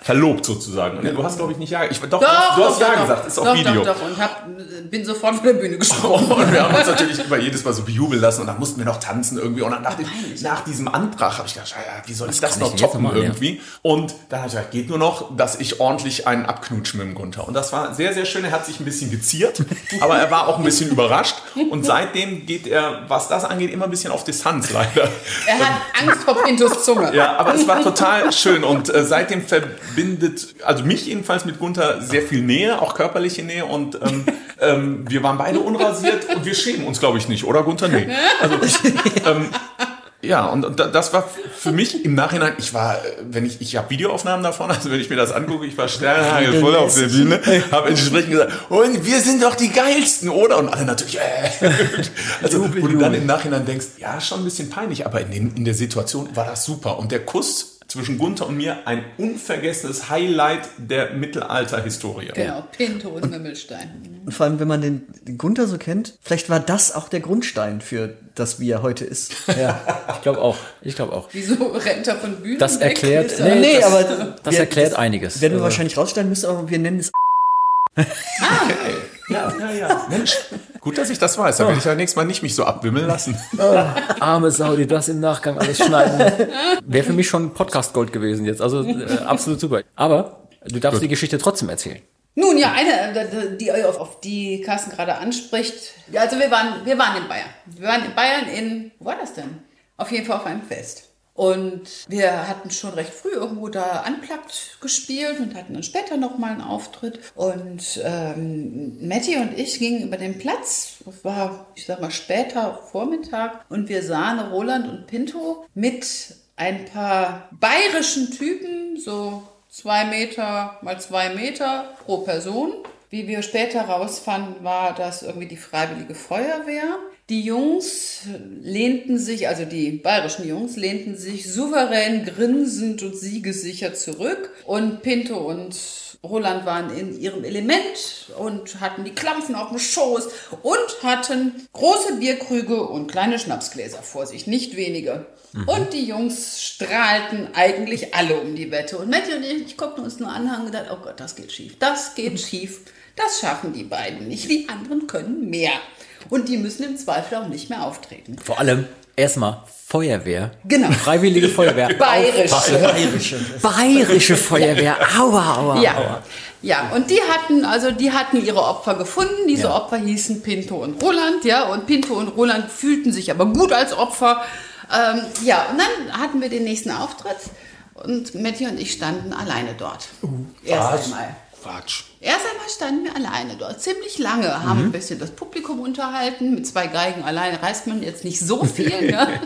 S2: Verlobt sozusagen. Nee, Du hast, glaube ich, nicht Ja. Ich, doch,
S4: Doch,
S2: du hast
S4: doch,
S2: Ja
S4: doch,
S2: gesagt,
S4: doch,
S2: ist auf Video.
S4: Doch, doch, und hab, bin sofort von der Bühne gesprungen.
S2: Und wir haben uns <laughs> natürlich immer jedes Mal so bejubeln lassen und dann mussten wir noch tanzen irgendwie. Und dann nach, dem, nach diesem Antrag habe ich gedacht, ja, wie soll ich das
S3: kann
S2: noch
S3: ich
S2: toppen
S3: machen, ja?
S2: irgendwie? Und dann habe ich gesagt, geht nur noch, dass ich ordentlich einen abknutschen mit dem Gunther. Und das war sehr, sehr schön. Er hat sich ein bisschen geziert, aber er war auch ein bisschen überrascht. Und seitdem geht er, was das angeht, immer ein bisschen auf Distanz leider. <laughs>
S4: Er hat Angst vor Pintos Zunge.
S2: Ja, aber es war total schön und äh, seitdem verbindet, also mich jedenfalls mit Gunther sehr viel Nähe, auch körperliche Nähe und ähm, <laughs> ähm, wir waren beide unrasiert und wir schämen uns, glaube ich, nicht, oder Gunther? Nee. Also, <laughs> ähm, ja, und, und da- das war für mich im Nachhinein, ich war, wenn ich, ich habe Videoaufnahmen davon, also wenn ich mir das angucke, ich war Sternhagel voll auf der Bühne, habe entsprechend gesagt, und wir sind doch die geilsten, oder? Und alle natürlich, äh. Also, wo du dann im Nachhinein denkst, ja, schon ein bisschen peinlich, aber in, den, in der Situation war das super. Und der Kuss zwischen Gunther und mir, ein unvergessenes Highlight der Mittelalter-Historie.
S4: Genau, Pinto und Mümmelstein.
S5: Und vor allem, wenn man den, den Gunther so kennt, vielleicht war das auch der Grundstein für das, wie er heute ist. <laughs>
S3: Ja, ich glaube auch. Ich glaube auch.
S4: Wieso rennt er von Bühnen
S3: Das
S4: weg?
S3: erklärt-
S4: er-
S3: nee,
S5: Nee,
S3: das-
S5: aber
S3: Das
S5: wir-
S3: erklärt einiges.
S5: werden wir
S3: Also,
S5: wahrscheinlich rausstellen müssen, aber wir nennen es <laughs>
S2: Ja, ja, ja. Mensch, gut, dass ich das weiß. Da werde ich ja nächstes Mal nicht mich so abwimmeln lassen.
S3: arme Sau, die das im Nachgang alles schneiden. Wäre für mich schon Podcast Gold gewesen jetzt. Also äh, absolut super. Aber du darfst die Geschichte trotzdem erzählen.
S4: Nun ja, eine, äh, die auf, auf die Carsten gerade anspricht. Ja, Also wir waren, wir waren in Bayern. Wir waren in Bayern in, wo war das denn? Auf jeden Fall auf einem Fest. Und wir hatten schon recht früh irgendwo da unplugged gespielt und hatten dann später nochmal einen Auftritt. Und ähm, Matti und ich gingen über den Platz. Das war, ich sag mal, später Vormittag. Und wir sahen Roland und Pinto mit ein paar bayerischen Typen, so zwei Meter mal zwei Meter pro Person. Wie wir später rausfanden, war das irgendwie die Freiwillige Feuerwehr. Die Jungs lehnten sich, also die bayerischen Jungs, lehnten sich souverän grinsend und siegessicher zurück. Und Pinto und Roland waren in ihrem Element und hatten die Klampfen auf dem Schoß und hatten große Bierkrüge und kleine Schnapsgläser vor sich, nicht wenige. Und die Jungs strahlten eigentlich alle um die Wette. Und Matthew und ich, ich guckten uns nur an und haben gedacht, oh Gott, das geht schief, das geht schief. Das schaffen die beiden nicht. Die anderen können mehr. Und die müssen im Zweifel auch nicht mehr auftreten.
S3: Vor allem erstmal Feuerwehr.
S4: Genau.
S3: Freiwillige Feuerwehr. <laughs>
S4: Bayerische.
S5: Bayerische.
S3: Bayerische Feuerwehr. Aua, aua,
S4: Ja.
S3: aua.
S4: Ja, und die hatten, also die hatten ihre Opfer gefunden. Diese
S3: Ja.
S4: Opfer hießen Pinto und Roland, ja, und Pinto und Roland fühlten sich aber gut als Opfer. Ähm, ja, und dann hatten wir den nächsten Auftritt und Matti und ich standen alleine dort. Erst einmal.
S2: Quatsch.
S4: Erst einmal standen wir alleine dort, ziemlich lange, haben ein bisschen das Publikum unterhalten. Mit zwei Geigen alleine reist man jetzt nicht so <laughs> viel. ne?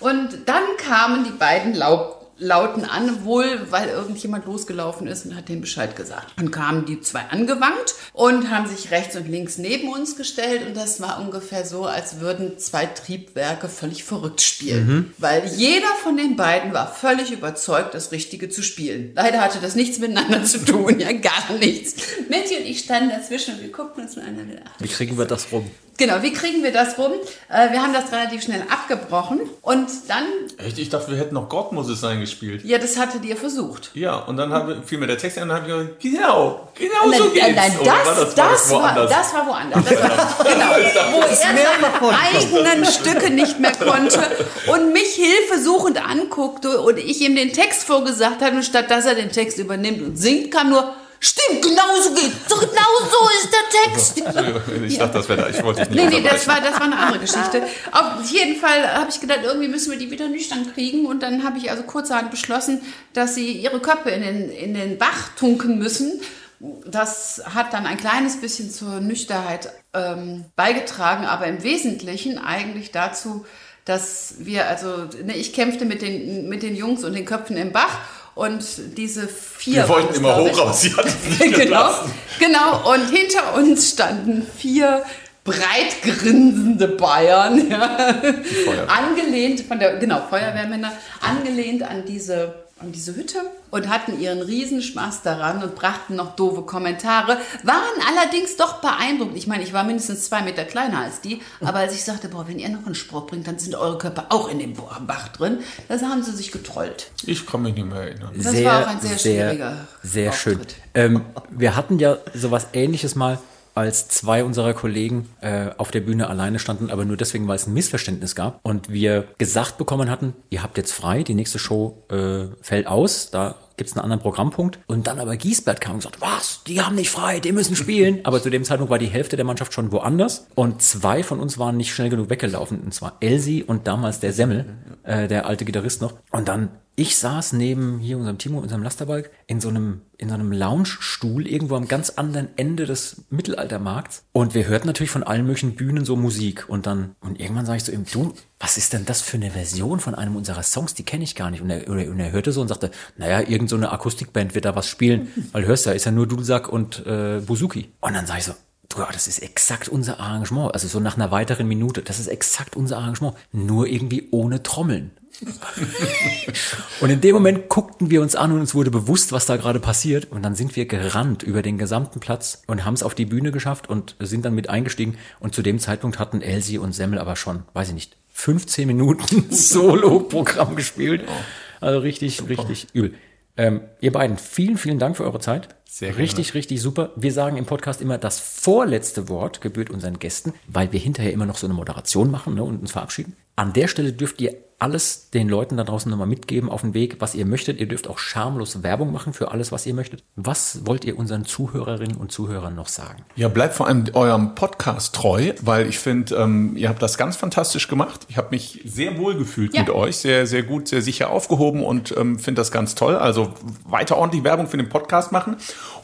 S4: Und dann kamen die beiden Lau Lauten an, wohl weil irgendjemand losgelaufen ist und hat den Bescheid gesagt. Dann kamen die zwei angewankt und haben sich rechts und links neben uns gestellt und das war ungefähr so, als würden zwei Triebwerke völlig verrückt spielen. Weil jeder von den beiden war völlig überzeugt, das Richtige zu spielen. Leider hatte das nichts miteinander zu tun, <laughs> ja gar nichts. Matti und ich standen dazwischen und wir guckten uns miteinander an.
S3: Wie kriegen wir das rum?
S4: Genau, wie kriegen wir das rum? Äh, wir haben das relativ schnell abgebrochen und dann,
S2: Echt? Ich dachte, wir hätten noch Gott muss es sein gespielt.
S4: ja, das hattet ihr versucht.
S2: Ja, und dann habe, fiel mir der Text ein und dann habe ich gesagt, genau, genau
S4: Nein,
S2: so geht's.
S4: nein, nein, das, das,
S2: das
S4: war,
S2: woanders?
S4: das war woanders. Das war, <laughs> genau, wo er seine eigenen Stücke nicht mehr konnte und mich hilfesuchend anguckte und ich ihm den Text vorgesagt habe und statt dass er den Text übernimmt und singt, kam nur, stimmt, genau so geht's, so genau so ist der Text. <laughs>
S2: ich dachte, das wäre da. Ich wollte dich nicht
S4: Nee, nee, das war, das war eine andere Geschichte. Auf jeden Fall habe ich gedacht, irgendwie müssen wir die wieder nüchtern kriegen. Und dann habe ich also kurzerhand beschlossen, dass sie ihre Köpfe in den, in den Bach tunken müssen. Das hat dann ein kleines bisschen zur Nüchternheit ähm, beigetragen, aber im Wesentlichen eigentlich dazu, dass wir, also ne, ich kämpfte mit den, mit den Jungs und den Köpfen im Bach und diese vier.
S2: Wir wollten immer hoch raus. Sie <laughs> nicht
S4: genau, genau. Und hinter uns standen vier breit grinsende Bayern, ja, angelehnt von der, genau, Feuerwehrmänner, angelehnt an diese, an diese Hütte und hatten ihren Riesenspaß daran und brachten noch doofe Kommentare, waren allerdings doch beeindruckt. Ich meine, ich war mindestens zwei Meter kleiner als die, aber als ich sagte, boah, wenn ihr noch einen Spruch bringt, dann sind eure Körper auch in dem Bach drin, da haben sie sich getrollt.
S2: Ich kann mich nicht mehr erinnern.
S4: Das war auch ein sehr schwieriger
S3: Sehr schön.
S4: Auftritt.
S3: Ähm, wir hatten ja sowas ähnliches mal, als zwei unserer Kollegen äh, auf der Bühne alleine standen, aber nur deswegen, weil es ein Missverständnis gab und wir gesagt bekommen hatten, ihr habt jetzt frei, die nächste Show äh, fällt aus, da gibt's einen anderen Programmpunkt. Und dann aber Giesbert kam und gesagt, was, die haben nicht frei, die müssen spielen. Aber zu dem Zeitpunkt war die Hälfte der Mannschaft schon woanders und zwei von uns waren nicht schnell genug weggelaufen, und zwar Elsie und damals der Semmel, äh, der alte Gitarrist noch. Und dann ich saß neben hier unserem Timo, unserem Lasterbalk, in so einem, in so einem Lounge-Stuhl irgendwo am ganz anderen Ende des Mittelaltermarkts. Und wir hörten natürlich von allen möglichen Bühnen so Musik. Und dann, und irgendwann sage ich zu ihm, du, was ist denn das für eine Version von einem unserer Songs? Die kenne ich gar nicht. Und er, und er hörte so und sagte, naja, irgend so eine Akustikband wird da was spielen. <laughs> Weil hörst du, ja, ist ja nur Dudelsack und äh, Buzuki. Und dann sage ich so, Du, das ist exakt unser Arrangement. Also so nach einer weiteren Minute, das ist exakt unser Arrangement. Nur irgendwie ohne Trommeln. <laughs> und in dem Moment guckten wir uns an und uns wurde bewusst, was da gerade passiert. Und dann sind wir gerannt über den gesamten Platz und haben es auf die Bühne geschafft und sind dann mit eingestiegen. Und zu dem Zeitpunkt hatten Elsie und Semmel aber schon, weiß ich nicht, 15 Minuten <laughs> Solo-Programm gespielt. Also richtig, richtig übel. Ähm, ihr beiden, vielen, vielen Dank für eure Zeit.
S2: Sehr gerne.
S3: Richtig, richtig super. Wir sagen im Podcast immer, das vorletzte Wort gebührt unseren Gästen, weil wir hinterher immer noch so eine Moderation machen ne, und uns verabschieden. An der Stelle dürft ihr alles den Leuten da draußen nochmal mitgeben auf den Weg, was ihr möchtet. Ihr dürft auch schamlos Werbung machen für alles, was ihr möchtet. Was wollt ihr unseren Zuhörerinnen und Zuhörern noch sagen?
S2: Ja, bleibt vor allem eurem Podcast treu, weil ich finde, ähm, ihr habt das ganz fantastisch gemacht. Ich habe mich sehr wohl gefühlt
S4: Ja.
S2: mit euch, sehr, sehr gut, sehr sicher aufgehoben und ähm, finde das ganz toll. Also weiter ordentlich Werbung für den Podcast machen.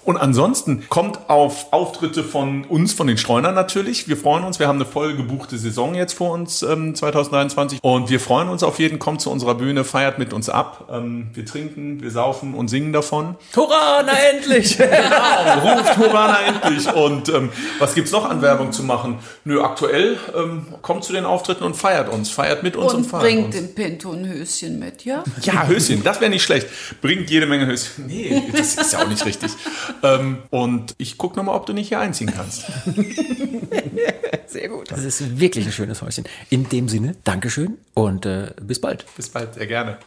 S2: Und ansonsten kommt auf Auftritte von uns, von den Streunern natürlich. Wir freuen uns. Wir haben eine voll gebuchte Saison jetzt vor uns ähm, 2023 und wir freuen uns auf jeden. Kommt zu unserer Bühne, feiert mit uns ab. Ähm, wir trinken, wir saufen und singen davon.
S3: Hurra, na <laughs> endlich!
S2: Ruft Hurana endlich. Und ähm, was gibt's noch an Werbung zu machen? Nö, aktuell ähm, kommt zu den Auftritten und feiert uns, feiert mit uns und,
S4: Und
S2: feiert
S4: bringt
S2: uns.
S4: dem Pinto ein Höschen mit, ja?
S2: Ja, Höschen, das wäre nicht schlecht. Bringt jede Menge Höschen. Nee, das ist ja auch nicht richtig. Ähm, und ich guck noch mal, ob du nicht hier einziehen kannst. <laughs>
S3: Sehr gut. Das ist wirklich ein schönes Häuschen. In dem Sinne, Dankeschön und äh, bis bald.
S2: Bis bald, sehr gerne.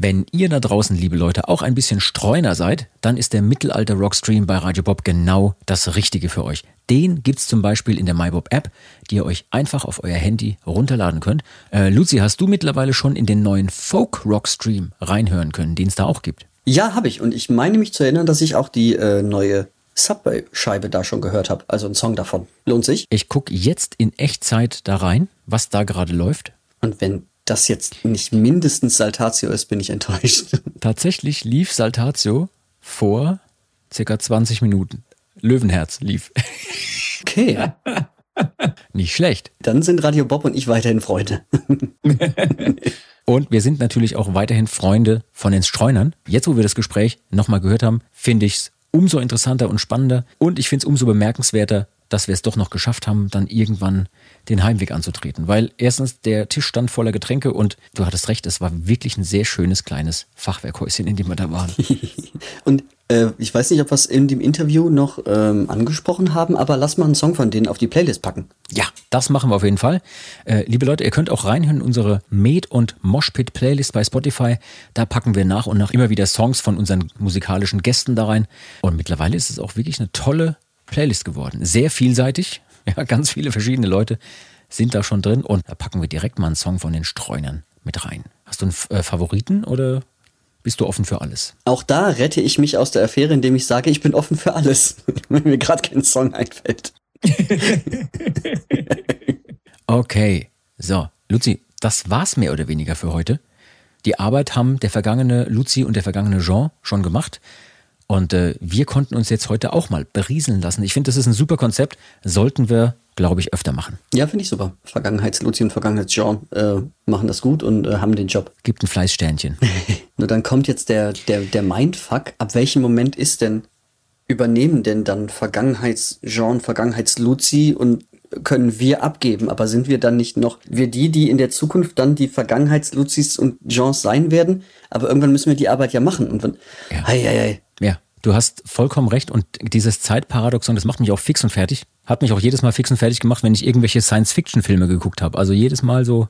S3: Wenn ihr da draußen, liebe Leute, auch ein bisschen Streuner seid, dann ist der Mittelalter Rockstream bei Radio Bob genau das Richtige für euch. Den gibt's zum Beispiel in der MyBob App, die ihr euch einfach auf euer Handy runterladen könnt. Äh, Luzi, hast du mittlerweile schon in den neuen Folk Rockstream reinhören können, den es da auch gibt?
S5: Ja, habe ich. Und ich meine mich zu erinnern, dass ich auch die äh, neue Subway-Scheibe da schon gehört habe. Also ein Song davon. Lohnt sich.
S3: Ich gucke jetzt in Echtzeit da rein, was da gerade läuft.
S5: Und wenn das jetzt nicht mindestens Saltatio ist, bin ich enttäuscht. <laughs>
S3: Tatsächlich lief Saltatio vor circa 20 Minuten. Löwenherz lief. <laughs>
S5: Okay.
S3: Nicht schlecht.
S5: Dann sind Radio Bob und ich weiterhin Freunde. <laughs>
S3: Und wir sind natürlich auch weiterhin Freunde von den Streunern. Jetzt, wo wir das Gespräch nochmal gehört haben, finde ich es umso interessanter und spannender. Und ich finde es umso bemerkenswerter, dass wir es doch noch geschafft haben, dann irgendwann den Heimweg anzutreten. Weil erstens, der Tisch stand voller Getränke und du hattest recht, es war wirklich ein sehr schönes kleines Fachwerkhäuschen, in dem wir da waren. <laughs>
S5: Und äh, ich weiß nicht, ob wir es in dem Interview noch ähm, angesprochen haben, aber lass mal einen Song von denen auf die Playlist packen.
S3: Ja, das machen wir auf jeden Fall. Äh, liebe Leute, ihr könnt auch reinhören in unsere Med- und Moshpit-Playlist bei Spotify. Da packen wir nach und nach immer wieder Songs von unseren musikalischen Gästen da rein. Und mittlerweile ist es auch wirklich eine tolle Playlist geworden. Sehr vielseitig. <laughs> Ja, ganz viele verschiedene Leute sind da schon drin. Und da packen wir direkt mal einen Song von den Streunern mit rein. Hast du einen äh, Favoriten oder bist du offen für alles?
S5: Auch da rette ich mich aus der Affäre, indem ich sage, ich bin offen für alles, <laughs> wenn mir gerade kein Song einfällt. <laughs>
S3: Okay, so, Luzi, das war's mehr oder weniger für heute. Die Arbeit haben der vergangene Luzi und der vergangene Jean schon gemacht. Und äh, wir konnten uns jetzt heute auch mal berieseln lassen. Ich finde, das ist ein super Konzept. Sollten wir, glaube ich, öfter machen.
S5: Ja, finde ich super. Vergangenheits-Luzi und Vergangenheits-Jean äh, machen das gut und äh, haben den Job.
S3: Gibt ein Fleißsternchen. <laughs>
S5: Nur dann kommt jetzt der, der, der Mindfuck. Ab welchem Moment ist denn, übernehmen denn dann Vergangenheits-Jean, Vergangenheits-Luzi und können wir abgeben? Aber sind wir dann nicht noch, wir die, die in der Zukunft dann die Vergangenheits-Luzis und Jeans sein werden? Aber irgendwann müssen wir die Arbeit ja machen. Und wenn,
S3: Ja.
S5: hei, hei, hei.
S3: Du hast vollkommen recht. Und dieses Zeitparadoxon, das macht mich auch fix und fertig. Hat mich auch jedes Mal fix und fertig gemacht, wenn ich irgendwelche Science-Fiction-Filme geguckt habe. Also jedes Mal so,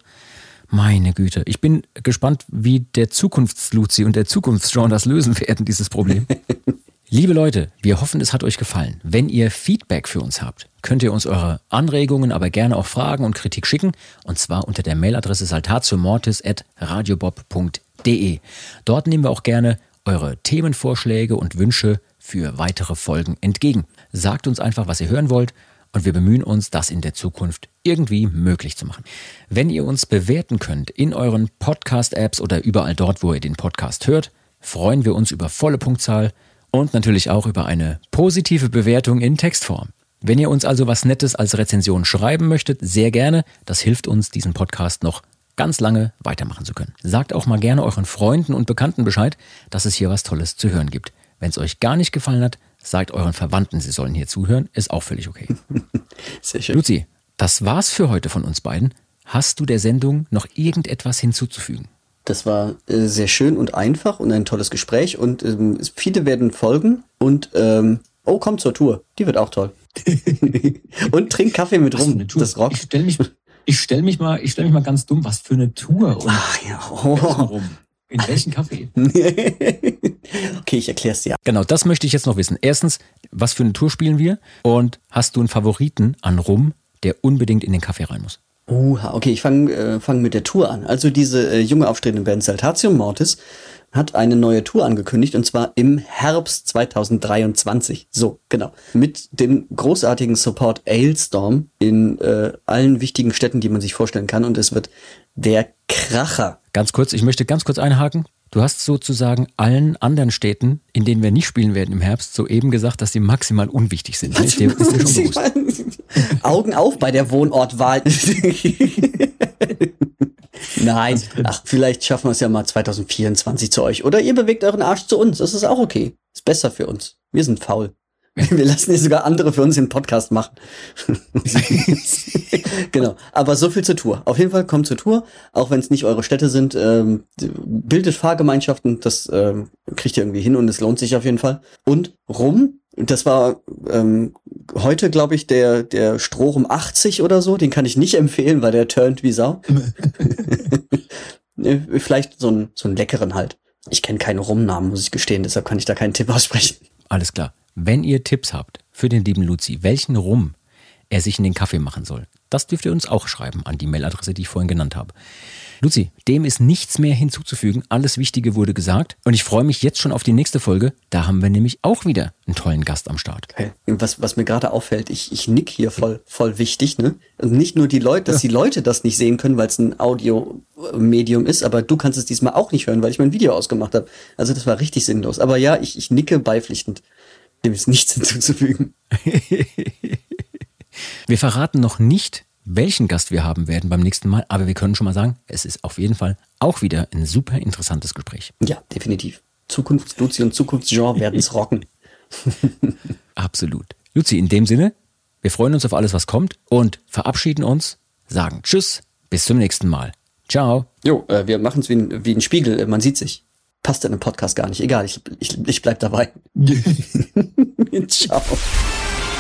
S3: meine Güte. Ich bin gespannt, wie der Zukunfts-Luzi und der Zukunfts-Jean das lösen werden, dieses Problem. <laughs> Liebe Leute, wir hoffen, es hat euch gefallen. Wenn ihr Feedback für uns habt, könnt ihr uns eure Anregungen, aber gerne auch Fragen und Kritik schicken. Und zwar unter der Mailadresse saltatiomortis.radiobob.de. Dort nehmen wir auch gerne eure Themenvorschläge und Wünsche für weitere Folgen entgegen. Sagt uns einfach, was ihr hören wollt und wir bemühen uns, das in der Zukunft irgendwie möglich zu machen. Wenn ihr uns bewerten könnt in euren Podcast-Apps oder überall dort, wo ihr den Podcast hört, freuen wir uns über volle Punktzahl und natürlich auch über eine positive Bewertung in Textform. Wenn ihr uns also was Nettes als Rezension schreiben möchtet, sehr gerne. Das hilft uns, diesen Podcast noch ganz lange weitermachen zu können. Sagt auch mal gerne euren Freunden und Bekannten Bescheid, dass es hier was Tolles zu hören gibt. Wenn es euch gar nicht gefallen hat, sagt euren Verwandten, sie sollen hier zuhören, ist auch völlig okay. <laughs>
S5: Sehr schön.
S3: Luzi, das war's für heute von uns beiden. Hast du der Sendung noch irgendetwas hinzuzufügen?
S5: Das war äh, sehr schön und einfach und ein tolles Gespräch und ähm, viele werden folgen und ähm, oh, kommt zur Tour. Die wird auch toll. <laughs> <laughs> und trink Kaffee mit
S3: Was
S5: rum. Das rockt.
S3: Ich stelle mich, ich stell mich, mal- ich stell mich mal ganz dumm, was für eine Tour und
S5: Ach ja. Oh.
S3: rum. In welchen Kaffee? <laughs>
S5: okay, ich erklär's dir.
S3: Genau, das möchte ich jetzt noch wissen. Erstens, was für eine Tour spielen wir? Und hast du einen Favoriten an Rum, der unbedingt in den Kaffee rein muss?
S5: Uha, okay, ich fange äh, fang mit der Tour an. Also diese äh, junge aufstrebende Band Saltatio Mortis hat eine neue Tour angekündigt und zwar im Herbst 2023. So, genau. Mit dem großartigen Support Ailstorm in äh, allen wichtigen Städten, die man sich vorstellen kann und es wird der Kracher.
S3: Ganz kurz, ich möchte ganz kurz einhaken. Du hast sozusagen allen anderen Städten, in denen wir nicht spielen werden im Herbst, soeben gesagt, dass sie maximal unwichtig sind. Ist dir, ist dir schon bewusst?
S5: Augen auf bei der Wohnortwahl. <laughs> <laughs> Nein, ach, vielleicht schaffen wir es ja mal 2024 zu euch. Oder ihr bewegt euren Arsch zu uns. Das ist auch okay. Ist besser für uns. Wir sind faul. Wir lassen ja sogar andere für uns den Podcast machen. <laughs> genau. Aber so viel zur Tour. Auf jeden Fall kommt zur Tour, auch wenn es nicht eure Städte sind. Ähm, bildet Fahrgemeinschaften, das ähm, kriegt ihr irgendwie hin und es lohnt sich auf jeden Fall. Und rum, das war ähm, heute, glaube ich, der, der Strohrum 80 oder so. Den kann ich nicht empfehlen, weil der turnt wie Sau. <laughs> Ne, Vielleicht so einen, so einen leckeren halt. Ich kenne keine Rumnamen, muss ich gestehen, deshalb kann ich da keinen Tipp aussprechen.
S3: Alles klar. Wenn ihr Tipps habt für den lieben Luzi, welchen Rum er sich in den Kaffee machen soll, das dürft ihr uns auch schreiben an die Mailadresse, die ich vorhin genannt habe. Luzi, dem ist nichts mehr hinzuzufügen. Alles Wichtige wurde gesagt. Und ich freue mich jetzt schon auf die nächste Folge. Da haben wir nämlich auch wieder einen tollen Gast am Start.
S5: Okay. Was, was mir gerade auffällt, ich, ich nick hier voll, voll wichtig, ne? Und nicht nur die Leute, dass die Leute das nicht sehen können, weil es ein Audio-Medium ist, aber du kannst es diesmal auch nicht hören, weil ich mein Video ausgemacht habe. Also das war richtig sinnlos. Aber ja, ich, ich nicke beipflichtend. Dem ist nichts <laughs> hinzuzufügen. <laughs>
S3: Wir verraten noch nicht, welchen Gast wir haben werden beim nächsten Mal, aber wir können schon mal sagen, es ist auf jeden Fall auch wieder ein super interessantes Gespräch.
S5: Ja, definitiv. Zukunftsluzi und Zukunftsgenre werden es <laughs> rocken. <laughs>
S3: Absolut. Luzi, in dem Sinne, wir freuen uns auf alles, was kommt und verabschieden uns, sagen Tschüss, bis zum nächsten Mal. Ciao.
S5: Jo, äh, wir machen es wie, ein- wie ein Spiegel, äh, man sieht sich. Passt in einem Podcast gar nicht. Egal, ich, ich, ich bleib dabei. <laughs> Ciao.